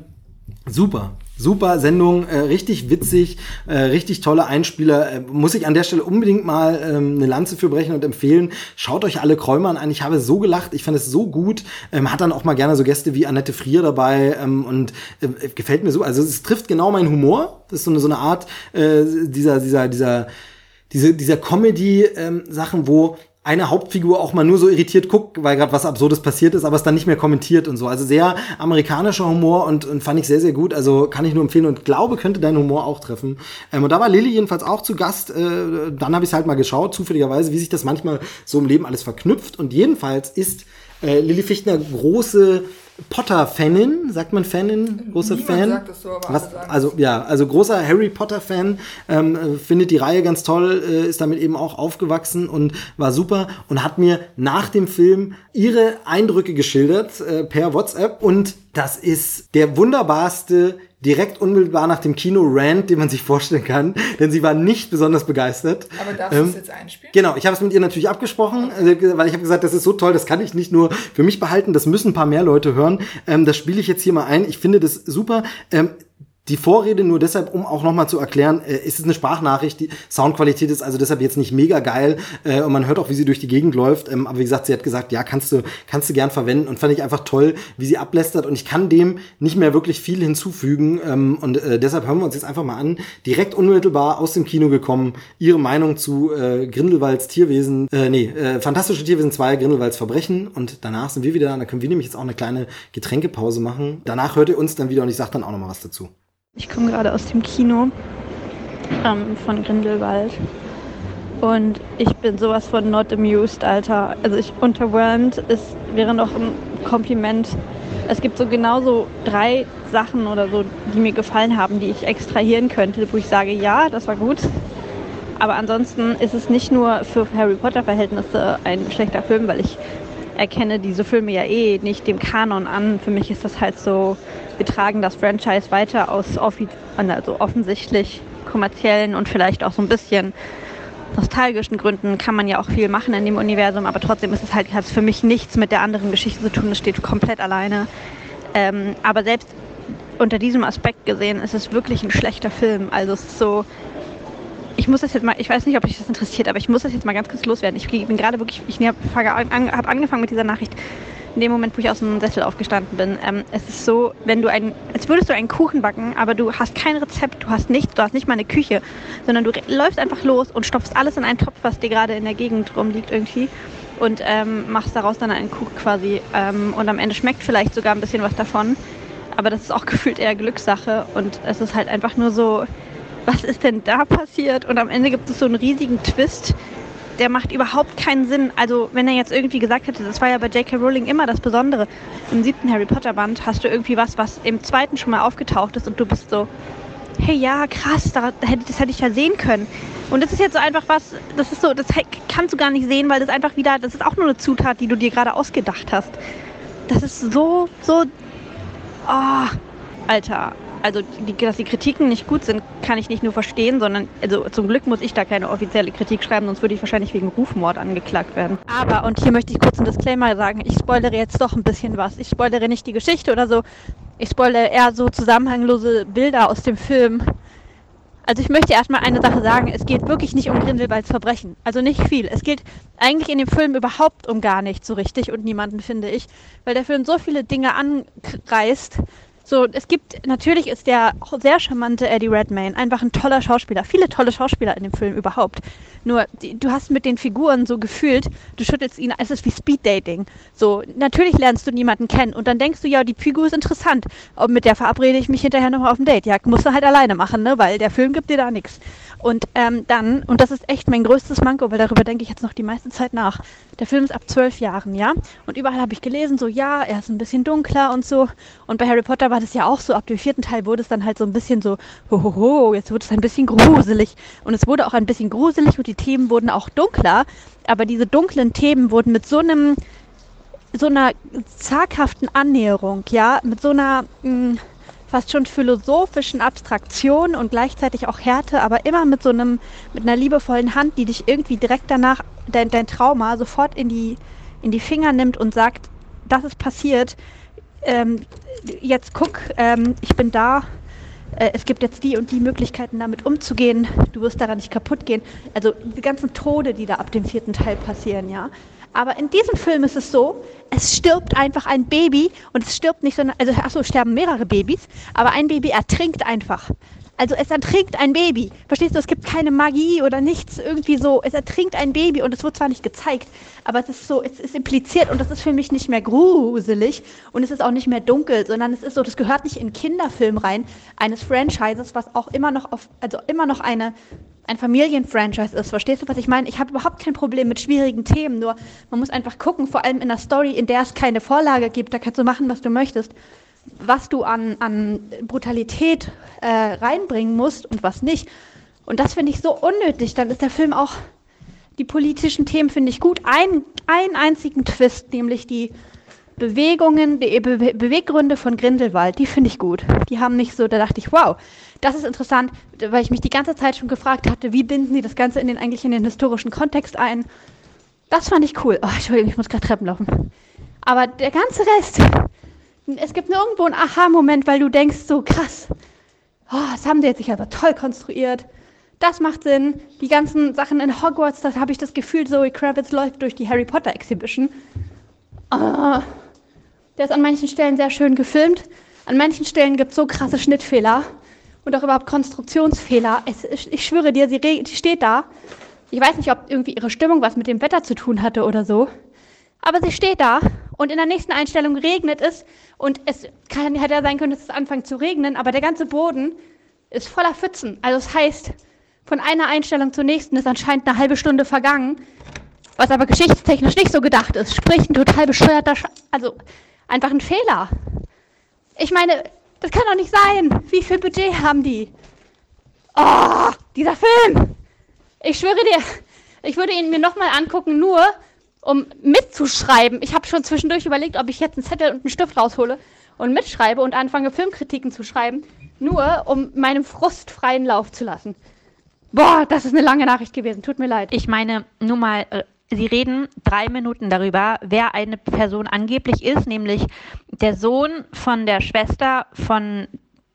super. Super Sendung, äh, richtig witzig, äh, richtig tolle Einspieler. Äh, muss ich an der Stelle unbedingt mal ähm, eine Lanze für brechen und empfehlen. Schaut euch alle Kräumern an. Ich habe so gelacht, ich fand es so gut. Ähm, hat dann auch mal gerne so Gäste wie Annette Frier dabei ähm, und äh, gefällt mir so. Also es trifft genau meinen Humor. Das ist so eine, so eine Art äh, dieser, dieser, dieser, diese, dieser Comedy-Sachen, wo eine Hauptfigur auch mal nur so irritiert guckt, weil gerade was Absurdes passiert ist, aber es dann nicht mehr kommentiert und so. Also sehr amerikanischer Humor und, und fand ich sehr, sehr gut. Also kann ich nur empfehlen und glaube, könnte dein Humor auch treffen. Ähm, und da war Lilly jedenfalls auch zu Gast. Äh, dann habe ich halt mal geschaut, zufälligerweise, wie sich das manchmal so im Leben alles verknüpft. Und jedenfalls ist äh, Lilly Fichtner große Potter-Fanin, sagt man Fanin, großer Niemand Fan. sagt das so, aber Was, also ja, also großer Harry Potter-Fan, ähm, äh, findet die Reihe ganz toll, äh, ist damit eben auch aufgewachsen und war super und hat mir nach dem Film ihre Eindrücke geschildert äh, per WhatsApp und das ist der wunderbarste direkt unmittelbar nach dem Kino Rant, den man sich vorstellen kann, denn sie war nicht besonders begeistert. Aber darfst du es jetzt einspielen? Genau, ich habe es mit ihr natürlich abgesprochen, äh, weil ich habe gesagt, das ist so toll, das kann ich nicht nur für mich behalten, das müssen ein paar mehr Leute hören. Ähm, das spiele ich jetzt hier mal ein. Ich finde das super. Ähm, die Vorrede nur deshalb, um auch nochmal zu erklären, äh, ist es eine Sprachnachricht, die Soundqualität ist also deshalb jetzt nicht mega geil äh, und man hört auch, wie sie durch die Gegend läuft. Ähm, aber wie gesagt, sie hat gesagt, ja, kannst du, kannst du gern verwenden und fand ich einfach toll, wie sie ablästert und ich kann dem nicht mehr wirklich viel hinzufügen ähm, und äh, deshalb hören wir uns jetzt einfach mal an, direkt unmittelbar aus dem Kino gekommen, ihre Meinung zu äh, Grindelwalds Tierwesen, äh, nee, äh, Fantastische Tierwesen 2, Grindelwalds Verbrechen und danach sind wir wieder da, dann können wir nämlich jetzt auch eine kleine Getränkepause machen. Danach hört ihr uns dann wieder und ich sag dann auch nochmal was dazu. Ich komme gerade aus dem Kino ähm, von Grindelwald. Und ich bin sowas von not amused, Alter. Also ich unterwhelmed ist, wäre noch ein Kompliment. Es gibt so genauso drei Sachen oder so, die mir gefallen haben, die ich extrahieren könnte, wo ich sage, ja, das war gut. Aber ansonsten ist es nicht nur für Harry Potter-Verhältnisse ein schlechter Film, weil ich erkenne diese Filme ja eh nicht dem Kanon an. Für mich ist das halt so, wir tragen das Franchise weiter aus also offensichtlich kommerziellen und vielleicht auch so ein bisschen nostalgischen Gründen kann man ja auch viel machen in dem Universum, aber trotzdem ist es halt hat es für mich nichts mit der anderen Geschichte zu tun. Es steht komplett alleine. Ähm, aber selbst unter diesem Aspekt gesehen ist es wirklich ein schlechter Film. Also es ist so, ich muss das jetzt mal, ich weiß nicht, ob dich das interessiert, aber ich muss das jetzt mal ganz kurz loswerden. Ich bin gerade wirklich, ich habe an, angefangen mit dieser Nachricht in dem Moment, wo ich aus dem Sessel aufgestanden bin. Ähm, es ist so, wenn du ein, als würdest du einen Kuchen backen, aber du hast kein Rezept, du hast nichts, du hast nicht mal eine Küche, sondern du läufst einfach los und stopfst alles in einen Topf, was dir gerade in der Gegend rumliegt irgendwie und ähm, machst daraus dann einen Kuchen quasi. Ähm, und am Ende schmeckt vielleicht sogar ein bisschen was davon, aber das ist auch gefühlt eher Glückssache und es ist halt einfach nur so, was ist denn da passiert? Und am Ende gibt es so einen riesigen Twist, der macht überhaupt keinen Sinn. Also, wenn er jetzt irgendwie gesagt hätte, das war ja bei J.K. Rowling immer das Besondere. Im siebten Harry Potter Band hast du irgendwie was, was im zweiten schon mal aufgetaucht ist und du bist so, hey, ja, krass, das hätte ich ja sehen können. Und das ist jetzt so einfach was, das ist so, das kannst du gar nicht sehen, weil das einfach wieder, das ist auch nur eine Zutat, die du dir gerade ausgedacht hast. Das ist so, so, oh, Alter, also die, dass die Kritiken nicht gut sind, kann ich nicht nur verstehen, sondern also zum Glück muss ich da keine offizielle Kritik schreiben, sonst würde ich wahrscheinlich wegen Rufmord angeklagt werden. Aber, und hier möchte ich kurz einen Disclaimer sagen, ich spoilere jetzt doch ein bisschen was. Ich spoilere nicht die Geschichte oder so, ich spoilere eher so zusammenhanglose Bilder aus dem Film. Also ich möchte erstmal eine Sache sagen, es geht wirklich nicht um Grindelwalds Verbrechen. Also nicht viel. Es geht eigentlich in dem Film überhaupt um gar nichts so richtig und niemanden, finde ich. Weil der Film so viele Dinge anreißt, so, es gibt, natürlich ist der sehr charmante Eddie Redmayne einfach ein toller Schauspieler. Viele tolle Schauspieler in dem Film überhaupt. Nur, die, du hast mit den Figuren so gefühlt, du schüttelst ihn, es ist wie Speeddating. So, natürlich lernst du niemanden kennen und dann denkst du, ja, die Figur ist interessant. Und mit der verabrede ich mich hinterher nochmal auf ein Date. Ja, musst du halt alleine machen, ne, weil der Film gibt dir da nichts. Und ähm, dann, und das ist echt mein größtes Manko, weil darüber denke ich jetzt noch die meiste Zeit nach. Der Film ist ab zwölf Jahren, ja. Und überall habe ich gelesen, so ja, er ist ein bisschen dunkler und so. Und bei Harry Potter war das ja auch so. Ab dem vierten Teil wurde es dann halt so ein bisschen so, hohoho, jetzt wurde es ein bisschen gruselig. Und es wurde auch ein bisschen gruselig und die Themen wurden auch dunkler. Aber diese dunklen Themen wurden mit so einem, so einer zaghaften Annäherung, ja, mit so einer mh, fast schon philosophischen Abstraktion und gleichzeitig auch Härte, aber immer mit so einem, mit einer liebevollen Hand, die dich irgendwie direkt danach, dein, dein Trauma sofort in die, in die Finger nimmt und sagt, das ist passiert. Ähm, jetzt guck, ähm, ich bin da. Äh, es gibt jetzt die und die Möglichkeiten, damit umzugehen. Du wirst daran nicht kaputt gehen. Also die ganzen Tode, die da ab dem vierten Teil passieren, ja. Aber in diesem Film ist es so, es stirbt einfach ein Baby und es stirbt nicht, sondern, also, achso, sterben mehrere Babys, aber ein Baby ertrinkt einfach. Also es ertrinkt ein Baby. Verstehst du, es gibt keine Magie oder nichts irgendwie so. Es ertrinkt ein Baby und es wird zwar nicht gezeigt, aber es ist so, es ist impliziert und das ist für mich nicht mehr gruselig und es ist auch nicht mehr dunkel, sondern es ist so, das gehört nicht in Kinderfilm rein, eines Franchises, was auch immer noch auf, also immer noch eine ein Familienfranchise ist. Verstehst du, was ich meine? Ich habe überhaupt kein Problem mit schwierigen Themen, nur man muss einfach gucken, vor allem in einer Story, in der es keine Vorlage gibt, da kannst du machen, was du möchtest, was du an, an Brutalität äh, reinbringen musst und was nicht. Und das finde ich so unnötig. Dann ist der Film auch, die politischen Themen finde ich gut. Ein, einen einzigen Twist, nämlich die Bewegungen, die Be Beweggründe von Grindelwald, die finde ich gut. Die haben mich so, da dachte ich, wow, das ist interessant, weil ich mich die ganze Zeit schon gefragt hatte, wie binden die das Ganze in den, eigentlich in den historischen Kontext ein. Das fand ich cool. Oh, Entschuldigung, ich muss gerade Treppen laufen. Aber der ganze Rest, es gibt nirgendwo einen Aha-Moment, weil du denkst so, krass, oh, das haben die jetzt sich aber toll konstruiert. Das macht Sinn. Die ganzen Sachen in Hogwarts, da habe ich das Gefühl, Zoe Kravitz läuft durch die Harry Potter Exhibition. Oh, der ist an manchen Stellen sehr schön gefilmt. An manchen Stellen gibt es so krasse Schnittfehler und auch überhaupt Konstruktionsfehler. Es, ich schwöre dir, sie, sie steht da. Ich weiß nicht, ob irgendwie ihre Stimmung was mit dem Wetter zu tun hatte oder so. Aber sie steht da und in der nächsten Einstellung regnet es und es kann, hätte ja sein können, dass es anfängt zu regnen, aber der ganze Boden ist voller Pfützen. Also das heißt, von einer Einstellung zur nächsten ist anscheinend eine halbe Stunde vergangen, was aber geschichtstechnisch nicht so gedacht ist. Sprich, ein total bescheuerter, Sch also einfach ein Fehler. Ich meine, das kann doch nicht sein. Wie viel Budget haben die? Oh, dieser Film! Ich schwöre dir, ich würde ihn mir nochmal angucken, nur um mitzuschreiben. Ich habe schon zwischendurch überlegt, ob ich jetzt einen Zettel und einen Stift raushole und mitschreibe und anfange, Filmkritiken zu schreiben, nur um meinem Frust freien Lauf zu lassen. Boah, das ist eine lange Nachricht gewesen. Tut mir leid. Ich meine, nur mal, äh, Sie reden drei Minuten darüber, wer eine Person angeblich ist, nämlich der Sohn von der Schwester von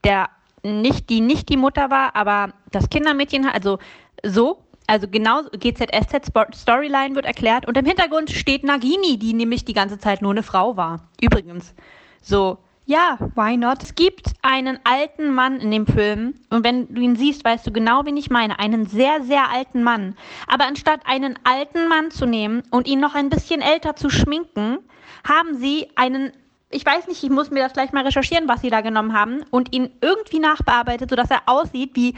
der nicht, die nicht die Mutter war, aber das Kindermädchen, also so, also genau GZSZ Storyline wird erklärt und im Hintergrund steht Nagini, die nämlich die ganze Zeit nur eine Frau war. Übrigens. So, ja, why not? Es gibt einen alten Mann in dem Film und wenn du ihn siehst, weißt du genau, wen ich meine. Einen sehr, sehr alten Mann. Aber anstatt einen alten Mann zu nehmen und ihn noch ein bisschen älter zu schminken, haben sie einen ich weiß nicht, ich muss mir das gleich mal recherchieren, was sie da genommen haben und ihn irgendwie nachbearbeitet, sodass er aussieht wie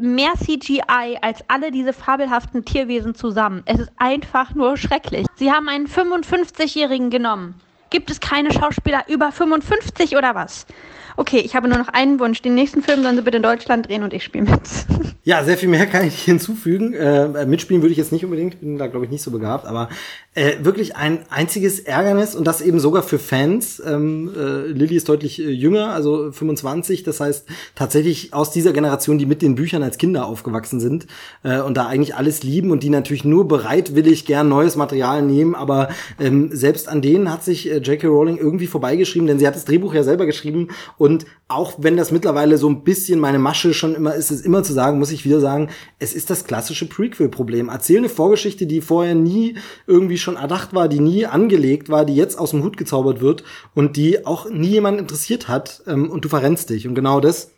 mehr CGI als alle diese fabelhaften Tierwesen zusammen. Es ist einfach nur schrecklich. Sie haben einen 55-Jährigen genommen. Gibt es keine Schauspieler über 55 oder was? Okay, ich habe nur noch einen Wunsch. Den nächsten Film sollen Sie bitte in Deutschland drehen und ich spiele mit. Ja, sehr viel mehr kann ich hinzufügen. Äh, mitspielen würde ich jetzt nicht unbedingt, bin da glaube ich nicht so begabt, aber äh, wirklich ein einziges Ärgernis und das eben sogar für Fans. Ähm, äh, Lilly ist deutlich äh, jünger, also 25, das heißt tatsächlich aus dieser Generation, die mit den Büchern als Kinder aufgewachsen sind äh, und da eigentlich alles lieben und die natürlich nur bereitwillig gern neues Material nehmen, aber ähm, selbst an denen hat sich äh, J.K. Rowling irgendwie vorbeigeschrieben, denn sie hat das Drehbuch ja selber geschrieben und auch wenn das mittlerweile so ein bisschen meine Masche schon immer ist, es immer zu sagen, muss ich wieder sagen, es ist das klassische Prequel-Problem. Erzähl eine Vorgeschichte, die vorher nie irgendwie schon erdacht war, die nie angelegt war, die jetzt aus dem Hut gezaubert wird und die auch nie jemand interessiert hat ähm, und du verrennst dich. Und genau das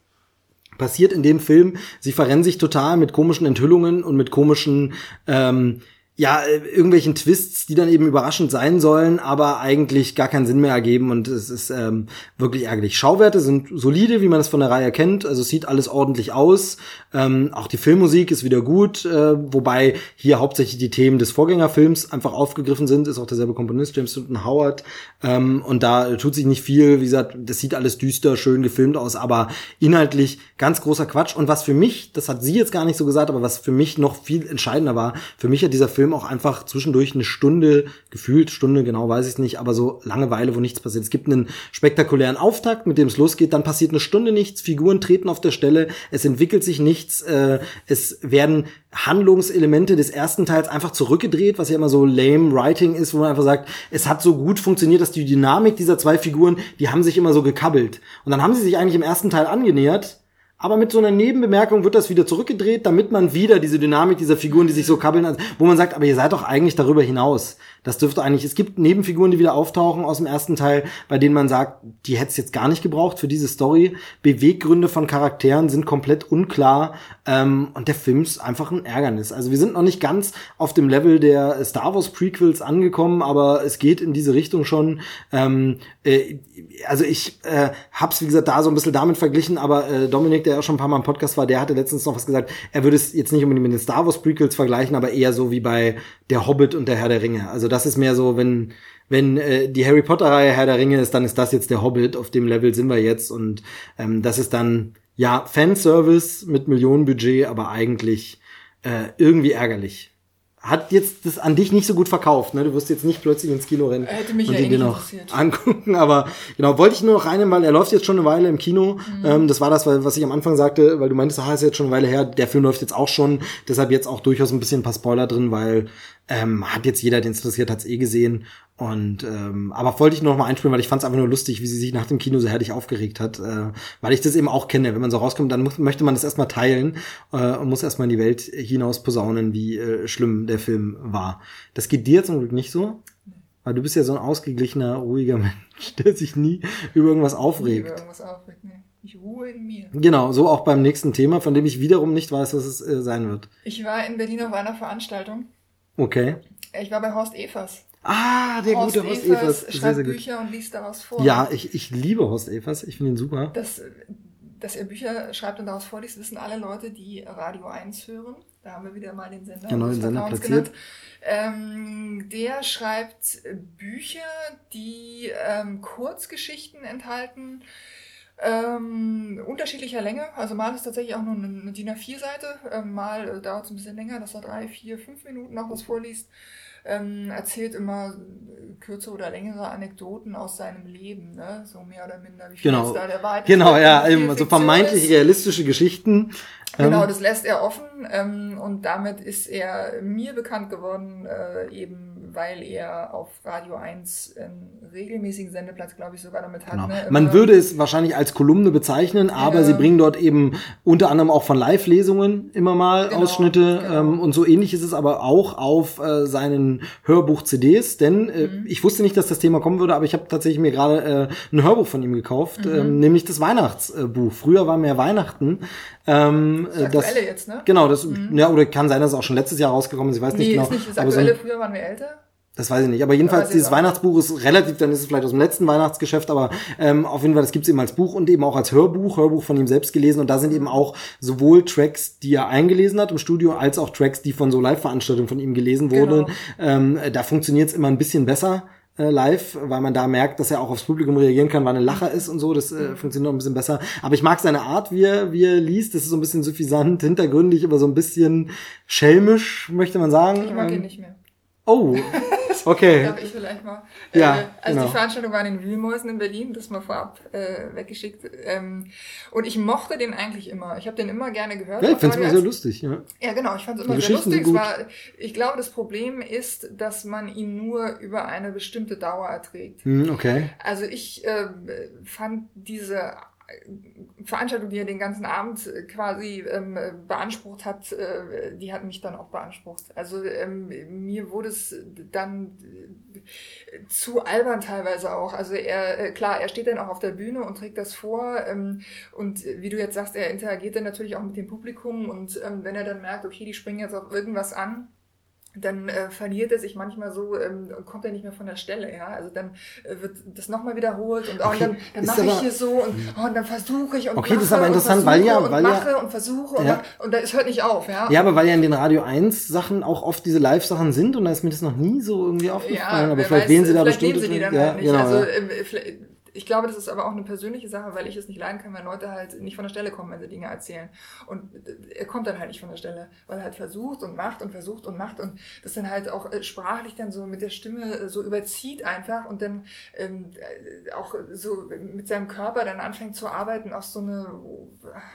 passiert in dem Film. Sie verrennen sich total mit komischen Enthüllungen und mit komischen ähm, ja, äh, irgendwelchen Twists, die dann eben überraschend sein sollen, aber eigentlich gar keinen Sinn mehr ergeben und es ist ähm, wirklich ärgerlich. Schauwerte sind solide, wie man es von der Reihe kennt, also sieht alles ordentlich aus. Ähm, auch die Filmmusik ist wieder gut, äh, wobei hier hauptsächlich die Themen des Vorgängerfilms einfach aufgegriffen sind, ist auch derselbe Komponist, James Newton Howard. Ähm, und da tut sich nicht viel, wie gesagt, das sieht alles düster, schön gefilmt aus, aber inhaltlich ganz großer Quatsch. Und was für mich, das hat sie jetzt gar nicht so gesagt, aber was für mich noch viel entscheidender war, für mich hat dieser Film Film auch einfach zwischendurch eine Stunde, gefühlt Stunde, genau weiß ich nicht, aber so Langeweile, wo nichts passiert. Es gibt einen spektakulären Auftakt, mit dem es losgeht, dann passiert eine Stunde nichts, Figuren treten auf der Stelle, es entwickelt sich nichts, äh, es werden Handlungselemente des ersten Teils einfach zurückgedreht, was ja immer so lame Writing ist, wo man einfach sagt, es hat so gut funktioniert, dass die Dynamik dieser zwei Figuren, die haben sich immer so gekabbelt. Und dann haben sie sich eigentlich im ersten Teil angenähert, aber mit so einer Nebenbemerkung wird das wieder zurückgedreht, damit man wieder diese Dynamik dieser Figuren, die sich so kabbeln, wo man sagt, aber ihr seid doch eigentlich darüber hinaus. Das dürfte eigentlich, es gibt Nebenfiguren, die wieder auftauchen aus dem ersten Teil, bei denen man sagt, die hätte es jetzt gar nicht gebraucht für diese Story. Beweggründe von Charakteren sind komplett unklar ähm, und der Film ist einfach ein Ärgernis. Also wir sind noch nicht ganz auf dem Level der Star Wars Prequels angekommen, aber es geht in diese Richtung schon. Ähm, äh, also ich äh, hab's, wie gesagt, da so ein bisschen damit verglichen, aber äh, Dominik, der ja schon ein paar Mal im Podcast war, der hatte letztens noch was gesagt, er würde es jetzt nicht unbedingt mit den Star Wars Prequels vergleichen, aber eher so wie bei Der Hobbit und der Herr der Ringe. Also das ist mehr so, wenn wenn äh, die Harry Potter Reihe Herr der Ringe ist, dann ist das jetzt der Hobbit. Auf dem Level sind wir jetzt und ähm, das ist dann ja Fanservice mit Millionenbudget, aber eigentlich äh, irgendwie ärgerlich hat jetzt das an dich nicht so gut verkauft. Ne? Du wirst jetzt nicht plötzlich ins Kino rennen Hätte mich und ja eh dir nicht noch angucken. Aber genau, wollte ich nur noch reinnehmen, weil er läuft jetzt schon eine Weile im Kino. Mhm. Ähm, das war das, was ich am Anfang sagte, weil du meintest, ah, ist jetzt schon eine Weile her. Der Film läuft jetzt auch schon. Deshalb jetzt auch durchaus ein bisschen ein paar Spoiler drin, weil ähm, hat jetzt jeder, den es interessiert, hat's eh gesehen. Und ähm, aber wollte ich nur noch mal einspielen, weil ich fand es einfach nur lustig, wie sie sich nach dem Kino so herrlich aufgeregt hat, äh, weil ich das eben auch kenne. Wenn man so rauskommt, dann muss, möchte man das erstmal teilen äh, und muss erstmal in die Welt hinaus posaunen, wie äh, schlimm der Film war. Das geht dir zum Glück nicht so, weil du bist ja so ein ausgeglichener, ruhiger Mensch, der sich nie über irgendwas aufregt. über irgendwas aufregt, nee. Ich ruhe in mir. Genau, so auch beim nächsten Thema, von dem ich wiederum nicht weiß, was es äh, sein wird. Ich war in Berlin auf einer Veranstaltung. Okay. Ich war bei Horst Evers. Ah, der Horst gute Horst Evers Evers. Sehr, schreibt sehr gut. Bücher und liest daraus vor. Ja, ich, ich liebe Horst Evers. Ich finde ihn super. dass, dass er Bücher schreibt und daraus vorliest, wissen alle Leute, die Radio 1 hören. Da haben wir wieder mal den Sender, Genau, den Sender platziert. Ähm, der schreibt Bücher, die ähm, Kurzgeschichten enthalten, ähm, unterschiedlicher Länge. Also mal ist tatsächlich auch nur eine, eine DIN A4-Seite, ähm, mal äh, dauert es ein bisschen länger, dass er drei, vier, fünf Minuten noch was vorliest. Ähm, erzählt immer äh, kürzere oder längere Anekdoten aus seinem Leben, ne? so mehr oder minder. Wie viel Genau. ist da der Wahrheit Genau, ja, eben, so Fiktion vermeintlich ist. realistische Geschichten. Genau, Ähm, das lässt er offen ähm, und damit ist er mir bekannt geworden, äh, eben weil er auf Radio 1 einen regelmäßigen Sendeplatz, glaube ich, sogar damit hat. Genau. Ne? Man Immer- würde es wahrscheinlich als Kolumne bezeichnen, aber Ja. sie bringen dort eben unter anderem auch von Live-Lesungen immer mal Genau, Ausschnitte genau. ähm, und so ähnlich ist es aber auch auf äh, seinen Hörbuch-CDs, denn äh, Mhm. ich wusste nicht, dass das Thema kommen würde, aber ich habe tatsächlich mir gerade äh, ein Hörbuch von ihm gekauft, Mhm. ähm, nämlich das Weihnachtsbuch. Früher war mehr Weihnachten. Ähm, Das das, Aktuelle jetzt, ne? Genau, das, ja, oder kann sein, dass es auch schon letztes Jahr rausgekommen ist, ich weiß nicht nee, genau. ist nicht das aber so Aktuelle, früher waren wir älter. Das weiß ich nicht. Aber jedenfalls, dieses. Weihnachtsbuch ist relativ, dann ist es vielleicht aus dem letzten Weihnachtsgeschäft, aber ähm, auf jeden Fall, das gibt's eben als Buch und eben auch als Hörbuch, Hörbuch von ihm selbst gelesen. Und da sind eben auch sowohl Tracks, die er eingelesen hat im Studio, als auch Tracks, die von so Live-Veranstaltungen von ihm gelesen wurden. Genau. Ähm, da funktioniert's immer ein bisschen besser. äh, Live, weil man da merkt, dass er auch aufs Publikum reagieren kann, weil er ein Lacher ist und so. Das äh, funktioniert noch ein bisschen besser. Aber ich mag seine Art, wie er, wie er liest. Das ist so ein bisschen suffisant, hintergründig, aber so ein bisschen schelmisch, möchte man sagen. Ich mag Ähm, ihn nicht mehr. Oh, okay. Darf ich vielleicht mal. Ja, äh, also genau. die Veranstaltung war in den Wühlmäusen in Berlin, das mal vorab äh, weggeschickt. Ähm, und ich mochte den eigentlich immer. Ich habe den immer gerne gehört. Ja, ich finde es immer sehr lustig. Ja. Ja, genau, ich fand es immer sehr lustig. war, ich glaube, das Problem ist, dass man ihn nur über eine bestimmte Dauer erträgt. Hm, okay. Also ich äh, fand diese Veranstaltung, die er den ganzen Abend äh, quasi ähm, beansprucht hat, äh, die hat mich dann auch beansprucht. Also ähm, mir wurde es dann äh, zu albern teilweise auch. Also er, äh, klar, er steht dann auch auf der Bühne und trägt das vor ähm, und wie du jetzt sagst, er interagiert dann natürlich auch mit dem Publikum und ähm, wenn er dann merkt, okay, die springen jetzt auf irgendwas an, dann äh, verliert er sich manchmal so ähm, und kommt er nicht mehr von der Stelle, ja. Also dann äh, wird das nochmal wiederholt und, oh, und dann, dann mache ich aber- hier so und, oh, und dann versuche ich und Okay, das ist aber und interessant, weil ja- und weil ja- mache und versuche und, Ja. und da, es hört nicht auf, ja. Ja, aber weil ja in den Radio 1 Sachen auch oft diese Live-Sachen sind und da ist mir das noch nie so irgendwie aufgefallen. aber wer vielleicht weiß, wählen sie da vielleicht bestimmt. nehmen sie die dann ja, halt nicht. Genau, also ja. vielleicht- ich glaube, das ist aber auch eine persönliche Sache, weil ich es nicht leiden kann, wenn Leute halt nicht von der Stelle kommen, wenn sie Dinge erzählen. Und äh, er kommt dann halt nicht von der Stelle, weil er halt versucht und macht und versucht und macht und das dann halt auch äh, sprachlich dann so mit der Stimme äh, so überzieht einfach und dann ähm, äh, auch so mit seinem Körper dann anfängt zu arbeiten auf so eine,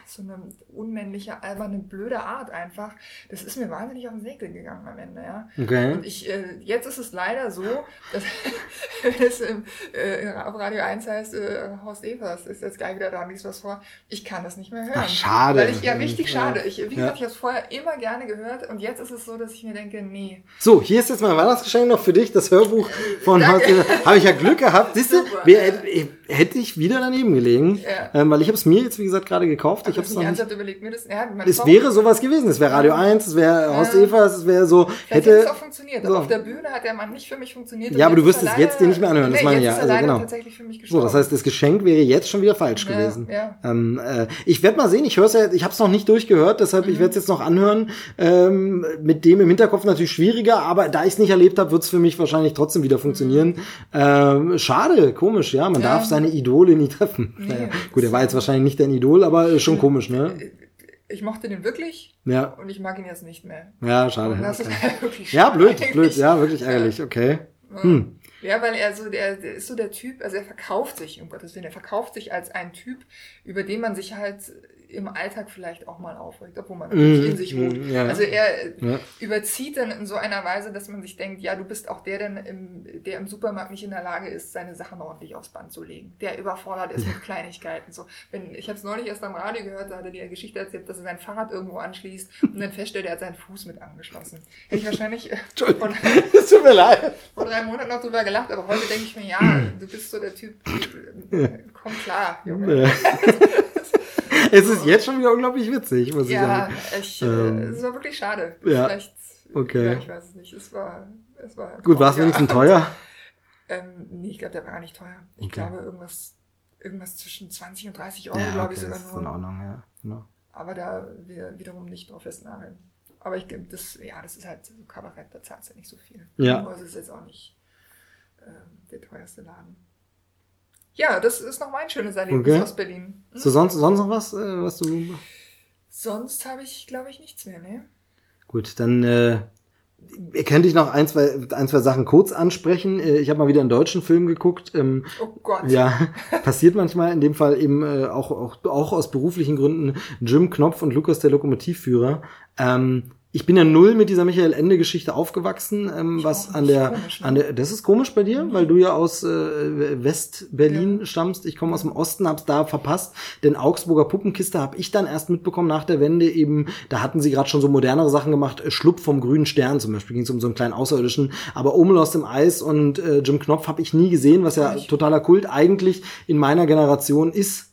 so eine unmännliche, alberne, blöde Art einfach. Das ist mir wahnsinnig auf den Säckel gegangen am Ende, ja. Okay. Und ich, äh, jetzt ist es leider so, dass wenn es im, äh, auf Radio 1 heißt, äh, Horst Evers ist jetzt gleich wieder da, liest was vor. Ich kann das nicht mehr hören. Ach, schade. Weil ich, ja, richtig schade. Ich, wie Ja. gesagt, ich habe es vorher immer gerne gehört und jetzt ist es so, dass ich mir denke, nee. So, hier ist jetzt mein Weihnachtsgeschenk noch für dich, das Hörbuch von. Horst Evers. Habe ich ja Glück gehabt. Siehst du, hätte- ich wieder daneben gelegen. Ja. Ähm, weil ich habe es mir jetzt, wie gesagt, gerade gekauft. Ich Ich habe es nicht überlegt, mir das. Ja, Es Frau- wäre sowas gewesen. Es wäre Radio 1, es wäre Horst Evers, es wäre so, Vielleicht hätte es auch funktioniert, so. aber auf der Bühne hat der Mann nicht für mich funktioniert. und Ja, aber du wirst es jetzt dir nicht mehr anhören, das nee, meine ich ja, also genau. tatsächlich für mich So, das heißt, das Geschenk wäre jetzt schon wieder falsch Ja, gewesen. ja. Ähm, äh, ich werde mal sehen, ich höre es ja, ich habe es noch nicht durchgehört, deshalb ich werde es jetzt noch anhören. Ähm, mit dem im Hinterkopf natürlich schwieriger, aber da ich es nicht erlebt habe, wird es für mich wahrscheinlich trotzdem wieder funktionieren. Ähm, schade, komisch, ja, man Ja. darf seine Idole nie treffen. naja, gut, er war jetzt wahrscheinlich nicht dein Idol, aber äh, schon komisch, ne? ich mochte den wirklich Ja, und ich mag ihn jetzt nicht mehr. ja, schade. Ja, schade blöd, eigentlich. blöd, ja, wirklich ärgerlich, okay. Hm. Ja, weil er so, der, der ist so der Typ, also er verkauft sich, um Gottes Willen, er verkauft sich als ein Typ, über den man sich halt im Alltag vielleicht auch mal aufregt, obwohl man natürlich Mhm, in sich ruht. ja. Also er Ja. überzieht dann in so einer Weise, dass man sich denkt, ja, du bist auch der, der im, der im Supermarkt nicht in der Lage ist, seine Sachen ordentlich aufs Band zu legen. Der überfordert ist mit Kleinigkeiten. So, wenn, ich habe es neulich erst am Radio gehört, da hat er die Geschichte erzählt, dass er sein Fahrrad irgendwo anschließt und dann feststellt, er hat seinen Fuß mit angeschlossen. Hätte ich wahrscheinlich äh, vor, Es tut mir leid. vor drei Monaten noch drüber gelacht, aber heute denke ich mir, ja, du bist so der Typ, äh, komm klar, Junge. Ja. es ist jetzt schon wieder unglaublich witzig, muss ich Ja, sagen. ich, äh, Ähm, es war wirklich schade. ja, Vielleicht, okay. ja, ich weiß es nicht. Es war, es war Gut, war es ja. wenigstens teuer? Ähm, nee, ich glaube, der war gar nicht teuer. Ich Okay. glaube, irgendwas, irgendwas zwischen 20 und 30 Euro, Ja, glaube okay, ich sogar das ist in nur. Ordnung, ja. Genau. Aber da wir wiederum nicht drauf festnageln. Aber ich glaube, das, ja, das ist halt so Kabarett, da zahlst du nicht so viel. Ja. Aber es ist jetzt auch nicht ähm, der teuerste Laden. Ja, das ist noch mein schönes Erlebnis Okay. aus Berlin. Hm? So, sonst, sonst noch was, äh, was du. Sonst habe ich, glaube ich, nichts mehr, ne? Gut, dann äh, könnte ich noch ein, zwei, ein, zwei Sachen kurz ansprechen. Äh, Ich habe mal wieder einen deutschen Film geguckt. Ähm, Oh Gott. ja, passiert manchmal. In dem Fall eben äh, auch, auch, auch aus beruflichen Gründen Jim Knopf und Lukas der Lokomotivführer. Ähm, ich bin ja null mit dieser Michael Ende Geschichte aufgewachsen, ähm, was an der, Komisch, ne? an der, das ist komisch bei dir, weil du ja aus äh, West-Berlin Ja. stammst. Ich komme aus dem Osten, hab's da verpasst. Denn Augsburger Puppenkiste habe ich dann erst mitbekommen nach der Wende eben. Da hatten sie gerade schon so modernere Sachen gemacht. Äh, Schlupf vom grünen Stern zum Beispiel ging es um so einen kleinen Außerirdischen. Aber Omel aus dem Eis und äh, Jim Knopf habe ich nie gesehen, was ja totaler Kult eigentlich in meiner Generation ist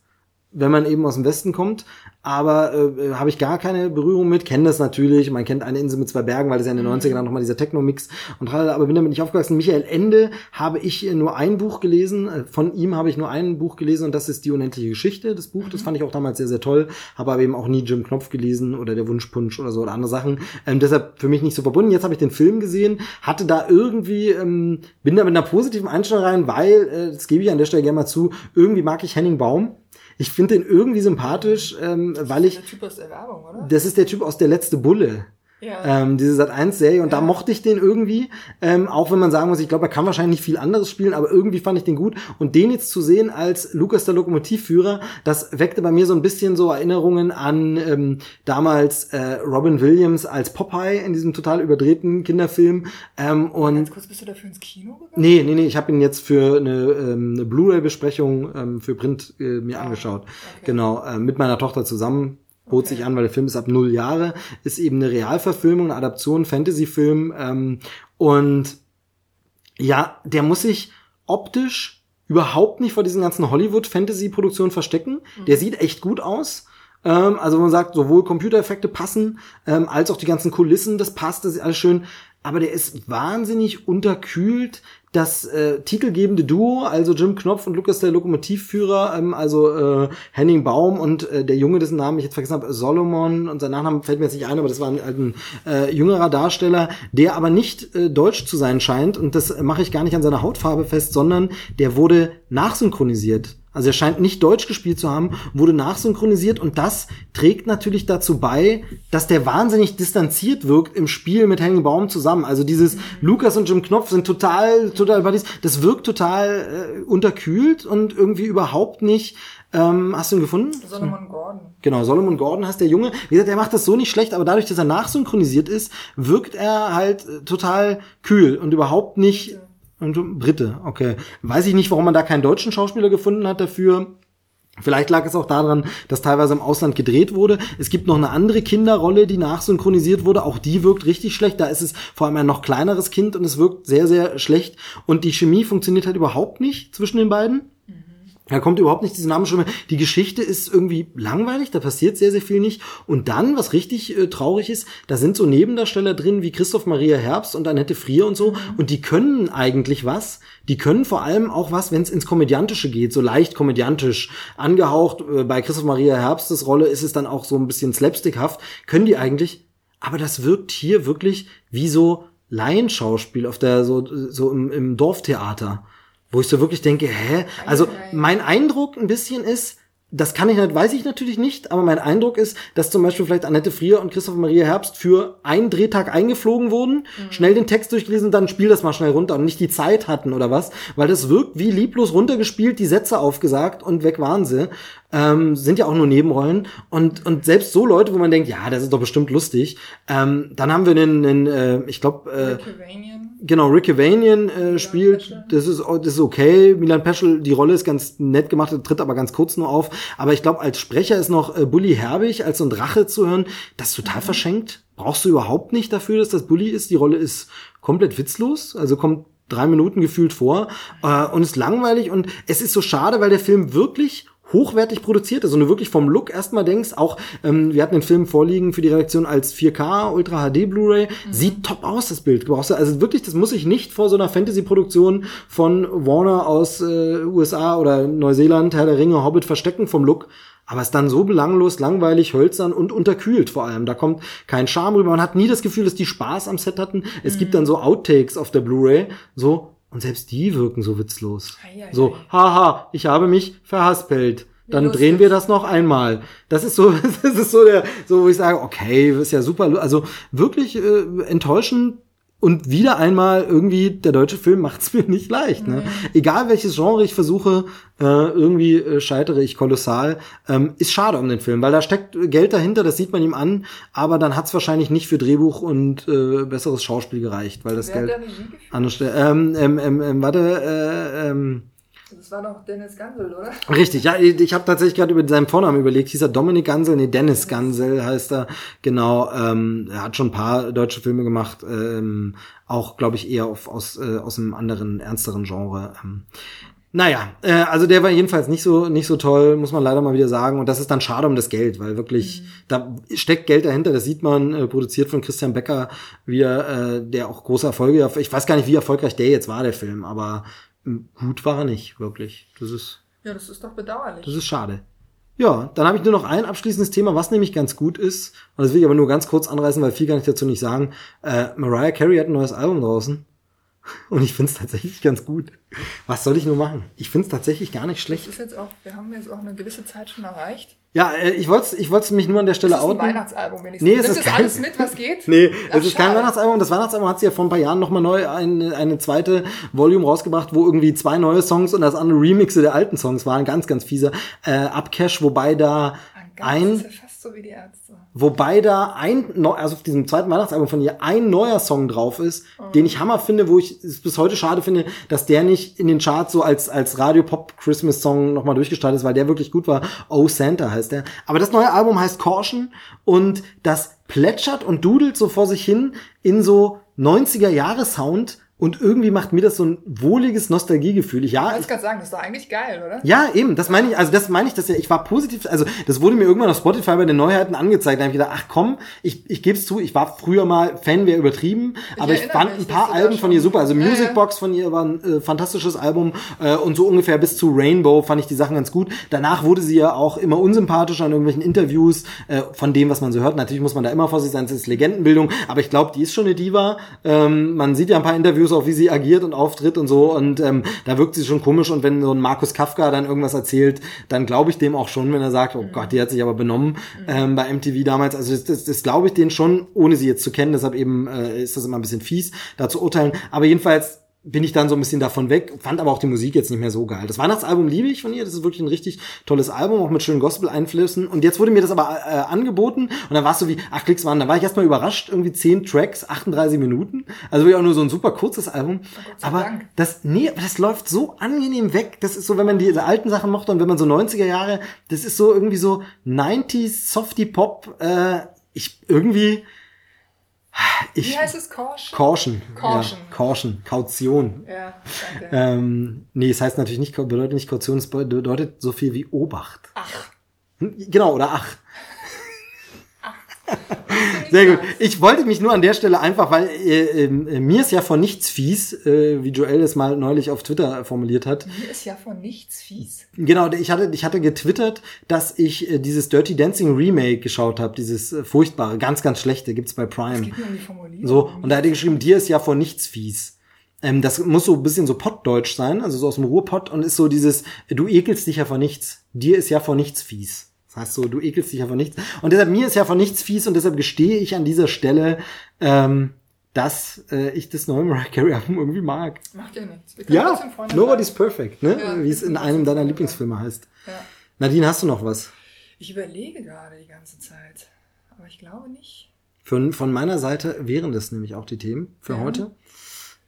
wenn man eben aus dem Westen kommt. Aber äh, habe ich gar keine Berührung mit. Kenne das natürlich. Man kennt eine Insel mit zwei Bergen, weil das ja in den 90ern dann nochmal dieser Techno-Mix und. Aber bin damit nicht aufgewachsen. Michael Ende habe ich äh, nur ein Buch gelesen. Äh, Von ihm habe ich nur ein Buch gelesen und das ist Die unendliche Geschichte, das Buch. Das fand ich auch damals sehr, sehr toll. Habe aber eben auch nie Jim Knopf gelesen oder Der Wunschpunsch oder so oder andere Sachen. Ähm, deshalb für mich nicht so verbunden. Jetzt habe ich den Film gesehen, hatte da irgendwie, ähm, bin da mit einer positiven Einstellung rein, weil, äh, das gebe ich an der Stelle gerne mal zu, irgendwie mag ich Henning Baum. Ich finde den irgendwie sympathisch, ähm, weil ich, Der Typ aus der Werbung, oder? das ist der Typ aus der letzte Bulle. Ja. Ähm, diese Sat 1 Serie und da Ja. mochte ich den irgendwie, ähm, auch wenn man sagen muss, ich glaube, er kann wahrscheinlich nicht viel anderes spielen, aber irgendwie fand ich den gut und den jetzt zu sehen als Lukas der Lokomotivführer, das weckte bei mir so ein bisschen so Erinnerungen an ähm, damals äh, Robin Williams als Popeye in diesem total überdrehten Kinderfilm ähm, und Ganz kurz, bist du dafür ins Kino gegangen? Nee, nee, nee, ich habe ihn jetzt für eine, ähm, eine Blu-ray-Besprechung ähm, für Print äh, mir Ah, angeschaut. okay. Genau, äh, mit meiner Tochter zusammen. Bot sich an, weil der Film ist ab null Jahre, ist eben eine Realverfilmung, eine Adaption, Fantasy-Film. Ähm, und ja, der muss sich optisch überhaupt nicht vor diesen ganzen Hollywood-Fantasy-Produktionen verstecken. Der sieht echt gut aus. Ähm, also man sagt, sowohl Computereffekte passen, ähm, als auch die ganzen Kulissen, das passt, das ist alles schön. Aber der ist wahnsinnig unterkühlt. Das äh, titelgebende Duo, also Jim Knopf und Lukas der Lokomotivführer, ähm, also äh, Henning Baum und äh, der Junge, dessen Namen ich jetzt vergessen habe, Solomon, und sein Nachname fällt mir jetzt nicht ein, aber das war ein, ein äh, jüngerer Darsteller, der aber nicht äh, deutsch zu sein scheint. Und das mache ich gar nicht an seiner Hautfarbe fest, sondern der wurde nachsynchronisiert. Also er scheint nicht Deutsch gespielt zu haben, wurde nachsynchronisiert und das trägt natürlich dazu bei, dass der wahnsinnig distanziert wirkt im Spiel mit Henning Baum zusammen. Also dieses Lukas und Jim Knopf sind total, total Buddies. Das wirkt total äh, unterkühlt und irgendwie überhaupt nicht. Ähm, hast du ihn gefunden? Solomon Gordon. Genau, Solomon Gordon heißt der Junge. Wie gesagt, er macht das so nicht schlecht, aber dadurch, dass er nachsynchronisiert ist, wirkt er halt äh, total kühl und überhaupt nicht Und Brite, okay. Weiß ich nicht, warum man da keinen deutschen Schauspieler gefunden hat dafür. Vielleicht lag es auch daran, dass teilweise im Ausland gedreht wurde. Es gibt noch eine andere Kinderrolle, die nachsynchronisiert wurde. Auch die wirkt richtig schlecht. Da ist es vor allem ein noch kleineres Kind und es wirkt sehr, sehr schlecht. Und die Chemie funktioniert halt überhaupt nicht zwischen den beiden. Da kommt überhaupt nicht diese Name schon mehr. Die Geschichte ist irgendwie langweilig, da passiert sehr, sehr viel nicht. Und dann, was richtig äh, traurig ist, da sind so Nebendarsteller drin wie Christoph Maria Herbst und Annette Frier und so. Und die können eigentlich was. Die können vor allem auch was, wenn es ins Komödiantische geht, so leicht komödiantisch angehaucht. Äh, Bei Christoph Maria Herbstes Rolle ist es dann auch so ein bisschen slapstickhaft. Können die eigentlich. Aber das wirkt hier wirklich wie so Laienschauspiel auf der, so, so im, im Dorftheater. Wo ich so wirklich denke, hä? Also mein Eindruck ein bisschen ist, das kann ich nicht, weiß ich natürlich nicht, aber mein Eindruck ist, dass zum Beispiel vielleicht Annette Frier und Christoph Maria Herbst für einen Drehtag eingeflogen wurden, schnell den Text durchgelesen, dann spiel das mal schnell runter und nicht die Zeit hatten oder was, weil das wirkt wie lieblos runtergespielt, die Sätze aufgesagt und weg waren sie. Ähm, sind ja auch nur Nebenrollen und und selbst so Leute, wo man denkt, ja, das ist doch bestimmt lustig. Ähm, dann haben wir einen, einen äh, ich glaube, äh. Genau, Rick Evanian äh, spielt, Peschel. das ist, das ist okay. Milan Peschel, die Rolle ist ganz nett gemacht, tritt aber ganz kurz nur auf. Aber ich glaube, als Sprecher ist noch äh, Bully Herbig als so ein Drache zu hören. Das ist total verschenkt. Brauchst du überhaupt nicht dafür, dass das Bully ist. Die Rolle ist komplett witzlos, also kommt drei Minuten gefühlt vor äh, und ist langweilig. Und es ist so schade, weil der Film wirklich hochwertig produziert ist und du wirklich vom Look erstmal denkst, auch ähm, wir hatten den Film vorliegen für die Redaktion als 4K Ultra HD Blu-ray, sieht top aus das Bild. Du brauchst also wirklich, das muss ich nicht vor so einer Fantasy Produktion von Warner aus äh, USA oder Neuseeland, Herr der Ringe, Hobbit verstecken vom Look. Aber es ist dann so belanglos, langweilig, hölzern und unterkühlt vor allem. Da kommt kein Charme rüber. Man hat nie das Gefühl, dass die Spaß am Set hatten. Es gibt dann so Outtakes auf der Blu-ray, so und selbst die wirken so witzlos. Ei, ei, So, haha, ich habe mich verhaspelt. Dann lustig. drehen wir das noch einmal. Das ist so, das ist so der, so wo ich sage, okay, ist ja super. Also wirklich äh, enttäuschend und wieder einmal irgendwie der deutsche Film macht's mir nicht leicht. Ne? Egal welches Genre ich versuche, äh, irgendwie äh, scheitere ich kolossal. Ähm, ist schade um den Film, weil da steckt Geld dahinter, das sieht man ihm an, aber dann hat's wahrscheinlich nicht für Drehbuch und äh, besseres Schauspiel gereicht, weil das Wer Geld geführt? andere Stelle. Ähm, ähm, ähm, ähm, warte, äh, ähm, Das war doch Dennis Gansel, oder? Richtig, ja, ich, ich habe tatsächlich gerade über seinen Vornamen überlegt. Hieß er Dominik Gansel? Nee, Dennis Gansel heißt er. Genau, ähm, er hat schon ein paar deutsche Filme gemacht, ähm, auch, glaube ich, eher auf, aus, äh, aus einem anderen, ernsteren Genre. Ähm. Naja, äh, also der war jedenfalls nicht so nicht so toll, muss man leider mal wieder sagen. Und das ist dann schade um das Geld, weil wirklich, da steckt Geld dahinter, das sieht man, äh, produziert von Christian Becker, wieder, äh, der auch große Erfolge, ich weiß gar nicht, wie erfolgreich der jetzt war, der Film, aber gut war er nicht, wirklich. Das ist Ja, das ist doch bedauerlich. das ist schade. Ja, dann habe ich nur noch ein abschließendes Thema, was nämlich ganz gut ist. Und das will ich aber nur ganz kurz anreißen, weil viel kann ich dazu nicht sagen. Äh, Mariah Carey hat ein neues Album draußen. Und ich finde es tatsächlich ganz gut. Was soll ich nur machen? Ich finde es tatsächlich gar nicht das schlecht. ist jetzt auch, wir haben jetzt auch eine gewisse Zeit schon erreicht. Ja, äh, ich wollte ich wollte mich nur an der Stelle Das ist ein outen. Weihnachtsalbum wenigstens. Nee, es ist das kein- alles mit, was geht? Nee, Ach, es ist kein schade. Weihnachtsalbum. Das Weihnachtsalbum hat sie ja vor ein paar Jahren nochmal neu eine, eine zweite Volume rausgebracht, wo irgendwie zwei neue Songs und das andere Remixe der alten Songs waren. Ganz, ganz fieser. Äh, Upcash, wobei da Ein ein Das ist ja fast so wie die Ärzte. Wobei da ein, also auf diesem zweiten Weihnachtsalbum von ihr ein neuer Song drauf ist, den ich Hammer finde, wo ich es bis heute schade finde, dass der nicht in den Charts so als, als Radio-Pop-Christmas-Song nochmal durchgestartet ist, weil der wirklich gut war. Oh Santa heißt der. Aber das neue Album heißt Caution und das plätschert und dudelt so vor sich hin in so 90er-Jahre-Sound und irgendwie macht mir das so ein wohliges Nostalgiegefühl. Ich, Ich ja, wollte ich, gerade sagen, das ist doch eigentlich geil, oder? ja, eben, das meine ich, also das meine ich, dass ja, ich war positiv, also das wurde mir irgendwann auf Spotify bei den Neuheiten angezeigt, da habe ich gedacht, ach komm, ich, ich gebe es zu, ich war früher mal Fan, wäre übertrieben, aber ich fand mich, ein paar Alben von ihr super, also Ja, ja. Music Box von ihr war ein äh, fantastisches Album äh, und so ungefähr bis zu Rainbow fand ich die Sachen ganz gut. Danach wurde sie ja auch immer unsympathischer in irgendwelchen Interviews äh, von dem, was man so hört. Natürlich muss man da immer vorsichtig sein, es ist Legendenbildung, aber ich glaube, die ist schon eine Diva. Ähm, man sieht ja ein paar Interviews auch, wie sie agiert und auftritt und so und ähm, da wirkt sie schon komisch und wenn so ein Markus Kafka dann irgendwas erzählt, dann glaube ich dem auch schon, wenn er sagt, oh Gott, die hat sich aber benommen ähm, bei MTV damals. Also das, das, das glaube ich denen schon, ohne sie jetzt zu kennen. Deshalb eben äh, ist das immer ein bisschen fies, da zu urteilen. Aber jedenfalls bin ich dann so ein bisschen davon weg, fand aber auch die Musik jetzt nicht mehr so geil. Das Weihnachtsalbum liebe ich von ihr, das ist wirklich ein richtig tolles Album, auch mit schönen Gospel-Einflüssen. Und jetzt wurde mir das aber äh, angeboten und dann war es so wie, ach, klick's mal an. Da war ich erstmal überrascht, irgendwie 10 Tracks, 38 Minuten. Also wirklich auch nur so ein super kurzes Album. aber Dank. das, nee, das läuft so angenehm weg. Das ist so, wenn man diese alten Sachen mochte und wenn man so 90er Jahre, das ist so irgendwie so 90s Softy Pop, äh, ich irgendwie, ich, Wie heißt es? Caution? Caution. Caution. Ja, Caution. Kaution. Ja, danke. Ähm, nee, es heißt natürlich nicht, bedeutet nicht Kaution, es bedeutet so viel wie Obacht. Ach. Hm, Genau, oder ach. Sehr gut. Ich wollte mich nur an der Stelle einfach, weil äh, äh, mir ist ja von nichts fies, äh, wie Joel es mal neulich auf Twitter formuliert hat. Mir ist ja von nichts fies. Genau, ich hatte, ich hatte getwittert, dass ich äh, dieses Dirty Dancing Remake geschaut habe, dieses äh, furchtbare, ganz, ganz schlechte, gibt's bei Prime. Um die Formulierung. So, und da hat er geschrieben, dir ist ja vor nichts fies. Ähm, das muss so ein bisschen so Pottdeutsch sein, also so aus dem Ruhrpott und ist so dieses, du ekelst dich ja vor nichts. Dir ist ja vor nichts fies. Das heißt so, du ekelst dich ja vor nichts. Und deshalb, mir ist ja vor nichts fies und deshalb gestehe ich an dieser Stelle, ähm, dass äh, ich das neue Mariah Carey Album irgendwie mag. Macht ja nichts. Ja, Nobody's sein. Perfect, ne? Ja, Wie es in einem deiner. Lieblingsfilme heißt. Ja. Nadine, hast du noch was? Ich überlege gerade die ganze Zeit. Aber ich glaube nicht. Von, von meiner Seite wären das nämlich auch die Themen für Ja. heute.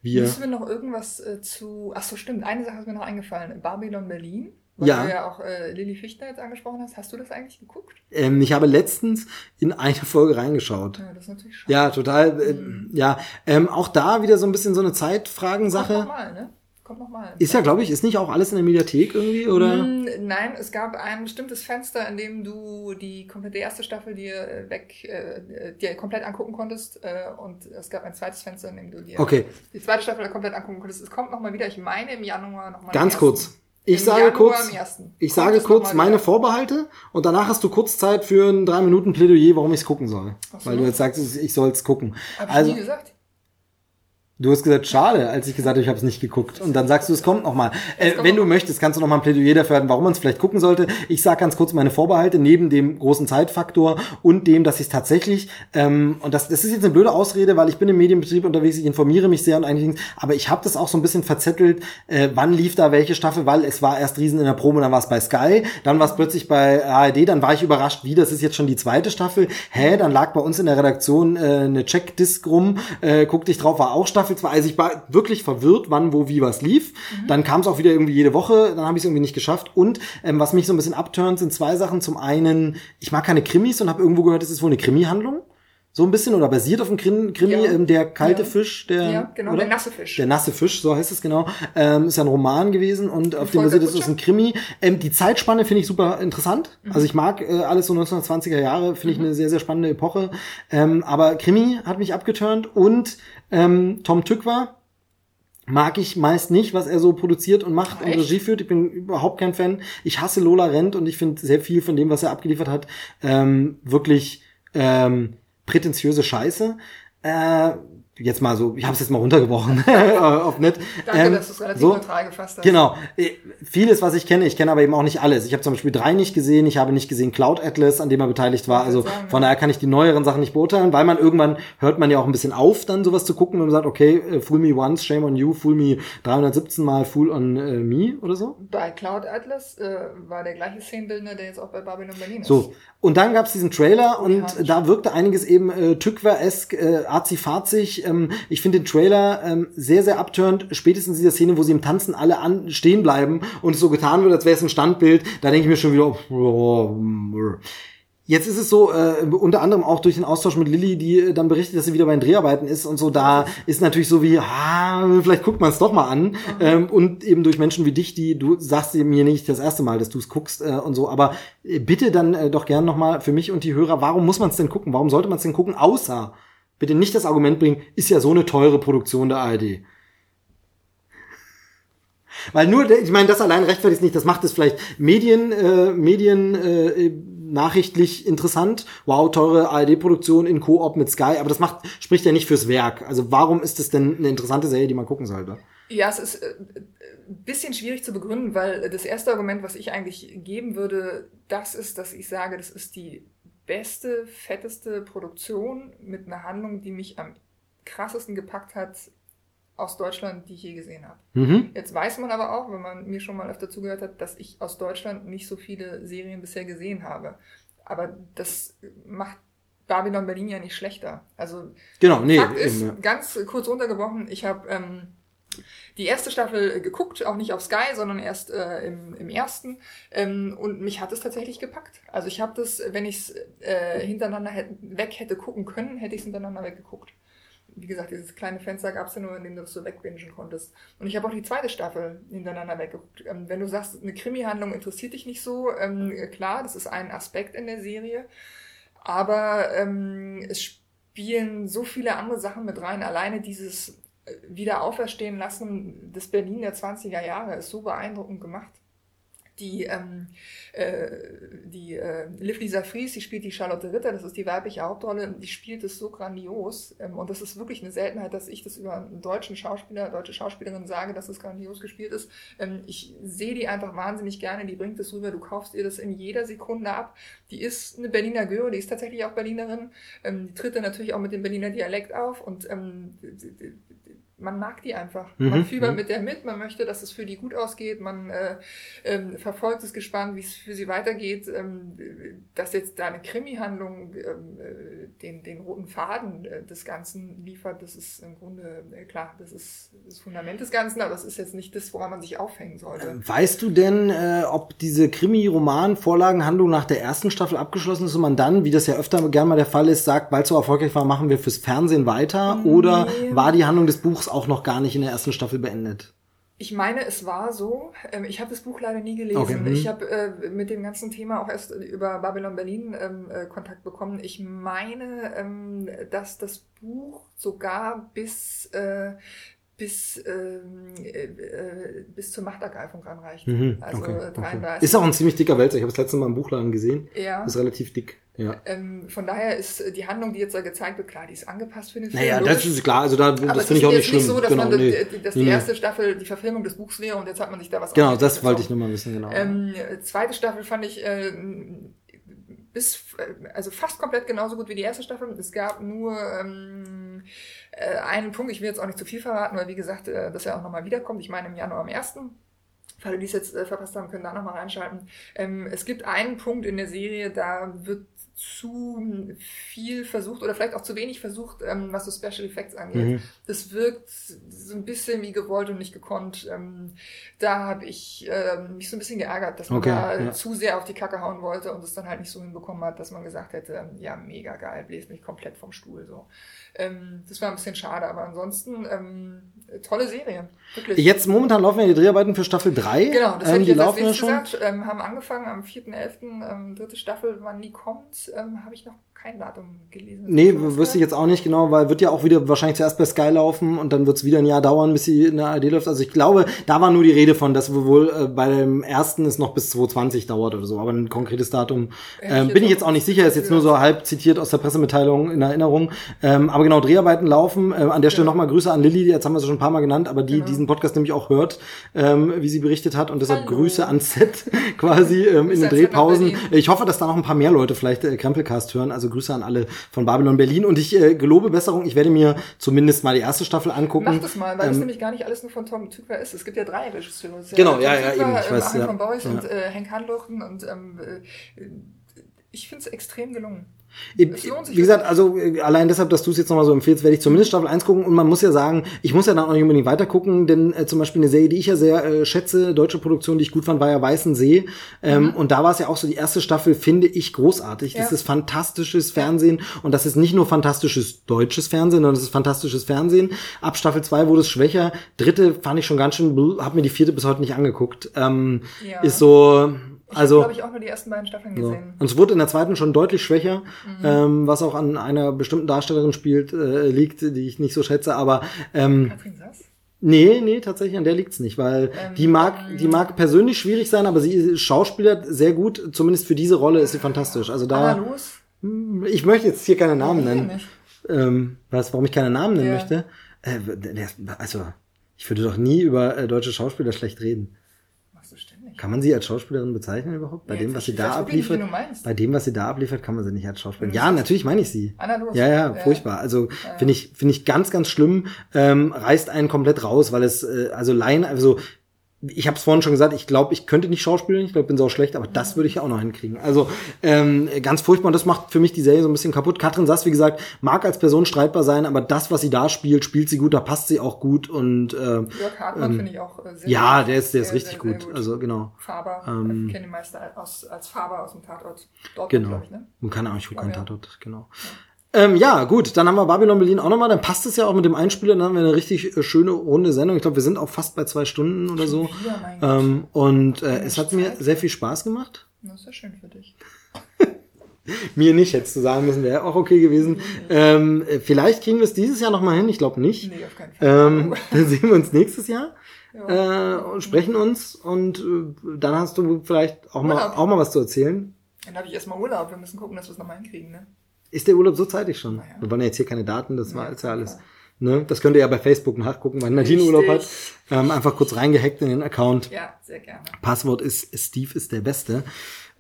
Wir, Müssen wir noch irgendwas äh, zu. Ach so, stimmt. Eine Sache ist mir noch eingefallen. Babylon Berlin. Weil Ja. du ja auch äh, Lilly Fichtner jetzt angesprochen hast. Hast du das eigentlich geguckt? ähm, ich habe letztens in eine Folge reingeschaut. Ja, das ist natürlich schade. Ja, total. Äh, Ja, ähm, auch da wieder so ein bisschen so eine Kommt Zeitfragensache. nochmal, ne? Kommt nochmal. Ist ja, glaube ich, ist nicht auch alles in der Mediathek irgendwie, oder? Mm, Nein, es gab ein bestimmtes Fenster, in dem du die komplette erste Staffel dir äh, weg, äh, dir komplett angucken konntest. Äh, und es gab ein zweites Fenster, in dem du dir Okay. die zweite Staffel komplett angucken konntest. Es kommt nochmal wieder, ich meine im Januar nochmal. Ganz kurz. Ich sage Januar kurz, ich sage kurz meine wieder. Vorbehalte und danach hast du kurz Zeit für ein drei Minuten Plädoyer, warum ich es gucken soll. So. Weil du jetzt sagst, ich soll es gucken. Hab ich Also, nie gesagt. Du hast gesagt, schade, als ich gesagt habe, ich habe es nicht geguckt. Und dann sagst du, es kommt noch mal. Äh, wenn du möchtest, kannst du noch mal ein Plädoyer dafür halten, warum man es vielleicht gucken sollte. Ich sage ganz kurz meine Vorbehalte, neben dem großen Zeitfaktor und dem, dass ich es tatsächlich, ähm, und das, das ist jetzt eine blöde Ausrede, weil ich bin im Medienbetrieb unterwegs, ich informiere mich sehr und einiges, aber ich habe das auch so ein bisschen verzettelt, äh, wann lief da welche Staffel, weil es war erst Riesen in der Probe, dann war es bei Sky, dann war es plötzlich bei ARD, dann war ich überrascht, wie, das ist jetzt schon die zweite Staffel. Hä, dann lag bei uns in der Redaktion äh, eine Checkdisk rum, äh, guckte ich drauf, war auch Staffel 2. Also ich war wirklich verwirrt, wann, wo, wie was lief. Dann kam es auch wieder irgendwie jede Woche, dann habe ich es irgendwie nicht geschafft. Und ähm, was mich so ein bisschen abturnt, sind zwei Sachen. Zum einen, ich mag keine Krimis und habe irgendwo gehört, es ist wohl eine Krimi-Handlung. So ein bisschen oder basiert auf dem Krimi, Ja. ähm, der kalte Ja. Fisch, der Ja, genau, oder? der nasse Fisch. Der nasse Fisch, so heißt es genau. Ähm, ist ja ein Roman gewesen und auf dem basiert es ist ein Krimi. Ähm, die Zeitspanne finde ich super interessant. Mhm. Also ich mag äh, alles so 1920er Jahre, finde ich eine sehr, sehr spannende Epoche. Ähm, aber Krimi hat mich abgeturnt und ähm, Tom Tückwer mag ich meist nicht, was er so produziert und macht und Echt? Regie führt. Ich bin überhaupt kein Fan. Ich hasse Lola Rent und ich finde sehr viel von dem, was er abgeliefert hat, ähm, wirklich ähm, prätentiöse Scheiße. Äh, jetzt mal so, ich habe es jetzt mal runtergebrochen auf net. Danke, Ähm, dass du es relativ so, neutral gefasst hast. Genau. Äh, Vieles, was ich kenne, ich kenne aber eben auch nicht alles. Ich habe zum Beispiel drei nicht gesehen, ich habe nicht gesehen Cloud Atlas, an dem er beteiligt war. Also sagen, von daher kann ich die neueren Sachen nicht beurteilen, weil man irgendwann hört man ja auch ein bisschen auf, dann sowas zu gucken und man sagt, okay, äh, fool me once, shame on you, fool me 317 mal, fool on äh, me oder so. Bei Cloud Atlas äh, war der gleiche Szenenbildner, der jetzt auch bei Babylon Berlin ist. So. Und dann gab's diesen Trailer und Mechanisch. da wirkte einiges eben äh, Tückwer-esk, äh, arzi-farzig. Ähm, ich finde den Trailer ähm, sehr, sehr abturnt. Spätestens in dieser Szene, wo sie im Tanzen alle an, stehen bleiben und es so getan wird, als wäre es ein Standbild. Da denke ich mir schon wieder, oh, Jetzt ist es so, äh, unter anderem auch durch den Austausch mit Lilly, die äh, dann berichtet, dass sie wieder bei den Dreharbeiten ist und so, da ist natürlich so wie, ah, vielleicht guckt man es doch mal an. Ähm, und eben durch Menschen wie dich, die, du sagst mir nicht das erste Mal, dass du es guckst äh, und so, aber äh, bitte dann äh, doch gern nochmal für mich und die Hörer, warum muss man es denn gucken? Warum sollte man es denn gucken? Außer, bitte nicht das Argument bringen, ist ja so eine teure Produktion der ARD. Weil nur, ich meine, das allein rechtfertigt es nicht, das macht es vielleicht Medien, äh, Medien äh, nachrichtlich interessant. Wow, teure ARD-Produktion in Koop mit Sky, aber das macht, spricht ja nicht fürs Werk. Also warum ist es denn eine interessante Serie, die man gucken sollte? Ja, es ist äh, ein bisschen schwierig zu begründen, weil das erste Argument, was ich eigentlich geben würde, das ist, dass ich sage, das ist die beste, fetteste Produktion mit einer Handlung, die mich am krassesten gepackt hat aus Deutschland, die ich je gesehen habe. Mhm. Jetzt weiß man aber auch, wenn man mir schon mal öfter zugehört hat, dass ich aus Deutschland nicht so viele Serien bisher gesehen habe. Aber das macht Babylon Berlin ja nicht schlechter. Also Genau, nee, Fakt ist, eben, ja. ganz kurz runtergebrochen, ich habe ähm, die erste Staffel geguckt, auch nicht auf Sky, sondern erst äh, im, im ersten. Ähm, und mich hat es tatsächlich gepackt. Also ich habe das, wenn ich es äh, hintereinander hätte, weg hätte gucken können, hätte ich es hintereinander weggeguckt. Wie gesagt, dieses kleine Fenster gab es ja nur, in dem du das so wegbingen konntest. Und ich habe auch die zweite Staffel hintereinander weggeguckt. Ähm, wenn du sagst, eine Krimi-Handlung interessiert dich nicht so, ähm, klar, das ist ein Aspekt in der Serie. Aber ähm, es spielen so viele andere Sachen mit rein. Alleine dieses äh, Wiederauferstehen lassen des Berlin der 20er Jahre ist so beeindruckend gemacht. Die, ähm, äh, die äh, Liv Lisa Fries, die spielt die Charlotte Ritter, das ist die weibliche Hauptrolle, die spielt es so grandios. Ähm, und das ist wirklich eine Seltenheit, dass ich das über einen deutschen Schauspieler, deutsche Schauspielerin sage, dass es grandios gespielt ist. Ähm, ich sehe die einfach wahnsinnig gerne, die bringt es rüber, du kaufst ihr das in jeder Sekunde ab. Die ist eine Berliner Göre, die ist tatsächlich auch Berlinerin. Ähm, die tritt dann natürlich auch mit dem Berliner Dialekt auf und ähm, man mag die einfach. Mhm, Man fiebert mhm. mit der mit, man möchte, dass es für die gut ausgeht, man äh, ähm, verfolgt es gespannt, wie es für sie weitergeht. Ähm, dass jetzt da eine Krimi-Handlung ähm, äh, den, den roten Faden äh, des Ganzen liefert, das ist im Grunde, äh, klar, das ist das Fundament des Ganzen, aber das ist jetzt nicht das, woran man sich aufhängen sollte. Weißt du denn, äh, ob diese Krimi-Roman-Vorlagenhandlung nach der ersten Staffel abgeschlossen ist und man dann, wie das ja öfter gern mal der Fall ist, sagt, weil es so erfolgreich war, machen wir fürs Fernsehen weiter? Oder Nee. war die Handlung des Buchs auch noch gar nicht in der ersten Staffel beendet? Ich meine, es war so. Ähm, ich habe das Buch leider nie gelesen. Okay, mhm. Ich habe äh, mit dem ganzen Thema auch erst über Babylon Berlin ähm, äh, Kontakt bekommen. Ich meine, ähm, dass das Buch sogar bis äh, bis ähm, äh, äh, bis zur Machtergreifung ranreicht. Mhm, Also okay, äh, okay. 33. Ist auch ein ziemlich dicker Wälzer. Ich habe es letzte Mal im Buchladen gesehen. ja. Ist relativ dick. Ja. Ähm, von daher ist äh, die Handlung, die jetzt da gezeigt wird, klar, die ist angepasst für den Film. Naja, das ist klar. Also da, Aber das es finde ich ist auch nicht schlimm. so, dass, genau, man, nee. das- dass die erste Staffel die Verfilmung des Buchs wäre und jetzt hat man sich da was Genau, das wollte ich nur mal wissen, genau. Ähm, zweite Staffel fand ich äh, bis, äh, also fast komplett genauso gut wie die erste Staffel. Es gab nur ähm, äh, einen Punkt, ich will jetzt auch nicht zu viel verraten, weil wie gesagt, äh, dass er auch nochmal wiederkommt. Ich meine im Januar am 1. Für alle, die es jetzt äh, verpasst haben, können da nochmal reinschalten. Ähm, es gibt einen Punkt in der Serie, da wird zu viel versucht oder vielleicht auch zu wenig versucht, ähm, was so Special Effects angeht. Mhm. Das wirkt so ein bisschen wie gewollt und nicht gekonnt. Ähm, da habe ich ähm, mich so ein bisschen geärgert, dass man Okay, da ja. zu sehr auf die Kacke hauen wollte und es dann halt nicht so hinbekommen hat, dass man gesagt hätte, ähm, ja, mega geil, bläst mich komplett vom Stuhl. So. Ähm, das war ein bisschen schade, aber ansonsten ähm, tolle Serie. Wirklich. Jetzt momentan laufen ja die Dreharbeiten für Staffel 3. Genau, das ähm, hätte ich die jetzt als ja schon. gesagt. Ähm, haben angefangen am 4.11., ähm, dritte Staffel, wann die kommt, ähm, habe ich noch kein Datum gelesen. Nee, wüsste ich jetzt auch nicht genau, weil wird ja auch wieder wahrscheinlich zuerst bei Sky laufen und dann wird es wieder ein Jahr dauern, bis sie in der ARD läuft. Also ich glaube, da war nur die Rede von, dass wir wohl äh, bei dem ersten es noch bis 2020 dauert oder so. Aber ein konkretes Datum ähm, ich bin jetzt ich jetzt auch nicht sicher, ist jetzt nur so halb zitiert aus der Pressemitteilung in Erinnerung. Ähm, aber genau, Dreharbeiten laufen. Ähm, an der Stelle Ja. nochmal Grüße an Lilly, jetzt haben wir sie schon ein paar Mal genannt, aber die Genau. diesen Podcast nämlich auch hört, ähm, wie sie berichtet hat. Und deshalb Hallo. Grüße ans Set quasi ähm, in den Drehpausen. Ich hoffe, dass da noch ein paar mehr Leute vielleicht äh, Krempelcast hören. Also Grüße an alle von Babylon Berlin. Und ich äh, gelobe Besserung. Ich werde mir zumindest mal die erste Staffel angucken. Mach das mal, weil Ähm, nämlich gar nicht alles nur von Tom Tykwer ist. Es gibt ja drei Regisseure. Es Genau, ja, ja, Tykwer, eben, ich ähm, weiß, Achim ja. von Beuys Ja. und äh, Henk Handluchten und ähm, äh, ich finde es extrem gelungen. Es Wie gesagt, also äh, allein deshalb, dass du es jetzt nochmal so empfehlst, werde ich zumindest Staffel 1 gucken. Und man muss ja sagen, ich muss ja dann auch nicht unbedingt weiter gucken, denn äh, zum Beispiel eine Serie, die ich ja sehr äh, schätze, deutsche Produktion, die ich gut fand, war ja Weißen See. Ähm, Und da war es ja auch so, die erste Staffel finde ich großartig. Das Ja. ist fantastisches Fernsehen. Und das ist nicht nur fantastisches deutsches Fernsehen, sondern das ist fantastisches Fernsehen. Ab Staffel 2 wurde es schwächer. Dritte fand ich schon ganz schön, habe mir die vierte bis heute nicht angeguckt. Ähm, Ja. Ist so, Ich also. habe, glaube ich, auch nur die ersten beiden Staffeln So. gesehen. Und es wurde in der zweiten schon deutlich schwächer, Mhm. ähm, was auch an einer bestimmten Darstellerin spielt, äh, liegt, die ich nicht so schätze, aber ähm, Katrin Sass? nee, nee, tatsächlich an der liegt's nicht, weil Ähm, die mag, die mag persönlich schwierig sein, aber sie schauspielert sehr gut, zumindest für diese Rolle ist sie fantastisch. Also Anna da, Los? ich möchte jetzt hier keine Namen nennen. Ähm, was, warum ich keine Namen nennen Ja. möchte? Äh, also, ich würde doch nie über äh, deutsche Schauspieler schlecht reden. Kann man sie als Schauspielerin bezeichnen überhaupt? Bei Ja, dem, was sie da nicht, abliefert? meinst. Bei dem, was sie da abliefert, kann man sie nicht als Schauspielerin. Ja, natürlich meine ich sie. Ja, ja, ja. furchtbar. Also finde ich, finde ich ganz, ganz schlimm. Ähm, reißt einen komplett raus, weil es, äh, also Laien, also ich habe es vorhin schon gesagt, ich glaube, ich könnte nicht schauspielen, ich glaube, bin so schlecht, aber das würde ich ja auch noch hinkriegen. Also ähm, ganz furchtbar und das macht für mich die Serie so ein bisschen kaputt. Katrin Sass, wie gesagt, mag als Person streitbar sein, aber das, was sie da spielt, spielt sie gut, da passt sie auch gut und äh, Jörg Hartmann finde ich auch äh, sehr Ähm, ja, gut. der ist, der ist Sehr, richtig sehr, sehr gut. Also genau. Faber, ähm, ich kenne den Meister aus, als Faber aus dem Tatort. Dort, Genau. ich, ne? Und keine Ahnung, ich gucke keinen Ja, ja. Tatort, genau. Ähm, ja, gut, dann haben wir Babylon Berlin auch nochmal, dann passt es ja auch mit dem Einspieler, dann haben wir eine richtig äh, schöne runde Sendung. Ich glaube, wir sind auch fast bei zwei Stunden oder so. Gott. Ähm, und äh, es hat mir Zeit. sehr viel Spaß gemacht. Das ist ja schön für dich. Mir nicht, hättest du sagen müssen, wäre auch okay gewesen. Ähm, äh, vielleicht kriegen wir es dieses Jahr nochmal hin, ich glaube nicht. Nee, auf keinen Fall. Ähm, dann sehen wir uns nächstes Jahr. Ja. Äh, und sprechen uns und äh, dann hast du vielleicht auch mal, auch mal was zu erzählen. Dann habe ich erstmal Urlaub. Wir müssen gucken, dass wir es nochmal hinkriegen, ne? Ist der Urlaub so zeitig schon? ja. Wir wollen ja jetzt hier keine Daten, das war Ja, ist ja alles. Ne? Das könnt ihr ja bei Facebook nachgucken, weil Nadine. Urlaub hat. Ähm, einfach kurz reingehackt in den Account. Ja, sehr gerne. Passwort ist Steve ist der Beste.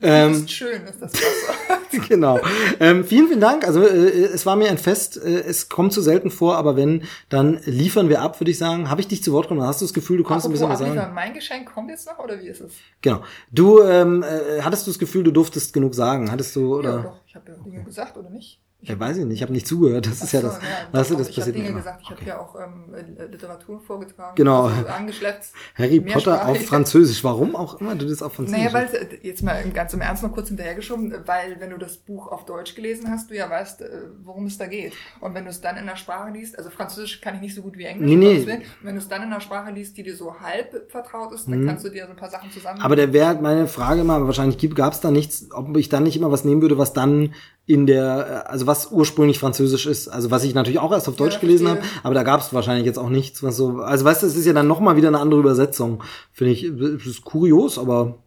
Das Ähm, ist schön, ist das Wasser. genau. Ähm, vielen, vielen Dank. Also äh, es war mir ein Fest. Äh, es kommt zu selten vor, aber wenn, dann liefern wir ab, würde ich sagen. Habe ich dich zu Wort genommen? Hast du das Gefühl, du konntest ein bisschen was Apropos sagen? mein Geschenk kommt jetzt noch oder wie ist es? Genau. Du ähm, äh, hattest du das Gefühl, du durftest genug sagen? Hattest du Ja, oder? doch, ich habe ja gesagt, oder nicht? Ja, weiß ich nicht. Ich habe nicht zugehört. Das ist ja Ach so, das. weißt du, doch, das ich habe passiert Dinge immer. gesagt, ich habe ja auch ähm, äh, Literatur vorgetragen. Genau. Also angeschleppt. Harry Potter auf. Französisch. Warum auch immer du das auf Französisch? Naja, weil äh, jetzt mal ganz im Ernst noch kurz hinterhergeschoben, weil wenn du das Buch auf Deutsch gelesen hast, du ja weißt, äh, worum es da geht. Und wenn du es dann in der Sprache liest, also Französisch kann ich nicht so gut wie Englisch, Nee, nee. Wenn du es dann in der Sprache liest, die dir so halb vertraut ist, dann kannst du dir so ein paar Sachen zusammen. Aber der wäre halt meine Frage immer, wahrscheinlich gab es da nichts, ob ich dann nicht immer was nehmen würde, was dann in der, äh, also was ursprünglich Französisch ist. Also was ich natürlich auch erst auf Deutsch Ja, gelesen habe, aber da gab es wahrscheinlich jetzt auch nichts, was so. Also weißt du, es ist ja dann nochmal wieder eine andere Übersetzung. Finde ich, es ist kurios, aber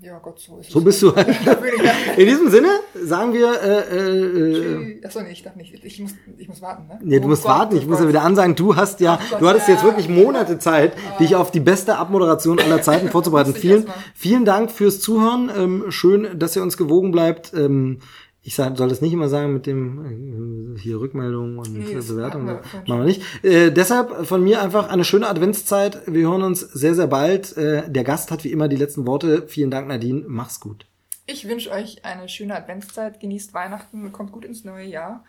ja, Gott, so ist so bist du halt. In diesem Sinne sagen wir, äh, äh, äh, Achso, nee, ich darf nicht. Ich muss, ich muss warten, ne? Nee, du Oh musst Gott, warten, ich oh muss ja Gott. wieder ansagen, du hast ja, Ach Gott, du hattest ja. jetzt wirklich Monate Zeit, dich auf die beste Abmoderation aller Zeiten vorzubereiten. Vielen, vielen Dank fürs Zuhören. Ähm, schön, dass ihr uns gewogen bleibt. Ähm, ich soll das nicht immer sagen mit dem äh, hier Rückmeldung und Nee, das Bewertung. machen wir nicht. Äh, deshalb von mir einfach eine schöne Adventszeit. Wir hören uns sehr, sehr bald. Äh, der Gast hat wie immer die letzten Worte. Vielen Dank, Nadine. Mach's gut. Ich wünsche euch eine schöne Adventszeit, genießt Weihnachten, kommt gut ins neue Jahr.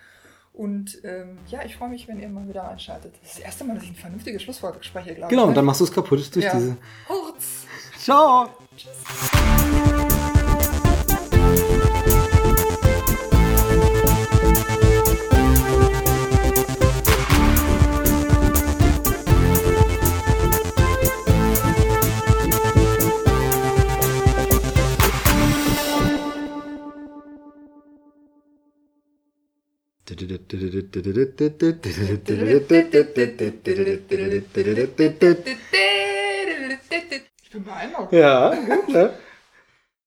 Und ähm, ja, ich freue mich, wenn ihr mal wieder einschaltet. Das ist das erste Mal, dass ich ein vernünftiges Schlusswort spreche, glaube Genau, ich. und dann ne? machst du es kaputt durch ja. diese. Kurz. Ciao! Ich bin beeindruckt. Ja, gut, ne?